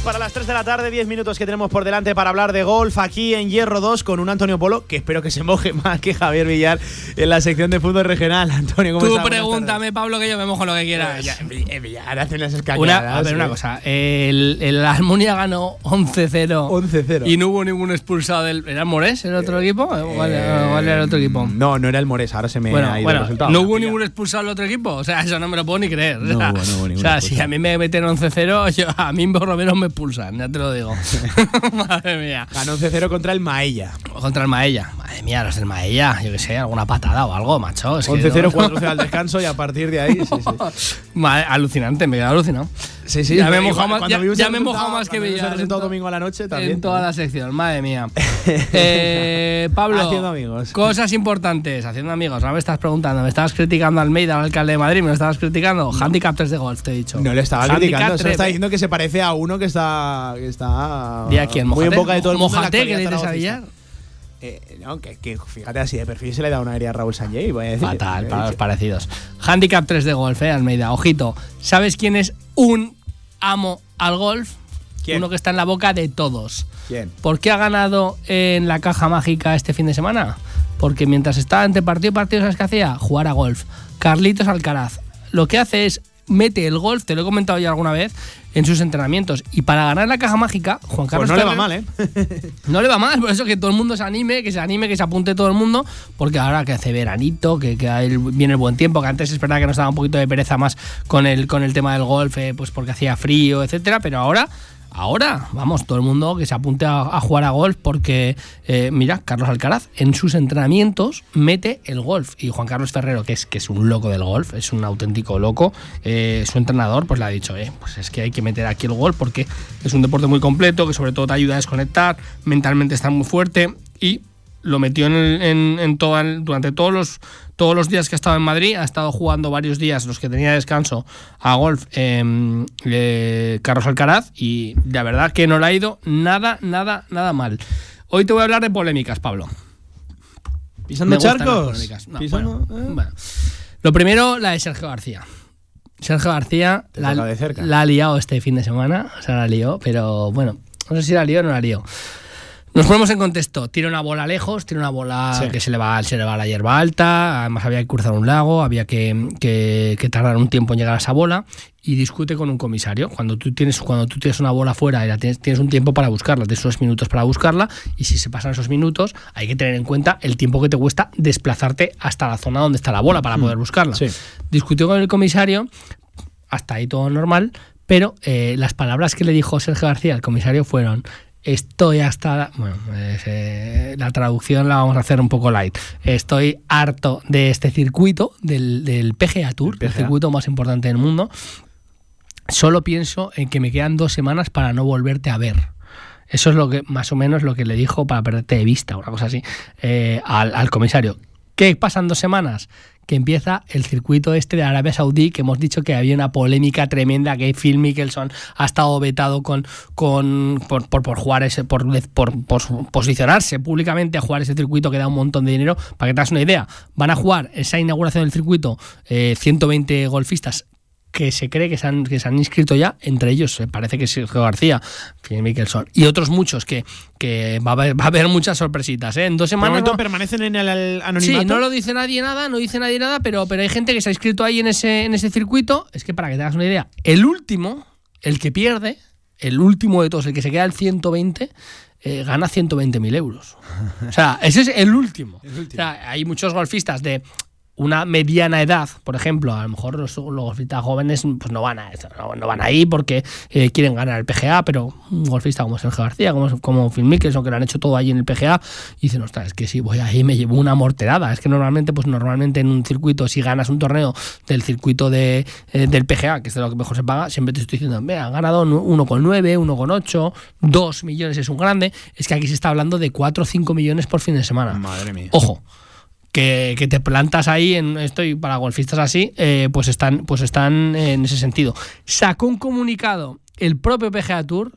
[SPEAKER 1] Minutos para las 3 de la tarde, 10 minutos que tenemos por delante para hablar de golf aquí en Hierro 2 con un Antonio Polo que espero que se moje más que Javier Villar en la sección de fútbol regional. Antonio, ¿cómo
[SPEAKER 21] Tú pregúntame, Pablo, que yo me mojo lo que quieras.
[SPEAKER 1] Eh, Villar hace unas
[SPEAKER 21] Una, a ver, una
[SPEAKER 1] eh.
[SPEAKER 21] cosa. El, el Almunia ganó 11-0.
[SPEAKER 1] 11-0.
[SPEAKER 21] Y no hubo ningún expulsado del. ¿Era el Morés el otro equipo? ¿O ¿Cuál, era el otro equipo?
[SPEAKER 1] No, no era el Mores, ahora se me
[SPEAKER 21] Bueno,
[SPEAKER 1] ha ido
[SPEAKER 21] bueno,
[SPEAKER 1] el resultado.
[SPEAKER 21] no hubo ningún expulsado del otro equipo. O sea, eso no me lo puedo ni creer. O
[SPEAKER 1] No
[SPEAKER 21] sea,
[SPEAKER 1] hubo, no hubo ningún
[SPEAKER 21] o sea, si a mí me meten 11-0, yo- a mí por lo menos me expulsan, ya te lo digo. Madre mía.
[SPEAKER 1] Ganó 11-0 contra el Maella.
[SPEAKER 21] Contra el Maella. Madre mía, los del Maella. Yo qué sé, alguna patada o algo, macho. Es que
[SPEAKER 1] 11-0,
[SPEAKER 21] no-
[SPEAKER 1] 4-0 al descanso y a partir de ahí, sí, sí.
[SPEAKER 21] Madre, alucinante, me he quedado alucinado.
[SPEAKER 1] Sí, sí,
[SPEAKER 21] ya me he mojado más, ya, me he mojado más que Villar.
[SPEAKER 1] resultado
[SPEAKER 21] en to-
[SPEAKER 1] domingo a la noche también.
[SPEAKER 21] En toda la sección, madre mía. Eh, Pablo,
[SPEAKER 1] Haciendo amigos.
[SPEAKER 21] cosas importantes, haciendo amigos. Ahora me estás preguntando, me estabas criticando a Almeida, al alcalde de Madrid, me lo estabas criticando. Handicap 3 de golf, te he dicho.
[SPEAKER 1] No le estaba
[SPEAKER 21] Handicap
[SPEAKER 1] criticando,
[SPEAKER 21] 3,
[SPEAKER 1] está diciendo que se parece a uno que está, que está
[SPEAKER 21] ¿Y a quién?
[SPEAKER 1] muy en boca de todo el mundo.
[SPEAKER 21] ¿Mojate, que le dices a. Villar?
[SPEAKER 1] Eh, no, que, que fíjate así de perfil se le da una aérea a Raúl Sanjay, voy a decir.
[SPEAKER 21] Fatal,
[SPEAKER 1] Eh,
[SPEAKER 21] para los parecidos. Handicap 3 de golf, eh, Almeida. Ojito, ¿sabes quién es un amo al golf?
[SPEAKER 1] ¿Quién?
[SPEAKER 21] Uno que está en la boca de todos.
[SPEAKER 1] ¿Quién?
[SPEAKER 21] ¿Por qué ha ganado en la caja mágica este fin de semana? Porque mientras estaba entre partido y partido, ¿sabes qué hacía? Jugar a golf. Carlitos Alcaraz. Lo que hace es mete el golf, te lo he comentado ya alguna vez, en sus entrenamientos. Y para ganar la caja mágica, Juan
[SPEAKER 1] Pues
[SPEAKER 21] Carlos
[SPEAKER 1] no le va mal, ¿eh?
[SPEAKER 21] no le va mal, por eso que todo el mundo se anime, que se anime, que se apunte todo el mundo, porque ahora que hace veranito, que, viene el buen tiempo, que antes es verdad que nos daba un poquito de pereza más con el, con el tema del golf, eh, pues porque hacía frío, etcétera, pero ahora, ahora, vamos, todo el mundo que se apunte a, jugar a golf, porque eh, mira, Carlos Alcaraz en sus entrenamientos mete el golf. Y Juan Carlos Ferrero, que es, que es un loco del golf, es un auténtico loco, eh, su entrenador pues le ha dicho, eh, pues es que hay que meter aquí el golf porque es un deporte muy completo, que sobre todo te ayuda a desconectar, mentalmente está muy fuerte y lo metió en, en, durante todos los, todos los días que ha estado en Madrid, ha estado jugando varios días, los que tenía descanso, a golf eh, eh, Carlos Alcaraz y la verdad que no le ha ido nada, nada, nada mal. Hoy te voy a hablar de polémicas, Pablo.
[SPEAKER 1] Pisando charcos.
[SPEAKER 21] polémicas. No,
[SPEAKER 1] Pisando-
[SPEAKER 21] bueno, bueno. Lo primero, la de Sergio García. Sergio García la, la ha liado este fin de semana, o sea, la lió, pero bueno, no sé si la lió o no la lió. Nos ponemos en contexto. Tira una bola lejos, tira una bola
[SPEAKER 1] Sí.
[SPEAKER 21] que se le, va, se le va a la hierba alta. Además, había que cruzar un lago, había que, que- que tardar un tiempo en llegar a esa bola. Y discute con un comisario. Cuando tú tienes, cuando tú tienes una bola fuera y la tienes, tienes un tiempo para buscarla, tienes unos minutos para buscarla. Y si se pasan esos minutos, hay que tener en cuenta el tiempo que te cuesta desplazarte hasta la zona donde está la bola para poder buscarla.
[SPEAKER 1] Sí.
[SPEAKER 21] Discutió con el comisario, hasta ahí todo normal, pero eh, las palabras que le dijo Sergio García al comisario fueron estoy hasta bueno eh, la traducción la vamos a hacer un poco light estoy harto de este circuito del, del PGA Tour el,
[SPEAKER 1] PGA.
[SPEAKER 21] circuito más importante del mundo solo pienso en que me quedan dos semanas para no volverte a ver eso es lo que más o menos lo que le dijo para perderte de vista una cosa así eh, al, al comisario ¿qué pasan dos semanas? Que empieza el circuito este de Arabia Saudí, que hemos dicho que había una polémica tremenda, que Phil Mickelson ha estado vetado con, con, por, por, jugar ese, por, por, por posicionarse públicamente a jugar ese circuito que da un montón de dinero. Para que te hagas una idea, van a jugar esa inauguración del circuito eh, 120 golfistas que se cree que se han, que se han inscrito ya, entre ellos eh, parece que Sergio García, Phil Mickelson y otros muchos que, que va, a haber, va a haber muchas sorpresitas. ¿eh? En dos
[SPEAKER 1] De
[SPEAKER 21] semanas.
[SPEAKER 1] momento
[SPEAKER 21] va-
[SPEAKER 1] permanecen en el anonimato.
[SPEAKER 21] Sí, no lo dice nadie nada, no dice nadie nada, pero, pero hay gente que se ha inscrito ahí en ese, en ese circuito. Es que para que te hagas una idea, el último, el que pierde, el último de todos, el que se queda al 120, eh, gana 120.000 euros. O sea, ese es el último. O sea, hay muchos golfistas de una mediana edad, por ejemplo, a lo mejor los, los golfistas jóvenes pues no van a no, no van ahí porque eh, quieren ganar el PGA, pero un golfista como Sergio García, como, como Phil Mickelson, que lo han hecho todo ahí en el PGA, y dicen, ostras, es que si voy ahí me llevo una morterada. Es que normalmente, pues normalmente en un circuito, si ganas un torneo del circuito de, eh, del PGA, que es de lo que mejor se paga, siempre te estoy diciendo, mira, han ganado 1,9, 1,8, 2 millones es un grande. Es que aquí se está hablando de 4 o 5 millones por fin de semana.
[SPEAKER 1] Madre mía.
[SPEAKER 21] Ojo, que, que te plantas ahí en esto y para golfistas así, eh, pues están, pues están en ese sentido. Sacó un comunicado el propio PGA Tour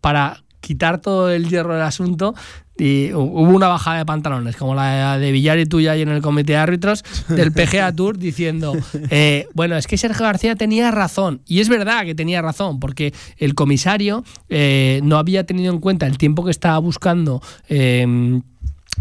[SPEAKER 21] para quitar todo el hierro del asunto y hu- hubo una bajada de pantalones, como la de Villar y tuya ahí en el comité de árbitros del PGA Tour diciendo, eh, bueno, es que Sergio García tenía razón, y es verdad que tenía razón, porque el comisario eh, no había tenido en cuenta el tiempo que estaba buscando. eh,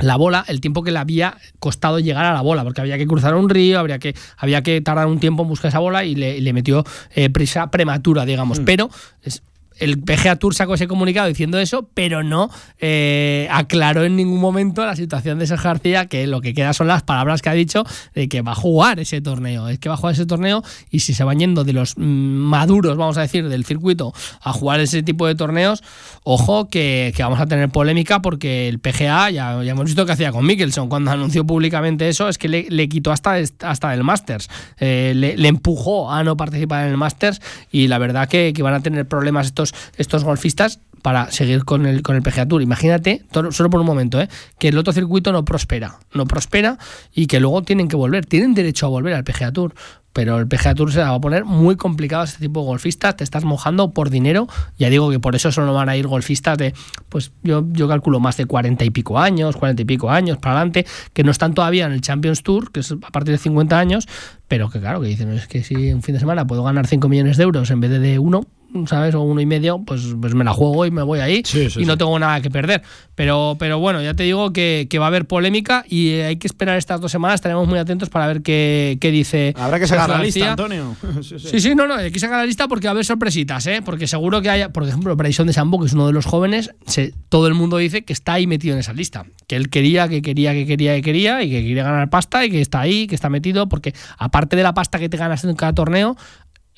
[SPEAKER 21] la bola, el tiempo que le había costado llegar a la bola, porque había que cruzar un río, habría que, había que tardar un tiempo en buscar esa bola y le, y le metió eh, prisa prematura, digamos. Pero es- el PGA Tour sacó ese comunicado diciendo eso, pero no eh, aclaró en ningún momento la situación de Sergio García, que lo que queda son las palabras que ha dicho de que va a jugar ese torneo. Es que va a jugar ese torneo y si se van yendo de los maduros, vamos a decir, del circuito a jugar ese tipo de torneos, ojo que, vamos a tener polémica porque el PGA, ya, ya hemos visto que hacía con Mickelson cuando anunció públicamente eso, es que le, quitó hasta, hasta el Masters, Eh, le, le empujó a no participar en el Masters y la verdad que, que van a tener problemas estos, estos golfistas para seguir con el, con el PGA Tour. Imagínate, solo por un momento, ¿eh? que el otro circuito no prospera, no prospera y que luego tienen que volver, tienen derecho a volver al PGA Tour. Pero el PGA Tour se la va a poner muy complicado a este tipo de golfistas, te estás mojando por dinero. Ya digo que por eso solo van a ir golfistas de, pues yo, yo calculo más de 40 y pico años, 40 y pico años para adelante, que no están todavía en el Champions Tour, que es a partir de 50 años, pero que claro, que dicen, es que si un fin de semana puedo ganar 5 millones de euros en vez de, de uno, ¿sabes? O uno y medio, pues, pues me la juego y me voy ahí y no tengo nada que perder. Pero, pero bueno, ya te digo que, que va a haber polémica y hay que esperar estas dos semanas, estaremos muy atentos para ver qué, qué dice.
[SPEAKER 1] Habrá que sacar la lista. Antonio.
[SPEAKER 21] Sí, sí, no, no, hay que sacar la lista porque va a haber sorpresitas, ¿eh? Porque seguro que haya, por ejemplo, Bryson de Sambo, que es uno de los jóvenes, se- todo el mundo dice que está ahí metido en esa lista. Que él quería, que quería, que quería, que quería y que quería ganar pasta y que está ahí, que está metido, porque aparte de la pasta que te ganas en cada torneo,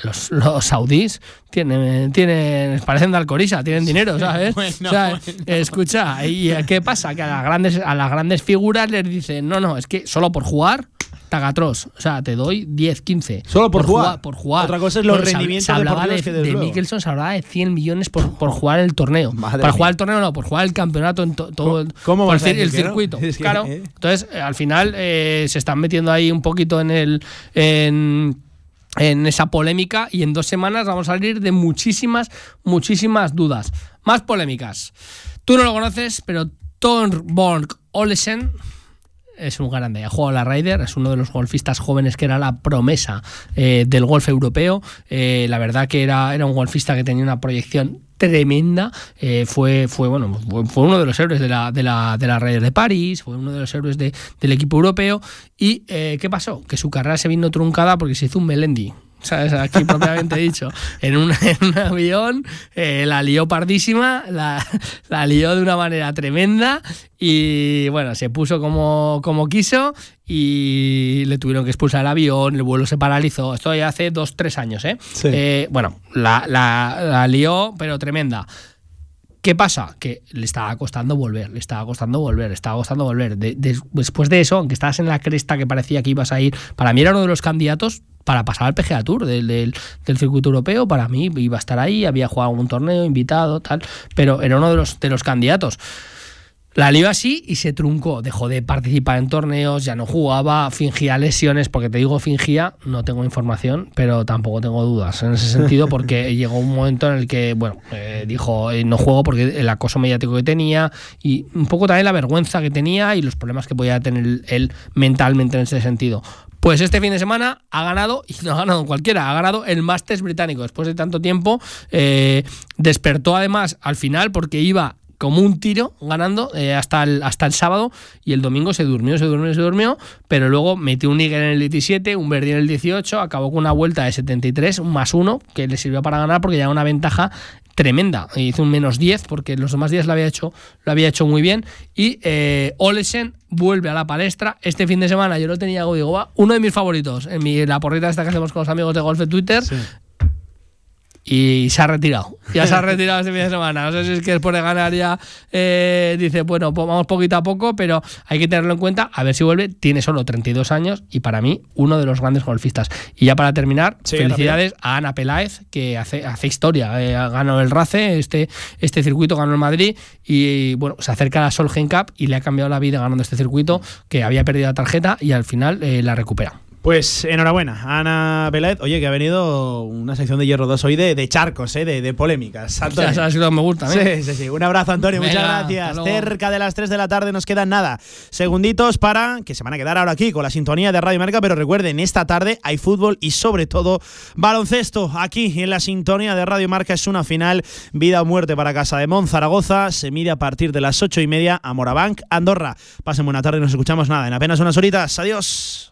[SPEAKER 21] los, los saudíes tienen, tienen, parecen de Alcoriza, tienen dinero, ¿sabes?
[SPEAKER 1] Bueno,
[SPEAKER 21] o sea,
[SPEAKER 1] bueno.
[SPEAKER 21] escucha, ¿y qué pasa? Que a las grandes, a las grandes figuras les dicen, no, no, es que solo por jugar, tagatros. O sea, te doy 10, 15.
[SPEAKER 1] Solo por jugar.
[SPEAKER 21] Por jugar.
[SPEAKER 1] Otra cosa es los
[SPEAKER 21] Bueno, se-
[SPEAKER 1] rendimientos
[SPEAKER 21] se hablaba de,
[SPEAKER 1] que
[SPEAKER 21] de. Mickelson se hablaba de 100 millones por, por jugar el torneo.
[SPEAKER 1] Madre
[SPEAKER 21] Para
[SPEAKER 1] mía.
[SPEAKER 21] jugar el torneo no, por jugar el campeonato en to- todo el,
[SPEAKER 1] cómo
[SPEAKER 21] por decir, el
[SPEAKER 1] no?
[SPEAKER 21] circuito.
[SPEAKER 1] Es que,
[SPEAKER 21] claro.
[SPEAKER 1] eh.
[SPEAKER 21] Entonces, al final eh, se están metiendo ahí un poquito en el en, en esa polémica y en dos semanas vamos a salir de muchísimas, muchísimas dudas. Más polémicas. Tú no lo conoces, pero Thorborg Olesen es un grande. Ha jugado la Ryder, es uno de los golfistas jóvenes que era la promesa eh, del golf europeo. Eh, la verdad que era, era un golfista que tenía una proyección tremenda. Eh, fue, fue, bueno, fue, uno de los héroes de la, de la, de la de París, fue uno de los héroes de- del equipo europeo. ¿Y eh, qué pasó? Que su carrera se vino truncada porque se hizo un Melendi. ¿Sabes? Aquí propiamente dicho. En un, en un avión, eh, la lió pardísima, la, la lió de una manera tremenda y bueno, se puso como, como quiso y le tuvieron que expulsar el avión, el vuelo se paralizó. Esto ya hace dos, tres años, ¿eh?
[SPEAKER 1] Sí.
[SPEAKER 21] Eh, bueno, la, la, la lió, pero tremenda. ¿Qué pasa? Que le estaba costando volver, le estaba costando volver, le estaba costando volver. De- de- después de eso, aunque estabas en la cresta que parecía que ibas a ir, para mí era uno de los candidatos para pasar al PGA Tour del, del- del circuito europeo. Para mí iba a estar ahí, había jugado un torneo, invitado, tal, pero era uno de los, de los candidatos. La lió así y se truncó. Dejó de participar en torneos, ya no jugaba, fingía lesiones, porque te digo fingía, no tengo información, pero tampoco tengo dudas en ese sentido, porque llegó un momento en el que, bueno, eh, dijo, eh, no juego porque el acoso mediático que tenía y un poco también la vergüenza que tenía y los problemas que podía tener él mentalmente en ese sentido. Pues este fin de semana ha ganado, y no ha ganado cualquiera, ha ganado el Masters británico. Después de tanto tiempo, eh, despertó además al final porque iba como un tiro ganando eh, hasta, el, hasta el sábado y el domingo se durmió, se durmió, se durmió, pero luego metió un Iger en el 17, un Verdi en el 18, acabó con una vuelta de 73, un más uno, que le sirvió para ganar porque ya una ventaja tremenda. Hizo un menos 10 porque los demás días lo había hecho, lo había hecho muy bien. Y eh, Olesen vuelve a la palestra. Este fin de semana yo lo tenía, digo, uno de mis favoritos en mi, la porrita esta que hacemos con los amigos de golf de Twitter y se ha retirado. Ya se ha retirado este fin de semana. No sé si es que después de ganar ya eh, dice, bueno, pues vamos poquito a poco, pero hay que tenerlo en cuenta. A ver si vuelve. Tiene solo 32 años y para mí uno de los grandes golfistas. Y ya para terminar, felicidades a Ana Peláez, que hace, hace historia. Eh, ganó el RACE, este, este circuito ganó el Madrid y bueno, se acerca a la Solheim Cup y le ha cambiado la vida ganando este circuito, que había perdido la tarjeta y al final eh, la recupera.
[SPEAKER 1] Pues enhorabuena, Ana Beled. Oye, que ha venido una sección de Hierro 2 hoy de, charcos, ¿eh? de, de polémicas.
[SPEAKER 21] Antonio. Me gusta.
[SPEAKER 1] Sí, sí, sí. Un abrazo, Antonio. Muchas gracias. Cerca de las 3 de la tarde nos quedan nada. Segunditos para que se van a quedar ahora aquí con la sintonía de Radio Marca. Pero recuerden, esta tarde hay fútbol y sobre todo baloncesto. Aquí en la sintonía de Radio Marca es una final vida o muerte para Casa de Mon Zaragoza. Se mide a partir de las 8 y media a Morabank, Andorra. Pasen buena tarde y nos escuchamos nada en apenas unas horitas. Adiós.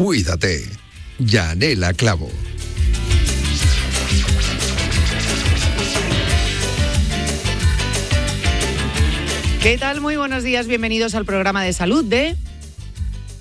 [SPEAKER 2] Cuídate. Yanela Clavo.
[SPEAKER 22] ¿Qué tal? Muy buenos días, bienvenidos al programa de salud de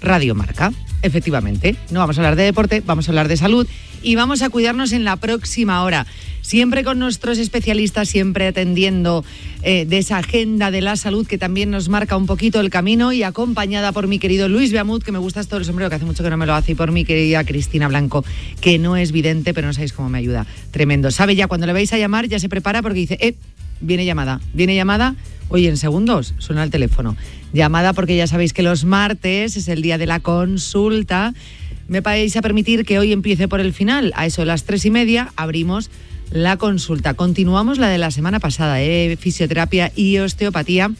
[SPEAKER 22] Radio Marca. Efectivamente, no vamos a hablar de deporte, vamos a hablar de salud y vamos a cuidarnos en la próxima hora. Siempre con nuestros especialistas, siempre atendiendo eh, de esa agenda de la salud que también nos marca un poquito el camino y acompañada por mi querido Luis Beamut, que me gusta esto el sombrero, que hace mucho que no me lo hace, y por mi querida Cristina Blanco, que no es vidente, pero no sabéis cómo me ayuda. Tremendo. Sabe ya, cuando le vais a llamar, ya se prepara porque dice, eh, viene llamada, viene llamada. Oye, en segundos suena el teléfono. Llamada porque ya sabéis que los martes es el día de la consulta. Me vais a permitir que hoy empiece por el final. A eso de las tres y media abrimos la consulta. Continuamos la de la semana pasada, ¿eh? fisioterapia y osteopatía,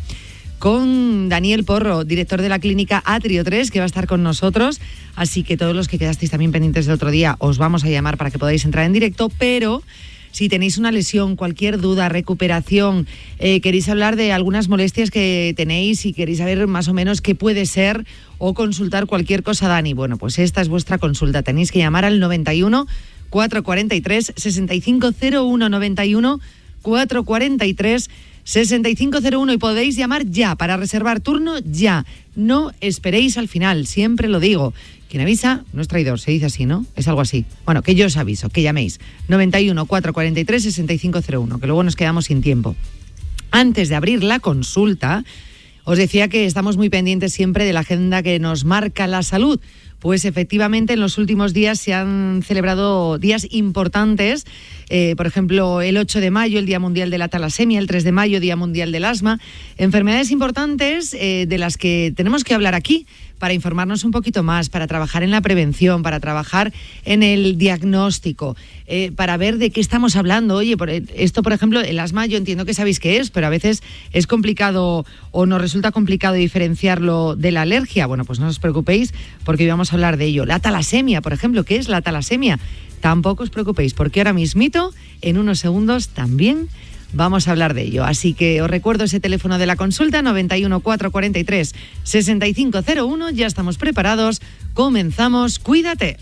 [SPEAKER 22] con Daniel Porro, director de la clínica Atrio 3, que va a estar con nosotros. Así que todos los que quedasteis también pendientes del otro día, os vamos a llamar para que podáis entrar en directo, pero si tenéis una lesión, cualquier duda, recuperación, eh, queréis hablar de algunas molestias que tenéis y queréis saber más o menos qué puede ser o consultar cualquier cosa, Dani, bueno, pues esta es vuestra consulta. Tenéis que llamar al 91 443 6501 91 443 6501 y podéis llamar ya para reservar turno ya. No esperéis al final, siempre lo digo. Quien avisa no es traidor, se dice así, ¿no? Es algo así. Bueno, que yo os aviso, que llaméis 91 443 6501, que luego nos quedamos sin tiempo. Antes de abrir la consulta, os decía que estamos muy pendientes siempre de la agenda que nos marca la salud pues efectivamente en los últimos días se han celebrado días importantes. Eh, por ejemplo, el 8 de mayo, el Día Mundial de la Talasemia, el 3 de mayo, Día Mundial del Asma. Enfermedades importantes eh, de las que tenemos que hablar aquí para informarnos un poquito más, para trabajar en la prevención, para trabajar en el diagnóstico, eh, para ver de qué estamos hablando. Oye, por esto, por ejemplo, el asma, yo entiendo que sabéis qué es, pero a veces es complicado o nos resulta complicado diferenciarlo de la alergia. Bueno, pues no os preocupéis porque hoy vamos a hablar de ello. La talasemia, por ejemplo, ¿qué es la talasemia? Tampoco os preocupéis porque ahora mismito, en unos segundos, también vamos a hablar de ello. Así que os recuerdo ese teléfono de la consulta 91 443 6501. Ya estamos preparados. Comenzamos. Cuídate.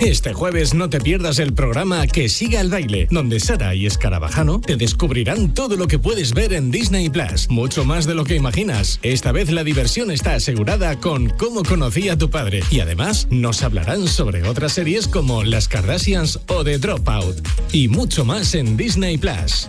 [SPEAKER 23] Este jueves no te pierdas el programa Que siga el baile, donde Sara y Escarabajano te descubrirán todo lo que puedes ver en Disney Plus, mucho más de lo que imaginas. Esta vez la diversión está asegurada con Cómo conocí a tu padre y además nos hablarán sobre otras series como Las Kardashians o The Dropout y mucho más en Disney Plus.